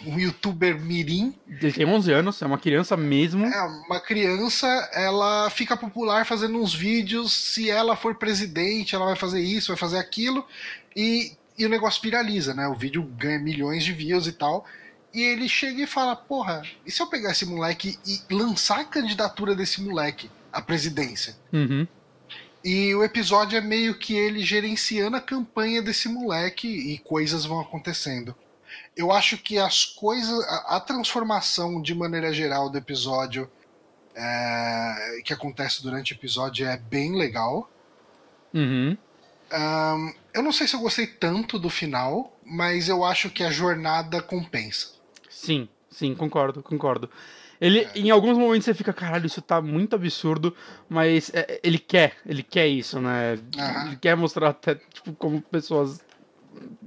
um youtuber mirim, Ele tem 11 anos, é uma criança mesmo. é, uma criança, ela fica popular fazendo uns vídeos. Se ela for presidente, ela vai fazer isso, vai fazer aquilo. E, e o negócio viraliza, né? O vídeo ganha milhões de views e tal. E ele chega e fala: Porra, e se eu pegar esse moleque e lançar a candidatura desse moleque à presidência? Uhum. E o episódio é meio que ele gerenciando a campanha desse moleque e coisas vão acontecendo. Eu acho que as coisas. A, a transformação de maneira geral do episódio é, que acontece durante o episódio é bem legal. Uhum. Ahn, eu não sei se eu gostei tanto do final, mas eu acho que a jornada compensa. Sim, sim, concordo, concordo. Ele, É. em alguns momentos você fica, caralho, isso tá muito absurdo, mas é, ele quer, ele quer isso, né? Aham. Ele quer mostrar até, tipo, como pessoas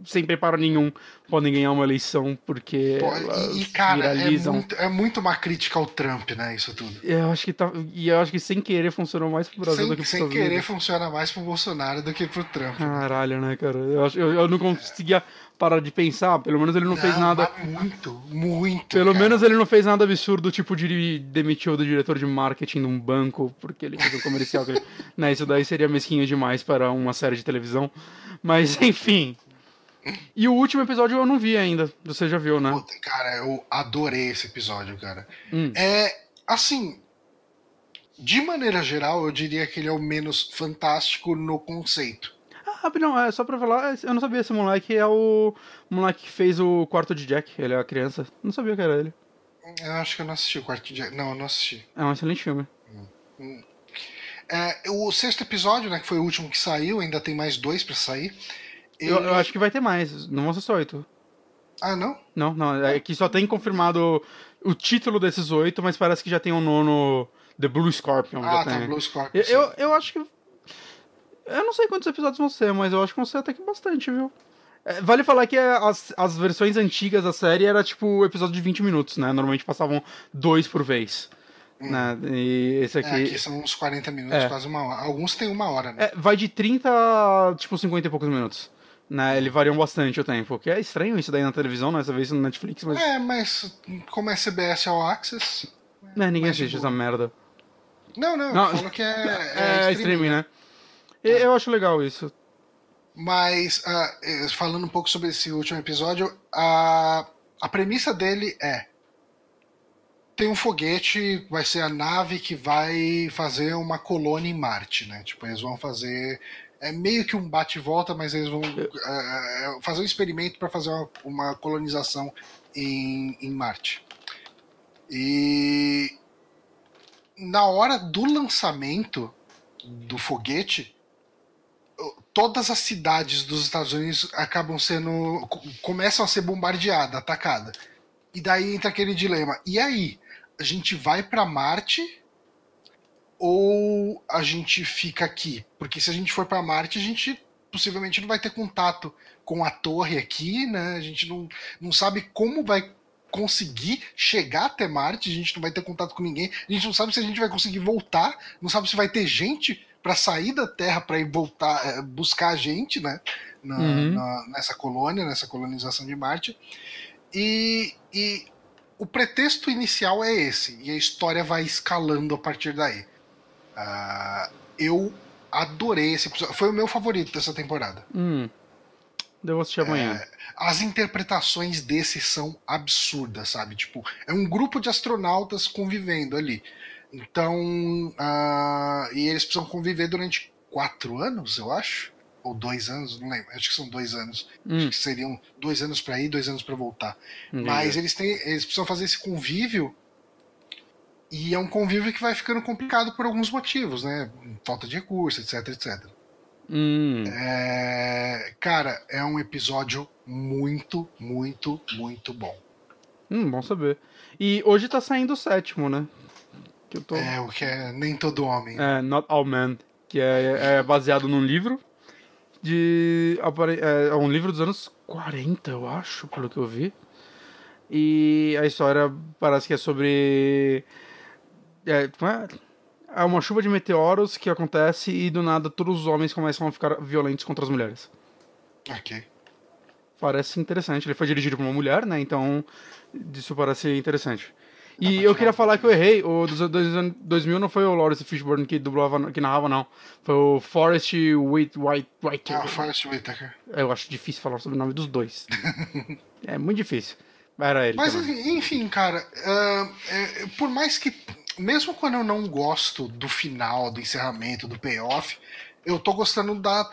sem preparo nenhum podem ganhar uma eleição porque Pô, elas e, cara, é viralizam. muito, é muito uma crítica ao Trump, né? Isso tudo. Eu acho que tá, e eu acho que sem querer funcionou mais pro Brasil do que Sem, pro sem querer Unidos. funciona mais pro Bolsonaro do que pro Trump. Caralho, né, cara? Eu, acho- eu, eu não conseguia parar de pensar. Pelo menos ele não, fez nada. Muito, muito. Pelo cara. menos ele não fez nada absurdo, tipo de demitir o do diretor de marketing de um banco, porque ele fez um comercial. que né, isso daí seria mesquinho demais para uma série de televisão. Mas, enfim. E o último episódio eu não vi ainda. Você já viu, né? Puta, cara, eu adorei esse episódio, cara. Hum. É, assim, de maneira geral, eu diria que ele é o menos fantástico no conceito. Ah, rapidão, é só pra falar, eu não sabia esse moleque é o moleque que fez o quarto de Jack, ele é a criança. Não sabia que era ele. Eu acho que eu não assisti o quarto de... Não, eu não assisti. É um excelente filme. É, o sexto episódio, né, que foi o último que saiu, ainda tem mais dois pra sair. Eu, Ele- eu acho que vai ter mais, não vão ser só oito. Ah, não? Não, não, é que só tem confirmado o título desses oito, mas parece que já tem um nono The Blue Scorpion. Ah, tá, tem. Blue Scorpion. Eu, eu, eu acho que. Eu não sei quantos episódios vão ser, mas eu acho que vão ser até que bastante, viu? É, vale falar que as, as versões antigas da série era tipo episódio de 20 minutos, né? Normalmente passavam dois por vez. Né? E esse Hum. É, aqui. aqui são uns 40 minutos, É. quase uma hora. Alguns tem uma hora, né? é, vai de 30 a tipo 50 e poucos minutos. Né? Ele variam bastante o tempo. Que é estranho isso daí na televisão, né? Você vê isso no Netflix, mas. É, mas como é CBS All Access. né, ninguém assiste boa. essa merda. Não, não, Não, falou que é, É, streaming, né? E- Eu acho legal isso. Mas, eh, falando um pouco sobre esse último episódio, a, a premissa dele é: tem um foguete, vai ser a nave que vai fazer uma colônia em Marte, né? Tipo, eles vão fazer é meio que um bate-volta, mas eles vão uh, fazer um experimento para fazer uma, uma colonização em, em, Marte. E na hora do lançamento do foguete, todas as cidades dos Estados Unidos acabam sendo. começam a ser bombardeadas, atacadas. E daí entra aquele dilema. E aí? A gente vai para Marte ou a gente fica aqui? Porque se a gente for para Marte, a gente possivelmente não vai ter contato com a torre aqui, né? A gente não, não sabe como vai conseguir chegar até Marte, a gente não vai ter contato com ninguém, a gente não sabe se a gente vai conseguir voltar, não sabe se vai ter gente para sair da Terra para ir voltar, é, buscar a gente, né? Na, uhum. na, nessa colônia, nessa colonização de Marte. E, e o pretexto inicial é esse, e a história vai escalando a partir daí. Uh, eu adorei esse episódio. Foi o meu favorito dessa temporada. Hum. Devo assistir amanhã. É, as interpretações desse são absurdas, sabe? Tipo, é um grupo de astronautas convivendo ali. Então. Uh, e eles precisam conviver durante quatro anos, eu acho. Ou dois anos, não lembro. Acho que são dois anos. Hum. Acho que seriam dois anos para ir, dois anos para voltar. Hum, Mas eles têm. Eles precisam fazer esse convívio e é um convívio que vai ficando complicado por alguns motivos, né? Falta de recursos, etc, etc. Hum. É... Cara, é um episódio muito, muito, muito bom. Hum, bom saber. E hoje tá saindo o sétimo, né? Que eu tô... É, o que é Nem Todo Homem. É, Not All Men. Que é, é baseado num livro de. É, é um livro dos anos 40, eu acho, pelo que eu vi. E a história parece que é sobre é, é uma chuva de meteoros que acontece e do nada todos os homens começam a ficar violentos contra as mulheres. Ok. Parece interessante. Ele foi dirigido por uma mulher, né? Então, isso parece interessante. E eu queria falar que eu errei. O dos 2000 não foi o Lawrence Fishburne que dublava, que narrava, não. Foi o Forrest White, White, White. Ah, Forrest Whitaker. Eu acho difícil falar sobre o nome dos dois. é muito difícil. Era ele. Mas também. enfim, cara, uh, é, por mais que mesmo quando eu não gosto do final, do encerramento, do payoff, eu tô gostando da,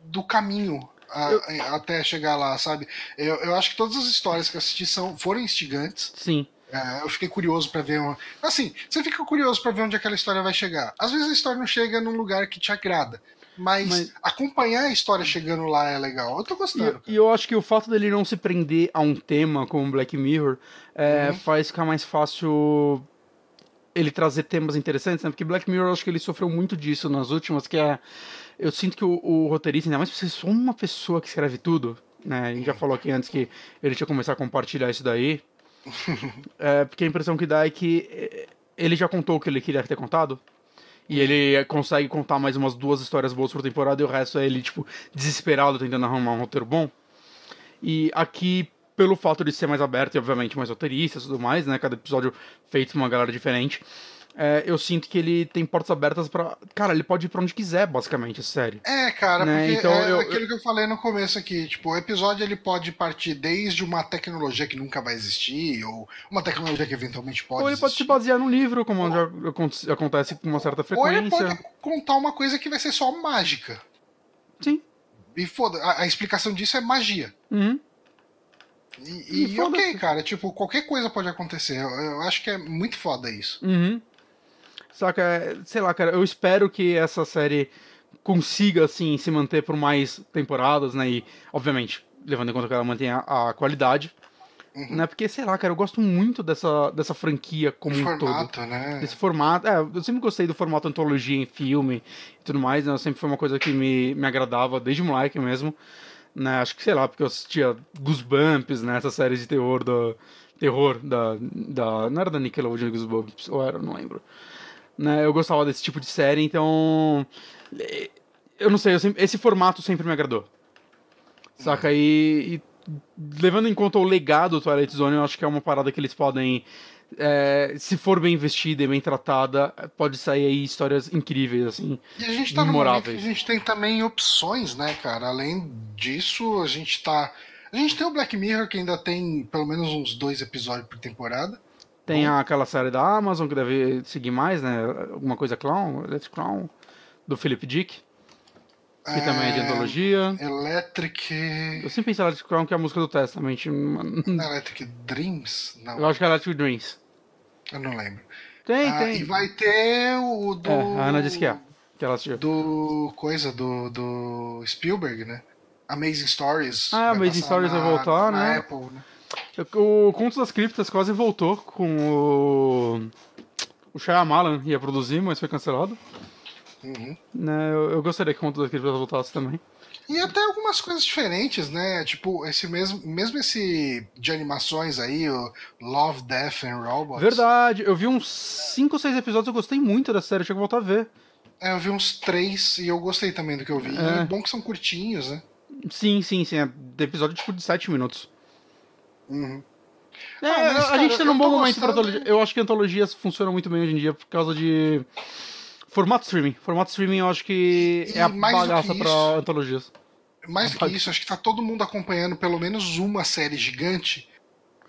do caminho a, eu... até chegar lá, sabe? Eu, eu acho que todas as histórias que eu assisti são, foram instigantes. Sim. É, eu fiquei curioso para ver. Uma... Assim, você fica curioso para ver onde aquela história vai chegar. Às vezes a história não chega num lugar que te agrada. Mas, mas, acompanhar a história chegando lá é legal. Eu tô gostando. E, e, eu acho que o fato dele não se prender a um tema como Black Mirror é, uhum. faz ficar mais fácil ele trazer temas interessantes, né? Porque Black Mirror, eu acho que ele sofreu muito disso nas últimas, que é... Eu sinto que o, o roteirista, ainda mais se uma pessoa que escreve tudo, né? A gente já falou aqui antes que ele tinha começado a compartilhar isso daí. é, porque a impressão que dá é que é, ele já contou o que ele queria ter contado. E ele consegue contar mais umas duas histórias boas por temporada e o resto é ele, tipo, desesperado tentando arrumar um roteiro bom. E aqui, pelo fato de ser mais aberto e, obviamente, mais roteirista e tudo mais, né? Cada episódio feito com uma galera diferente. É, eu sinto que ele tem portas abertas para Cara, ele pode ir pra onde quiser, basicamente, sério. É, cara, né? porque então, é eu, aquilo que eu falei no começo aqui, tipo, o episódio ele pode partir desde uma tecnologia que nunca vai existir, ou uma tecnologia que eventualmente pode Ou ele existir. pode se basear num livro, como ou... já acontece com uma certa frequência. Ou ele pode contar uma coisa que vai ser só mágica. Sim. E foda, a, a explicação disso é magia. Uhum. E, e, e ok, cara, tipo, qualquer coisa pode acontecer. Eu, eu acho que é muito foda isso. Uhum. Saca, sei lá, cara, eu espero que essa série consiga, assim, se manter por mais temporadas, né? E, obviamente, levando em conta que ela mantenha a, qualidade. Uhum. Né? Porque, sei lá, cara, eu gosto muito dessa, dessa franquia como um formato, todo. Né? Desse formato. É, eu sempre gostei do formato antologia em filme e tudo mais, né? Sempre foi uma coisa que me, me agradava, desde moleque mesmo né? Acho que, sei lá, porque eu assistia Goosebumps, né? Essa série de terror da... Terror da, da... Não era da Nickelodeon Goosebumps, ou era, não lembro. Né? Eu gostava desse tipo de série, então... Eu não sei, eu sempre, esse formato sempre me agradou. Saca? E, e levando em conta o legado do Twilight Zone, eu acho que é uma parada que eles podem é, se for bem investida e bem tratada, pode sair aí histórias incríveis, assim. E a gente tá memoráveis. no a gente tem também opções, né, cara? Além disso, a gente tá. A gente tem o Black Mirror, que ainda tem pelo menos uns dois episódios por temporada. Tem aquela série da Amazon que deve seguir mais, né? Alguma coisa Clown, Electric Clown, do Philip Dick, que também é de antologia. Electric. Eu sempre pensei Electric Clown que é a música do Testament. Electric Dreams? Não. Eu acho que é Electric Dreams. Eu não lembro. Tem, Ah, tem. E vai ter o do. É, a Ana disse que é. Que ela assistiu. Do. Coisa do, do Spielberg, né? Amazing Stories. Ah, Amazing Stories vai voltar, na né? Apple, né? O Contos das Criptas quase voltou com o. O Shyamalan ia produzir, mas foi cancelado. Uhum. Né, eu, eu gostaria que o Contos das Criptas voltasse também. E até algumas coisas diferentes, né? Tipo, esse mesmo, mesmo esse de animações aí, o Love, Death and Robots. Verdade, eu vi uns 5 ou 6 episódios, eu gostei muito da série, tinha que voltar a ver. É, eu vi uns três e eu gostei também do que eu vi. É. bom que são curtinhos, né? Sim, sim, sim. É episódio tipo de 7 minutos. Uhum. É, Ah, mas, a cara, gente tá num bom momento pra gostando. antologia. Eu acho que antologias funcionam muito bem hoje em dia por causa de. Formato streaming. Formato streaming eu acho que E é a bagaça isso- antologias. Mais do que isso, acho que tá todo mundo acompanhando pelo menos uma série gigante.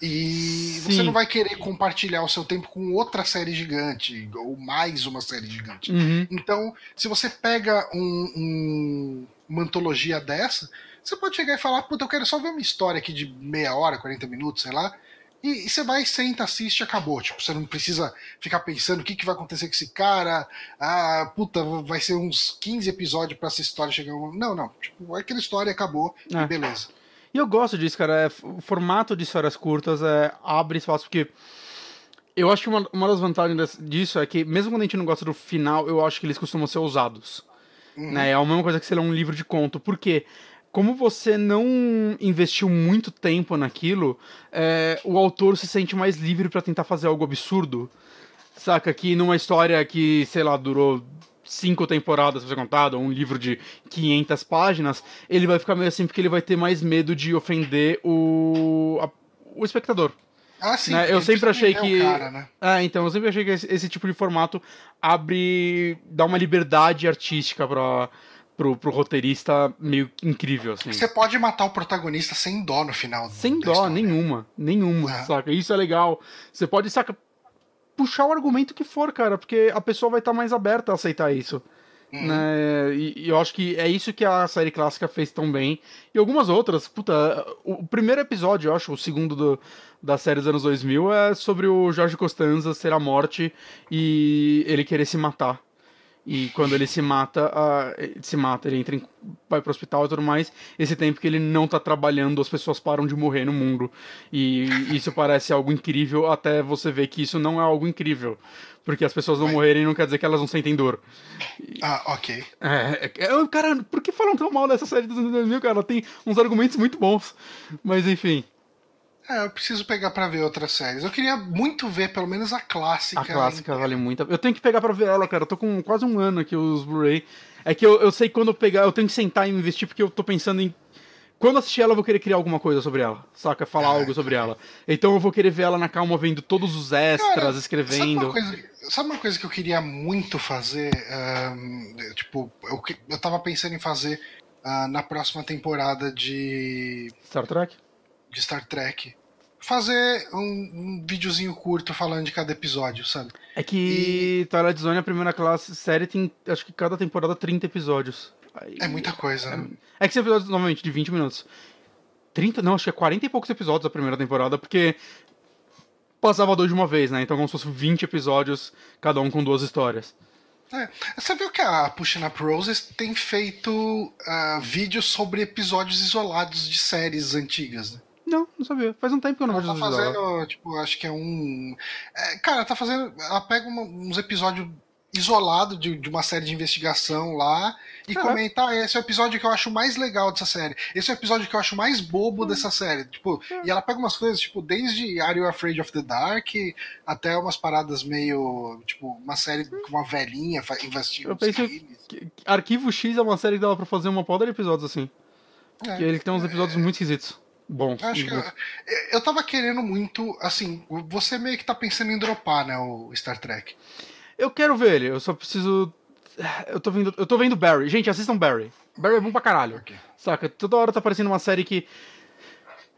E você Sim. não vai querer compartilhar o seu tempo com outra série gigante, ou mais uma série gigante. Uhum. Então, se você pega um- um- uma antologia dessa, você pode chegar e falar, puta, eu quero só ver uma história aqui de meia hora, 40 minutos, sei lá. E, e você vai, senta, assiste e acabou. Tipo, você não precisa ficar pensando o que, que vai acontecer com esse cara. Ah, puta, vai ser uns 15 episódios pra essa história chegar. Não, não. Tipo, aquela história acabou É. e beleza. E eu gosto disso, cara. É, o formato de histórias curtas é, abre espaço, porque eu acho que uma, uma das vantagens disso é que, mesmo quando a gente não gosta do final, eu acho que eles costumam ser ousados. Né? É a mesma coisa que você lê um livro de conto. Por quê? Como você não investiu muito tempo naquilo, é, o autor se sente mais livre pra tentar fazer algo absurdo. Saca? Que numa história que, sei lá, durou cinco temporadas pra ser contada, ou um livro de 500 páginas, ele vai ficar meio assim porque ele vai ter mais medo de ofender o, a- o espectador. Ah, sim. Né, eu sempre achei entender que. Cara, né? É, então, eu sempre achei que esse, esse tipo de formato abre. dá uma liberdade artística pra, pro, pro roteirista meio incrível, assim. Você pode matar o protagonista sem dó no final. Sem dó, história. nenhuma. Nenhuma, É. saca? Isso é legal. Você pode, saca, puxar o argumento que for, cara, porque a pessoa vai estar mais aberta a aceitar isso. Uhum. Né? E, e eu acho que é isso que a série clássica fez tão bem. E algumas outras, puta, o, o primeiro episódio, eu acho, o segundo do, da série dos anos 2000, é sobre o Jorge Costanza ser a morte e ele querer se matar. E quando ele se mata, ah, ele se mata, ele entra em, vai pro hospital e tudo mais. Esse tempo que ele não tá trabalhando, as pessoas param de morrer no mundo. E isso parece algo incrível, até você ver que isso não é algo incrível. Porque as pessoas não morrerem não quer dizer que elas não sentem dor. Ah, ok. É, é, é, cara, por que falam tão mal dessa série dos anos 2000, cara? Ela tem uns argumentos muito bons. Mas enfim, É, eu preciso pegar pra ver outras séries. Eu queria muito ver pelo menos a clássica. a clássica hein? vale muito. Eu tenho que pegar pra ver ela, cara. Eu tô com quase um ano aqui os Blu-ray. É que eu, eu sei quando eu pegar, eu tenho que sentar e investir, porque eu tô pensando em. Quando assistir ela, eu vou querer criar alguma coisa sobre ela, saca? Falar Ah, algo sobre ela. Então eu vou querer ver ela na calma, vendo todos os extras, Cara, escrevendo. Sabe uma, coisa, sabe uma coisa que eu queria muito fazer? Tipo, eu, eu tava pensando em fazer ah, na próxima temporada de, Star Trek? de Star Trek. Fazer um, um videozinho curto falando de cada episódio, sabe? É que Twilight Zone, a primeira classe série, tem acho que cada temporada 30 episódios. Aí- É muita coisa, né? É que são episódios, novamente, de 20 minutos. 30, não, acho que é 40 e poucos episódios a primeira temporada, porque passava dois de uma vez, né? Então como se fosse 20 episódios, cada um com duas histórias. É. Você viu que a Pushing Up Roses tem feito ah, vídeos sobre episódios isolados de séries antigas, né? Não, não sabia. Faz um tempo que eu não Ela vejo tá vídeos dela. fazendo, tipo, acho que é um. é, cara, tá fazendo. Ela pega uma- uns episódios isolados de, de uma série de investigação lá e Caraca. comenta: "Ah, esse é o episódio que eu acho mais legal dessa série. Esse é o episódio que eu acho mais bobo dessa série. Tipo, e ela pega umas coisas, tipo, desde Are You Afraid of the Dark até umas paradas meio. Tipo, uma série com uma velhinha. Que- Arquivo X é uma série que dava pra fazer uma poda de episódios assim. É. Que ele tem uns episódios muito esquisitos. Bons. Acho que eu, eu tava querendo muito, assim, você meio que tá pensando em dropar, né, o Star Trek. Eu quero ver ele, eu só preciso. Eu tô vendo, eu tô vendo Barry. Gente, assistam Barry. Barry é bom pra caralho. Ok. Saca? Toda hora tá aparecendo uma série que.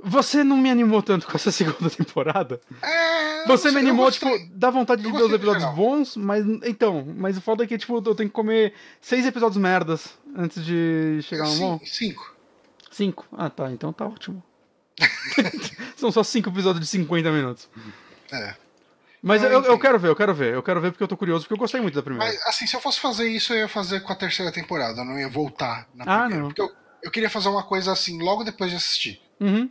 Você não me animou tanto com essa segunda temporada? É, Você me sei, eu animou, gostei. tipo, dá vontade de ver os episódios bons, mas. Então, mas o foda é que, tipo, eu tenho que comer seis episódios merdas antes de chegar no bom. Cinco. Cinco. Ah, tá, então tá ótimo. São só cinco episódios de 50 minutos. É. Mas eu, eu enfim. quero ver, eu quero ver. Eu quero ver porque eu tô curioso, porque eu gostei muito da primeira. Mas, assim, se eu fosse fazer isso, eu ia fazer com a terceira temporada. Eu não ia voltar na Ah, primeira. não. Porque eu, eu queria fazer uma coisa assim, logo depois de assistir. Uhum.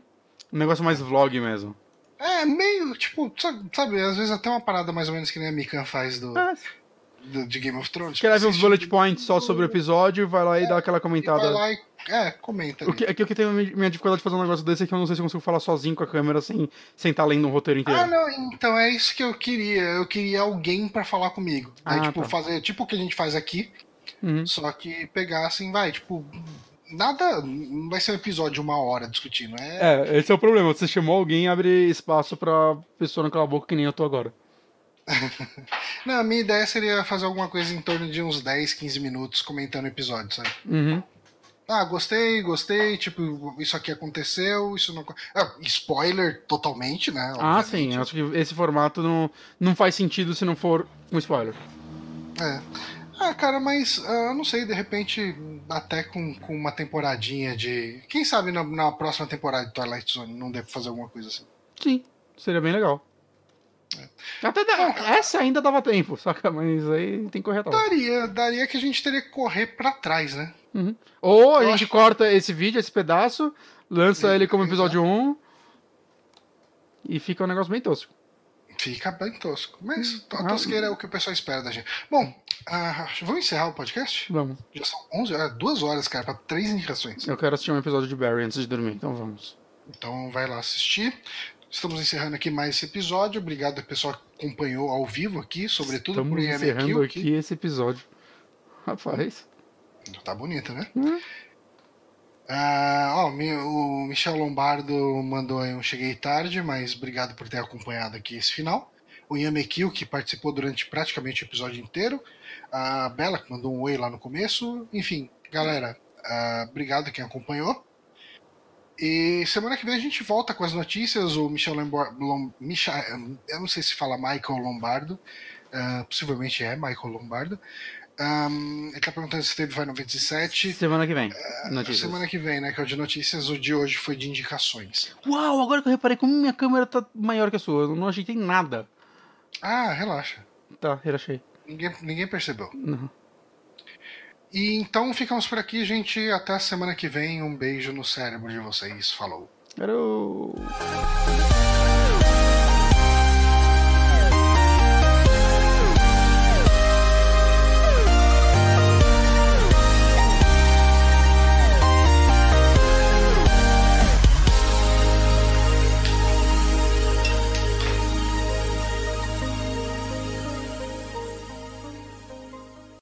Um negócio mais vlog mesmo. É, meio, tipo, sabe, sabe, às vezes até uma parada mais ou menos que nem a Mikan faz do, Ah, do- de Game of Thrones. escreve uns assiste bullet points só sobre o episódio, vai lá e dá aquela e comentada. vai lá e, é, comenta ali. O que, é que eu tenho minha dificuldade de fazer um negócio desse é que eu não sei se eu consigo falar sozinho com a câmera sem sem estar lendo um roteiro inteiro. Ah, não, então é isso que eu queria. Eu queria alguém pra falar comigo. Aí, Ah, tipo, tá. fazer tipo o que a gente faz aqui, Uhum. só que pegar assim, vai, tipo, nada. Não vai ser um episódio de uma hora discutindo. É, É, esse é o problema. Você chamou alguém abre espaço pra pessoa não calar a boca que nem eu tô agora. Não, a minha ideia seria fazer alguma coisa em torno de uns 10, 15 minutos comentando o episódio, sabe? Uhum. Ah, gostei, gostei, tipo, isso aqui aconteceu, isso não. Ah, spoiler totalmente, né? Ah, sim. Acho que esse formato não, não faz sentido se não for um spoiler. É. Ah, cara, mas ah, eu não sei, de repente, até com, com uma temporadinha de. Quem sabe na, na próxima temporada de Twilight Zone não deve fazer alguma coisa assim. Sim, seria bem legal. É. Até dá- essa ainda dava tempo, saca? Mas aí tem que correr atrás. Daria, daria que a gente teria que correr pra trás, né? Uhum. Ou a Eu gente acho- corta esse vídeo, esse pedaço, lança ele como episódio 1 e fica um negócio bem tosco. Fica bem tosco. Mas a Ah. tosqueira é o que o pessoal espera da gente. Bom, ah, vamos encerrar o podcast? Vamos. Já são 11 horas, duas horas, cara, pra três indicações. Eu quero assistir um episódio de Barry antes de dormir, então vamos. Então vai lá assistir. Estamos encerrando aqui mais esse episódio. Obrigado pessoal que acompanhou ao vivo aqui, sobretudo Estamos por encerrando IMQ. aqui esse episódio. Rapaz. Tá bonito, né? Hum. Ah, ó, o Michel Lombardo mandou aí um cheguei tarde, mas obrigado por ter acompanhado aqui esse final. O Yamekil, que participou durante praticamente o episódio inteiro. A Bela, que mandou um oi lá no começo. Enfim, galera, ah, obrigado quem acompanhou. E semana que vem a gente volta com as notícias. O Michel Lombardo. Lom, Micha- eu não sei se fala Michael Lombardo. ah, possivelmente é Michael Lombardo. Ahm, ele tá perguntando se teve Vai 97. Semana que vem. Notícias. Semana que vem, né? Que é o de notícias. O de hoje foi de indicações. Uau, agora que eu reparei como minha câmera tá maior que a sua. Eu não ajeitei nada. Ah, relaxa. Tá, relaxei. Ninguém, ninguém percebeu. Não. E então ficamos por aqui, gente. Até semana que vem. Um beijo no cérebro de vocês. Falou. Era o...